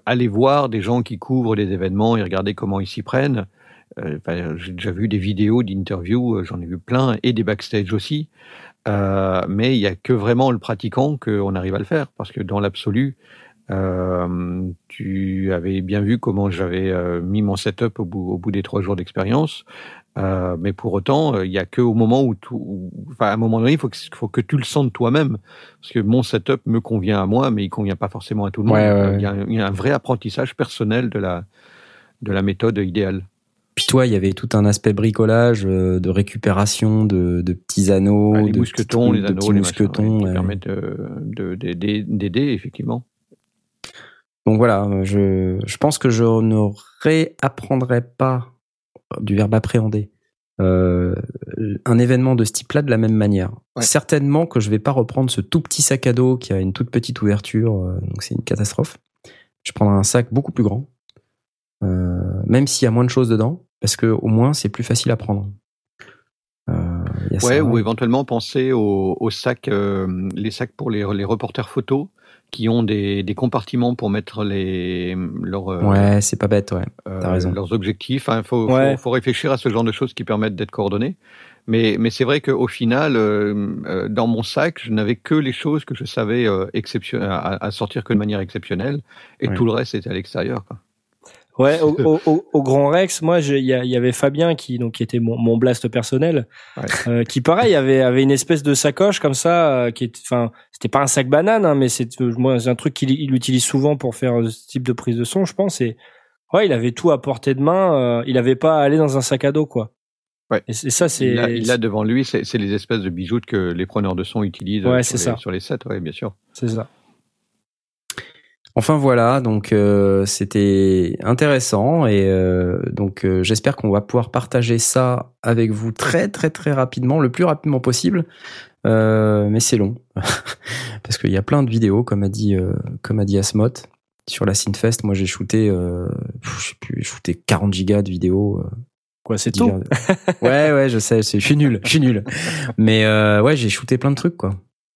[SPEAKER 2] aller voir des gens qui couvrent les événements et regarder comment ils s'y prennent. euh, J'ai déjà vu des vidéos d'interviews, euh, j'en ai vu plein, et des backstage aussi. Euh, mais il y a que vraiment le pratiquant qu'on arrive à le faire, parce que dans l'absolu, tu avais bien vu comment j'avais mis mon setup au bout des trois jours d'expérience. Euh, mais pour autant, euh, il y a que au moment où, tout, où- enfin, à un moment donné, il faut que, faut que tu le sentes toi-même, parce que mon setup me convient à moi, mais il convient pas forcément à tout le monde.
[SPEAKER 1] Ouais, ouais,
[SPEAKER 2] Il, y a, un- il y a un vrai apprentissage personnel de la de la méthode idéale.
[SPEAKER 1] Puis toi, il y avait tout un aspect bricolage, euh, de récupération de, de petits anneaux,
[SPEAKER 2] Ouais, les
[SPEAKER 1] de
[SPEAKER 2] mousquetons,
[SPEAKER 1] petits,
[SPEAKER 2] les
[SPEAKER 1] de
[SPEAKER 2] anneaux, les machins,
[SPEAKER 1] mousquetons.
[SPEAKER 2] qui permettent de- de- d'aider, d'aider, effectivement.
[SPEAKER 1] Donc voilà, je, je pense que je ne réapprendrai pas du verbe appréhender euh, un événement de ce type-là de la même manière.
[SPEAKER 2] Ouais.
[SPEAKER 1] Certainement que je vais pas reprendre ce tout petit sac à dos qui a une toute petite ouverture, euh, donc c'est une catastrophe. Je prendrai un sac beaucoup plus grand, euh, même s'il y a moins de choses dedans, parce que au moins c'est plus facile à prendre. Il y a
[SPEAKER 2] Ouais,
[SPEAKER 1] ça.
[SPEAKER 2] ou éventuellement penser aux, aux sacs, les sacs pour les, les reporters photos qui ont des, des compartiments pour mettre les, leurs, euh,
[SPEAKER 1] Ouais, c'est pas bête, ouais.
[SPEAKER 2] euh,
[SPEAKER 1] t'as raison.
[SPEAKER 2] leurs objectifs. Il faut,
[SPEAKER 3] Ouais.
[SPEAKER 2] faut, faut réfléchir à ce genre de choses qui permettent d'être coordonnés. Mais, mais c'est vrai qu'au final, euh, dans mon sac, je n'avais que les choses que je savais euh, exception- à, à sortir que de manière exceptionnelle, et
[SPEAKER 1] Ouais.
[SPEAKER 2] tout le reste était à l'extérieur.
[SPEAKER 3] Ouais, au, au, au- au Grand Rex, moi, il y, avait Fabien qui donc qui était mon, mon blast personnel,
[SPEAKER 2] Ouais.
[SPEAKER 3] euh, qui pareil avait avait une espèce de sacoche comme ça, euh, qui est, enfin, c'était pas un sac banane, hein, mais c'est moi c'est un truc qu'il il utilise souvent pour faire euh, ce type de prise de son, je pense. Et ouais, il avait tout à portée de main. euh, il avait pas à aller dans un sac à dos, quoi.
[SPEAKER 2] Ouais.
[SPEAKER 3] Et ça, c'est.
[SPEAKER 2] Il a, il a devant lui, c'est les espèces de bijoux que les preneurs de son utilisent
[SPEAKER 3] Ouais,
[SPEAKER 2] euh, sur, les,
[SPEAKER 3] ça.
[SPEAKER 2] sur les sets, ouais, bien sûr.
[SPEAKER 3] C'est ça.
[SPEAKER 1] Enfin voilà, donc euh, c'était intéressant et euh, donc euh, j'espère qu'on va pouvoir partager ça avec vous très très très rapidement, le plus rapidement possible. Euh, mais c'est long parce qu'il y a plein de vidéos, comme a dit euh, comme a dit Asmot sur la Synfest. Moi j'ai shooté, euh, je sais plus, shooté 40 gigas de vidéos. euh,
[SPEAKER 3] Quoi, c'est tout
[SPEAKER 1] Ouais ouais, je sais, je suis nul, je suis nul. Mais euh, ouais, j'ai shooté plein de trucs quoi.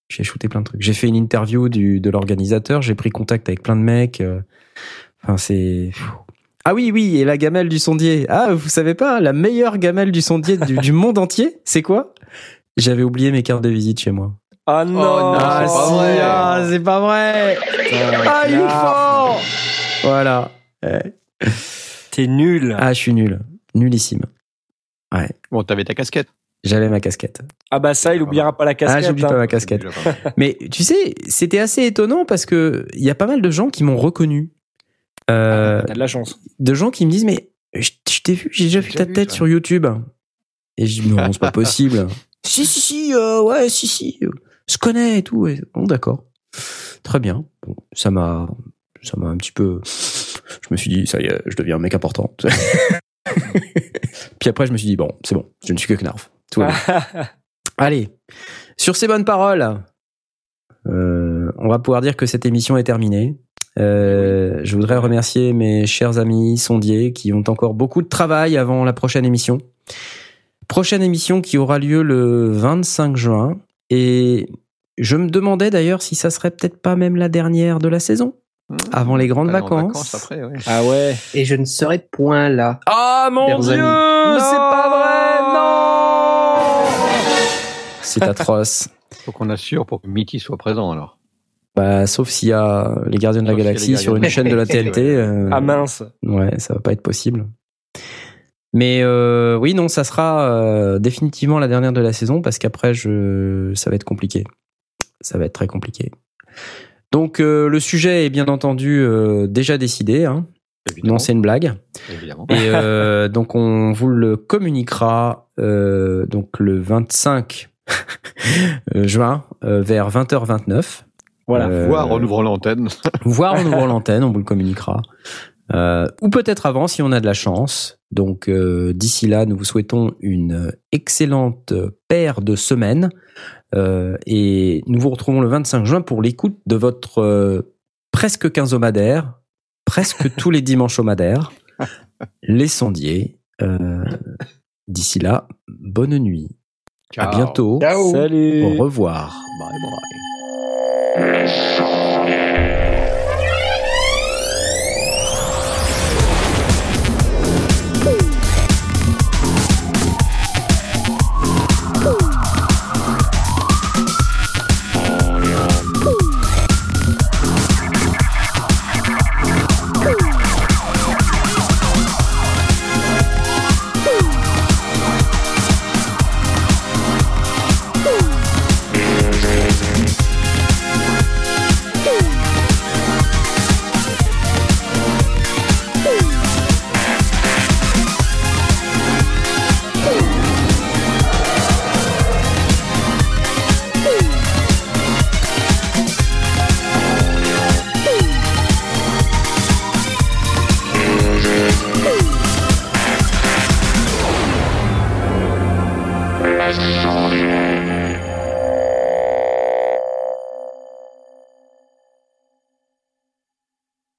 [SPEAKER 1] J'ai shooté plein de trucs. J'ai fait une interview du, de l'organisateur, j'ai pris contact avec plein de mecs. euh, Enfin, c'est. Ah oui, oui, et la gamelle du sondier. Ah, vous savez pas, la meilleure gamelle du sondier du, du monde entier, c'est quoi? J'avais oublié mes cartes de visite chez moi.
[SPEAKER 3] Ah non,
[SPEAKER 2] non,
[SPEAKER 1] ah,
[SPEAKER 2] c'est pas
[SPEAKER 1] si,
[SPEAKER 2] vrai.
[SPEAKER 1] ah, c'est pas vrai. Ah, il est fort. Voilà. Ouais.
[SPEAKER 3] T'es nul.
[SPEAKER 1] Ah, je suis nul. Nullissime. Ouais.
[SPEAKER 2] Bon, t'avais ta casquette.
[SPEAKER 1] J'avais ma casquette.
[SPEAKER 3] Ah bah ça, il oubliera pas la casquette.
[SPEAKER 1] ah, j'oublie
[SPEAKER 3] hein.
[SPEAKER 1] pas ma casquette. Mais tu sais, c'était assez étonnant parce que il y a pas mal de gens qui m'ont reconnu. Euh,
[SPEAKER 3] T'as de la chance.
[SPEAKER 1] de gens qui me disent mais je, je t'ai vu, j'ai déjà vu ta
[SPEAKER 2] vu,
[SPEAKER 1] tête
[SPEAKER 2] ça.
[SPEAKER 1] sur YouTube. Et je dis non, c'est pas possible. si si si, euh, ouais si si, euh, je connais et tout. Et, bon d'accord, très bien. Bon, ça m'a, ça m'a un petit peu. Je me suis dit ça y est, je deviens un mec important. Puis après je me suis dit bon, c'est bon, je ne suis que Knarf. Tout. Allez, sur ces bonnes paroles, euh, on va pouvoir dire que cette émission est terminée. Euh, je voudrais remercier mes chers amis sondiers qui ont encore beaucoup de travail avant la prochaine émission. Prochaine émission qui aura lieu le 25 juin. Et je me demandais d'ailleurs si ça serait peut-être pas même la dernière de la saison, avant les grandes
[SPEAKER 2] Allez, en
[SPEAKER 1] vacances.
[SPEAKER 2] après, ouais.
[SPEAKER 3] Ah ouais.
[SPEAKER 4] Et je ne serai point là.
[SPEAKER 1] Ah mon
[SPEAKER 4] Chers
[SPEAKER 1] dieu, c'est pas vrai, non C'est atroce.
[SPEAKER 2] Faut qu'on assure pour que Mitty soit présent alors.
[SPEAKER 1] Bah, sauf s'il y a les Gardiens de la Galaxie sur une chaîne de la TNT. euh,
[SPEAKER 3] Ah mince.
[SPEAKER 1] Ouais, ça va pas être possible. Mais euh, oui, non, ça sera euh, définitivement la dernière de la saison parce qu'après, je, ça va être compliqué. Ça va être très compliqué. Donc euh, le sujet est bien entendu euh, déjà décidé. Hein.
[SPEAKER 2] Évidemment.
[SPEAKER 1] Non, c'est une blague.
[SPEAKER 2] Évidemment.
[SPEAKER 1] Et euh, donc on vous le communiquera euh, donc le 25 juin euh, vers 20h29.
[SPEAKER 3] Voilà.
[SPEAKER 1] Euh,
[SPEAKER 2] Voir en ouvrant l'antenne.
[SPEAKER 1] voire en ouvrant l'antenne, on vous le communiquera. Euh, ou peut-être avant si on a de la chance. Donc euh, d'ici là, nous vous souhaitons une excellente paire de semaines. Euh, et nous vous retrouvons le 25 juin pour l'écoute de votre euh, presque quinzomadaire, presque tous les dimanches homadaires, les sondiers. Euh, d'ici là, bonne nuit. À
[SPEAKER 2] Ciao.
[SPEAKER 1] bientôt.
[SPEAKER 3] Salut.
[SPEAKER 1] Au revoir.
[SPEAKER 2] Bye bye.